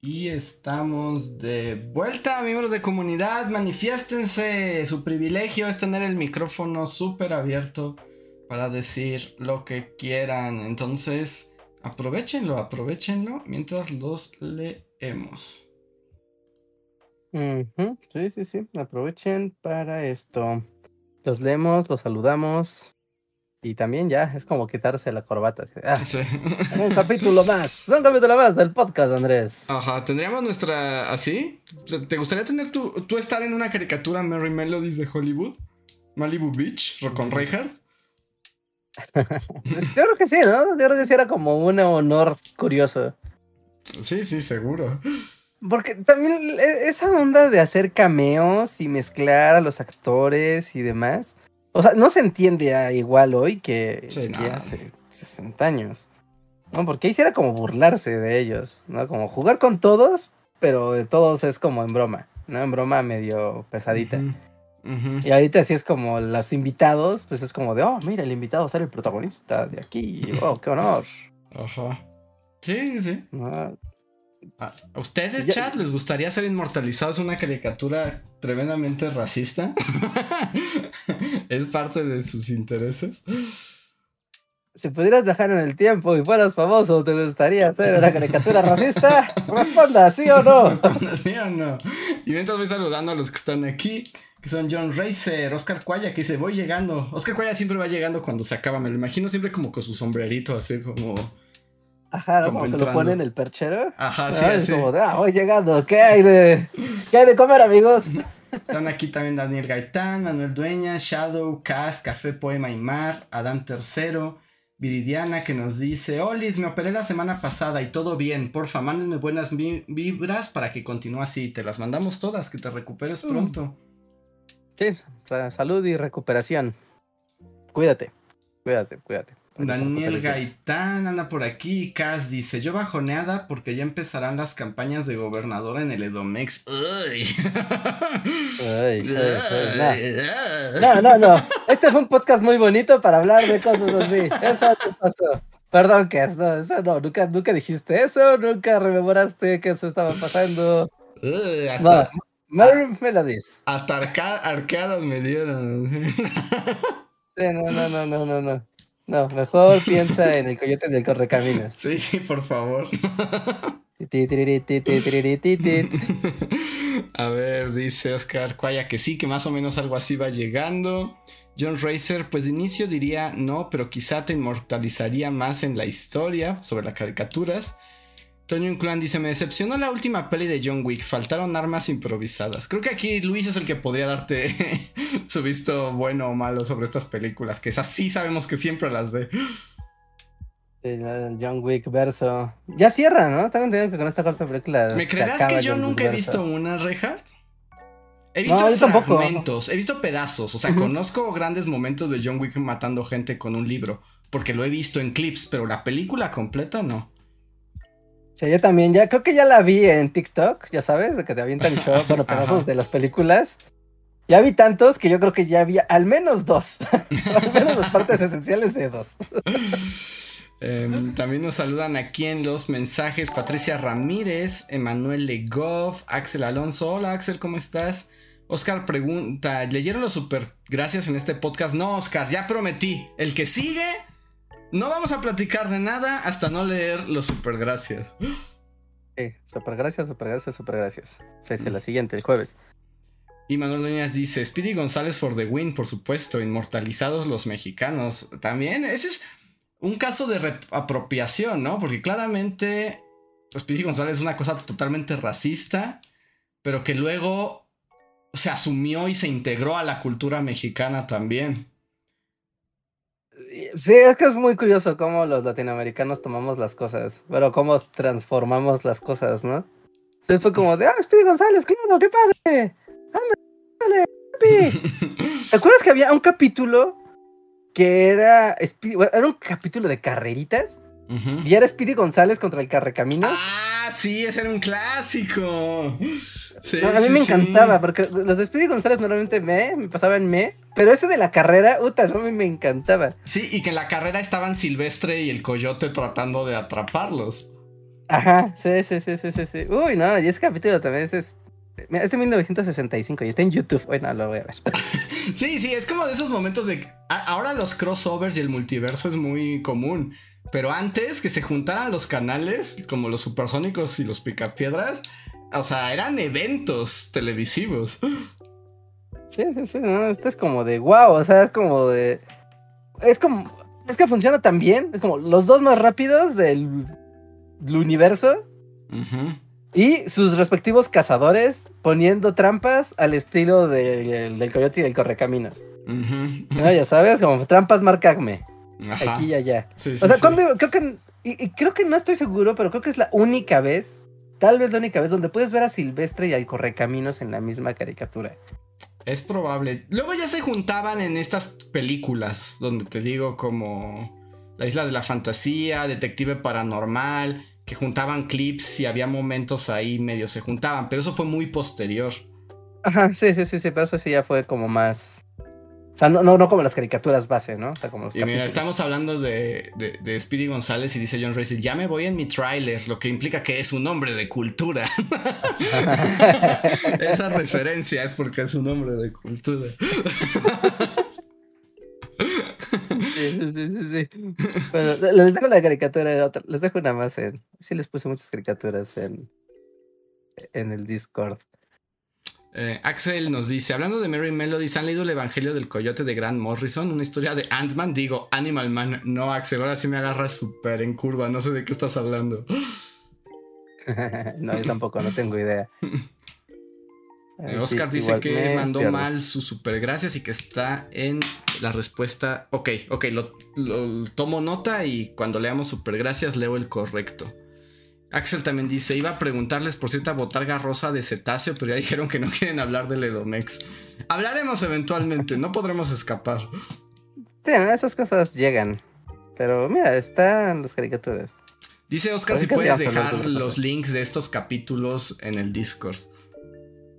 Y estamos de vuelta, miembros de comunidad. Manifiéstense. Su privilegio es tener el micrófono súper abierto para decir lo que quieran. Entonces, aprovechenlo, aprovechenlo mientras los leemos. Sí, sí, sí. Aprovechen para esto. Los leemos, los saludamos. Y también ya es como quitarse la corbata. Ah, un capítulo más, un capítulo más del podcast, Andrés. Ajá, tendríamos nuestra. ¿Así? ¿Te gustaría tener tu, tú estar en una caricatura Merry Melodies de Hollywood? Malibu Beach, con Reinhardt. Yo creo que sí, ¿no? Yo creo que sí era como un honor curioso. Sí, sí, seguro. Porque también e, esa onda de hacer cameos y mezclar a los actores y demás o sea, no se entiende igual hoy que, hace 60 años. ¿no? Porque ahí sí era como burlarse de ellos, ¿no? Como jugar con todos, pero de todos es como en broma, ¿no? En broma medio pesadita. Y ahorita sí es como los invitados, pues es como de, oh, mira, el invitado a ser el protagonista de aquí. Oh, qué honor. Ajá. Sí, sí. ¿A ustedes, chat, les gustaría ser inmortalizados en una caricatura tremendamente racista? ¿Es parte de sus intereses? Si pudieras viajar en el tiempo y fueras famoso, ¿te gustaría hacer una caricatura racista? Responda, ¿sí o no? ¿Sí o no? Y mientras voy saludando a los que están aquí, que son John Racer, Oscar Cuaya, que dice, voy llegando. Oscar Cuaya siempre va llegando cuando se acaba, me lo imagino siempre como con su sombrerito, así como... Ajá, como, que lo pone en el perchero. Ajá, sí, Es como, ah, voy llegando, ¿qué hay de, qué hay de comer, amigos? Están aquí también Daniel Gaitán, Manuel Dueña, Shadow, Cas, Café, Poema y Mar, Adán Tercero, Viridiana que nos dice, Olis, me operé la semana pasada y todo bien, porfa, mándenme buenas vibras para que continúe así, te las mandamos todas, que te recuperes mm. pronto. Sí, salud y recuperación. Cuídate, cuídate, cuídate. Daniel Gaitán anda por aquí. Cas dice: Yo bajoneada porque ya empezarán las campañas de gobernador en el Edomex. Uy. no. no, no, Este fue un podcast muy bonito para hablar de cosas así. Eso te pasó. Perdón, que eso, eso no, nunca, nunca dijiste eso, nunca rememoraste que eso estaba pasando. hasta, lo dices. Hasta arcadas me dieron. sí, no, no, no, no, no, no. No, mejor piensa en el coyote del correcaminos. Sí, sí, por favor. A ver, dice Oscar Cuaya que sí, que más o menos algo así va llegando. John Racer, pues de inicio diría no, pero quizá te inmortalizaría más en la historia sobre las caricaturas. Toño Clan dice, me decepcionó la última peli de John Wick, faltaron armas improvisadas. Creo que aquí Luis es el que podría darte su visto bueno o malo sobre estas películas, que es así sabemos que siempre las ve. El John Wick verso. Ya cierra, ¿no? Tengo entendido que con esta cuarta película. ¿Me creerás que yo nunca he visto una, Reinhardt? He visto fragmentos, he visto pedazos, o sea, conozco grandes momentos de John Wick matando gente con un libro, porque lo he visto en clips, pero la película completa no. Sí, yo también, ya creo que ya la vi en TikTok, ya sabes, de que te avientan show, bueno, pedazos de las películas. Ya vi tantos que yo creo que ya había al menos dos. al menos las partes esenciales de dos. Em, también nos saludan aquí en los mensajes Patricia Ramírez, Emanuel Legoff, Axel Alonso. Hola Axel, ¿cómo estás? Oscar pregunta, ¿leyeron los super gracias en este podcast? No, Oscar, ya prometí. El que sigue no vamos a platicar de nada hasta no leer los super gracias. Sí, super gracias, super gracias, super gracias. Sí, sí, la siguiente, el jueves. Y Manuel Doñas dice, Speedy González for the win, por supuesto, inmortalizados los mexicanos. También, ese es un caso de apropiación, ¿no? Porque claramente pues, Speedy González es una cosa totalmente racista, pero que luego se asumió y se integró a la cultura mexicana también. Sí, es que es muy curioso cómo los latinoamericanos tomamos las cosas, pero cómo transformamos las cosas, ¿no? Entonces fue como de, ah, Speedy González, claro, qué padre. Ándale, ¿Te acuerdas que había un capítulo que era, era un capítulo de carreritas? Y era Speedy González contra el Carrecaminos. Ah, sí, ese era un clásico. a mí me encantaba, porque los de Speedy González normalmente me, me pasaban me, pero ese de la carrera, puta, no me, me encantaba. Sí, y que en la carrera estaban Silvestre y el Coyote tratando de atraparlos. Ajá, sí, sí, sí, sí, sí. Uy, no, y ese capítulo también es, es de 1965 y está en YouTube. Bueno, lo voy a ver. sí, sí, es como de esos momentos de. Ahora los crossovers y el multiverso es muy común. Pero antes que se juntaran los canales, como los supersónicos y los picapiedras, o sea, eran eventos televisivos. Sí, sí, sí, no, esto es como de wow, o sea, es como de... Es como... Es que funciona tan bien, es como los dos más rápidos del, universo. Y sus respectivos cazadores poniendo trampas al estilo del coyote y del correcaminos. Ya sabes, como trampas marcagme. Aquí y allá. o sea, cuando, creo que, y, creo que no estoy seguro, pero creo que es la única vez, tal vez la única vez, donde puedes ver a Silvestre y al Correcaminos en la misma caricatura. Es probable. Luego ya se juntaban en estas películas, donde te digo como La Isla de la Fantasía, Detective Paranormal, que juntaban clips y había momentos ahí medio se juntaban, pero eso fue muy posterior. Ajá, sí, sí, sí, sí, pero eso sí ya fue como más. O sea, no, no, no como las caricaturas base, ¿no? O sea, como los Y mira, estamos hablando de, de, de Speedy González y dice John Racer, ya me voy en mi tráiler, lo que implica que es un hombre de cultura. Esa referencia es porque es un hombre de cultura. Sí, sí, sí, sí. Bueno, le- les dejo la caricatura, otra- les dejo una más en. Sí, les puse muchas caricaturas en, en el Discord. Eh, Axel nos dice, hablando de Mary Melody, ¿han leído el Evangelio del Coyote de Grant Morrison? Una historia de Ant-Man, digo, Animal Man. No, Axel, ahora sí me agarras súper en curva, no sé de qué estás hablando. no, yo tampoco, no tengo idea. Eh, sí, Oscar dice que mandó pierdo. mal su super gracias y que está en la respuesta. Ok, ok, lo, lo- tomo nota y cuando leamos super gracias leo el correcto. Axel también dice, iba a preguntarles por cierta botarga rosa de cetáceo, pero ya dijeron que no quieren hablar del Edomex. Hablaremos eventualmente, no podremos escapar. Sí, esas cosas llegan. Pero mira, están las caricaturas. Dice Oscar si puedes dejar los links de estos capítulos en el Discord.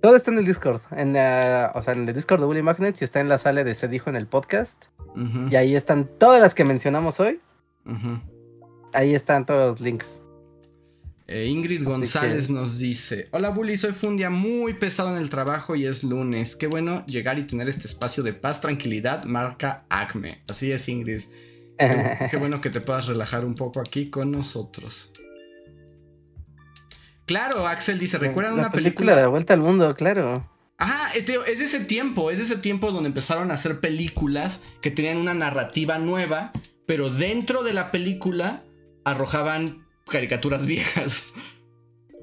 Todo está en el Discord. En la- o sea, en el Discord de Bully Magnets y está en la sala de Se Dijo en el podcast. Y ahí están todas las que mencionamos hoy. Ahí están todos los links. Eh, Ingrid González que- nos dice: Hola Bully, soy fue un día muy pesado en el trabajo y es lunes. Qué bueno llegar y tener este espacio de paz, tranquilidad, marca Acme. Así es, Ingrid. Qué, qué bueno que te puedas relajar un poco aquí con nosotros. Claro, Axel dice: ¿Recuerdan una película de película? la vuelta al mundo, claro. Ajá, es de ese tiempo, es de ese tiempo donde empezaron a hacer películas que tenían una narrativa nueva, pero dentro de la película arrojaban caricaturas viejas.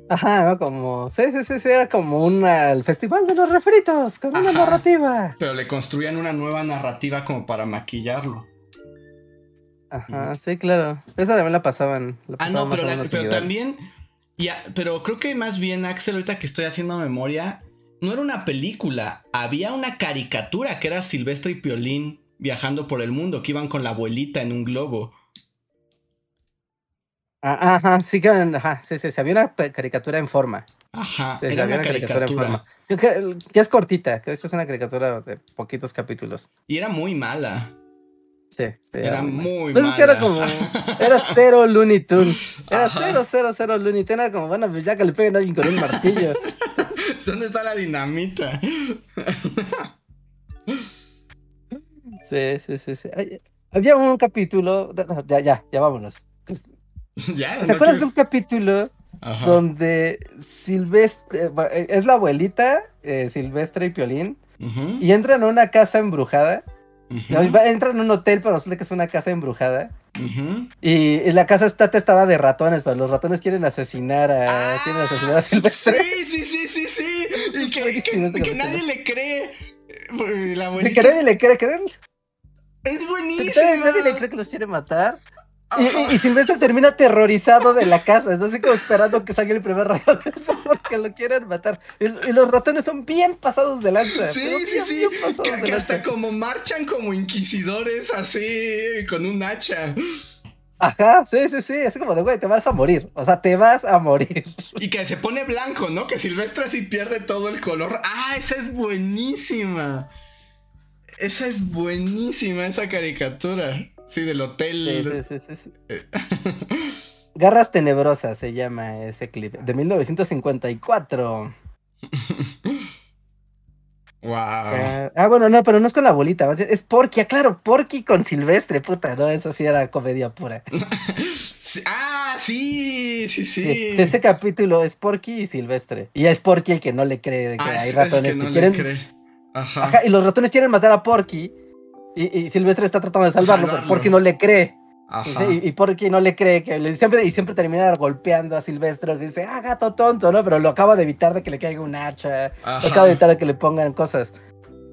Ajá, ¿no? como. Sí, sí, sí, sí, era como una, el festival de los refritos, con una narrativa. Pero le construían una nueva narrativa como para maquillarlo. Ajá, sí, claro. Esa también la pasaban. la Ah, no, pero, la- pero también. ya, pero creo que más bien, Axel, ahorita que estoy haciendo memoria, no era una película. Había una caricatura que era Silvestre y Piolín viajando por el mundo, que iban con la abuelita en un globo. Ah, Ajá, sí, que, ajá, sí, sí, sí, había una caricatura en forma. Ajá, Sí, era había una caricatura. Que, que- que es cortita, que de hecho es una caricatura de poquitos capítulos. Y era muy mala. Sí, sí, Era muy- muy Pues es que era mala. como. Era cero Looney Tunes. Era Ajá. cero, cero, cero Looney Tunes. Era como, bueno, pues ya que le peguen a alguien con un martillo. ¿Dónde está la dinamita? Sí, sí, sí, sí. Había un capítulo. Ya, ya, ya vámonos. ya, ¿Te ¿no acuerdas de un capítulo Ajá. donde Silvestre. eh, Es la abuelita, eh, Silvestre y Piolín, y entran a una casa embrujada. entran a un hotel, pero resulta que es una casa embrujada. Y, y la casa está testada de ratones, pero los ratones quieren asesinar a, Ah, quieren asesinar a Silvestre. Sí, sí, sí, sí, sí. Y que, buenísimo que- que nadie le cree. Eh, La abuelita nadie le cree, creen. es Si buenísima. nadie, nadie le cree que los quiere matar. Y, Ajá. y- y Silvestre termina aterrorizado de la casa. Está así como esperando que salga el primer sol porque lo quieren matar. Y, y los ratones son bien pasados de lanza. Sí, sí, bien, sí. bien Que, que hasta como marchan como inquisidores así con un hacha. Ajá, sí, sí, sí. Así como de, güey, te vas a morir. O sea, te vas a morir. Y que se pone blanco, ¿no? Que Silvestre así pierde todo el color. Ah, esa es buenísima. Esa es buenísima, esa caricatura. Sí, del hotel. sí, sí, sí, sí. Garras Tenebrosas se llama ese clip. De 1954. Wow. Ah, ah, bueno, no, pero no es con la bolita. Es Porky, ah, claro, Porky con Silvestre, puta, no, eso sí era comedia pura. Ah, sí, sí, sí. Sí, ese capítulo es Porky y Silvestre. Y es Porky el que no le cree de que Ah, hay es- es ratones que que, no le quieren. Ajá. Ajá, y los ratones quieren matar a Porky. Y, y Silvestre está tratando de salvarlo, Salvarlo. Porky no le cree. Y, Ajá. sí, y Porky no le cree que le- siempre, y siempre termina golpeando a Silvestre. Que dice, ah, gato tonto, ¿no? Pero lo acaba de evitar de que le caiga un hacha. Ajá. Lo acaba de evitar de que le pongan cosas.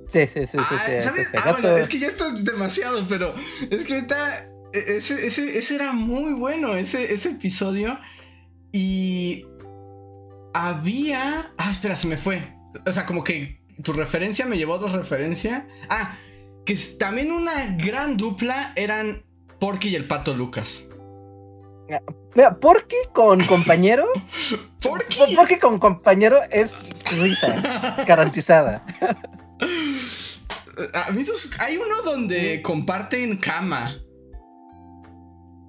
Sí, sí, sí, sí. Ah, sí, ¿sabes? este Ah, bueno, es que ya esto es demasiado, pero es que está. e- Ese, ese, ese era muy bueno, ese, ese episodio. Y. Había. Ah, espera, se me fue. O sea, como que tu referencia me llevó a otra referencia. Ah, que también una gran dupla eran Porky y el pato Lucas. Mira, Porky con compañero. ¿Por qué? Porky con compañero es risa, garantizada. A mí hay uno donde comparten cama.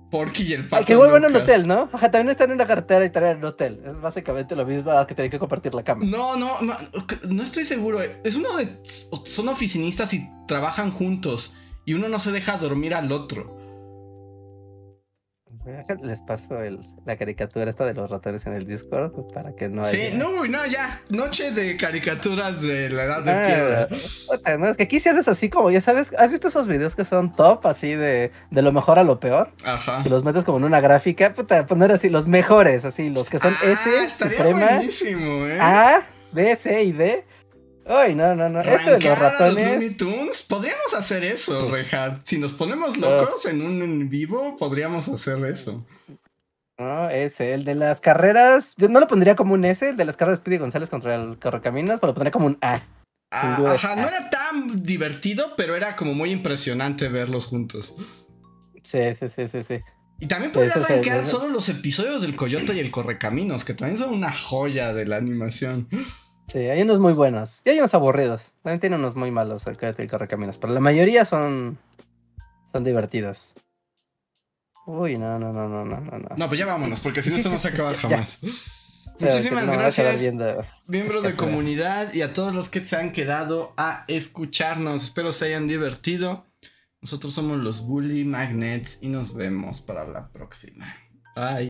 Porky y el pato. Ay, que vuelven a un hotel, ¿no? Ajá, también están en una carretera y están en un hotel. Es básicamente lo mismo que tienen que compartir la cama. No, no, no estoy seguro. Es uno de. Son oficinistas y trabajan juntos. Y uno no se deja dormir al otro. Les paso el, la caricatura esta de los ratones en el Discord para que no haya... Sí, no, no, ya. Noche de caricaturas de la edad de ah, piedra. no, es que aquí si haces así como, ya sabes, ¿has visto esos videos que son top, así de, de lo mejor a lo peor? Ajá. Y los metes como en una gráfica, puta, poner así los mejores, así, los que son ah, S, Suprema, buenísimo, ¿eh? A, B, C y D. Ay, no, no, no. Esto de los ratones. Tunes? Podríamos hacer eso, Rehard. Si nos ponemos locos en un en vivo, podríamos hacer eso. No, ese, el de las carreras. Yo no lo pondría como un S, el de las carreras de Speedy González contra el Correcaminos, pero lo pondría como un A. Ah, ajá, no era tan divertido, pero era como muy impresionante verlos juntos. Sí, sí, sí, sí, sí. Y también podría arrancar solo los episodios del Coyote y el Correcaminos, que también son una joya de la animación. Sí, hay unos muy buenos. Y hay unos aburridos. También tiene unos muy malos el que corre caminos. Pero la mayoría son. son divertidos. Uy, no, no, no, no, no, no. No, pues ya vámonos, porque si no se acaba jamás. Muchísimas gracias, miembros de comunidad y a todos los que se han quedado a escucharnos. Espero se hayan divertido. Nosotros somos los Bully Magnets y nos vemos para la próxima. Bye.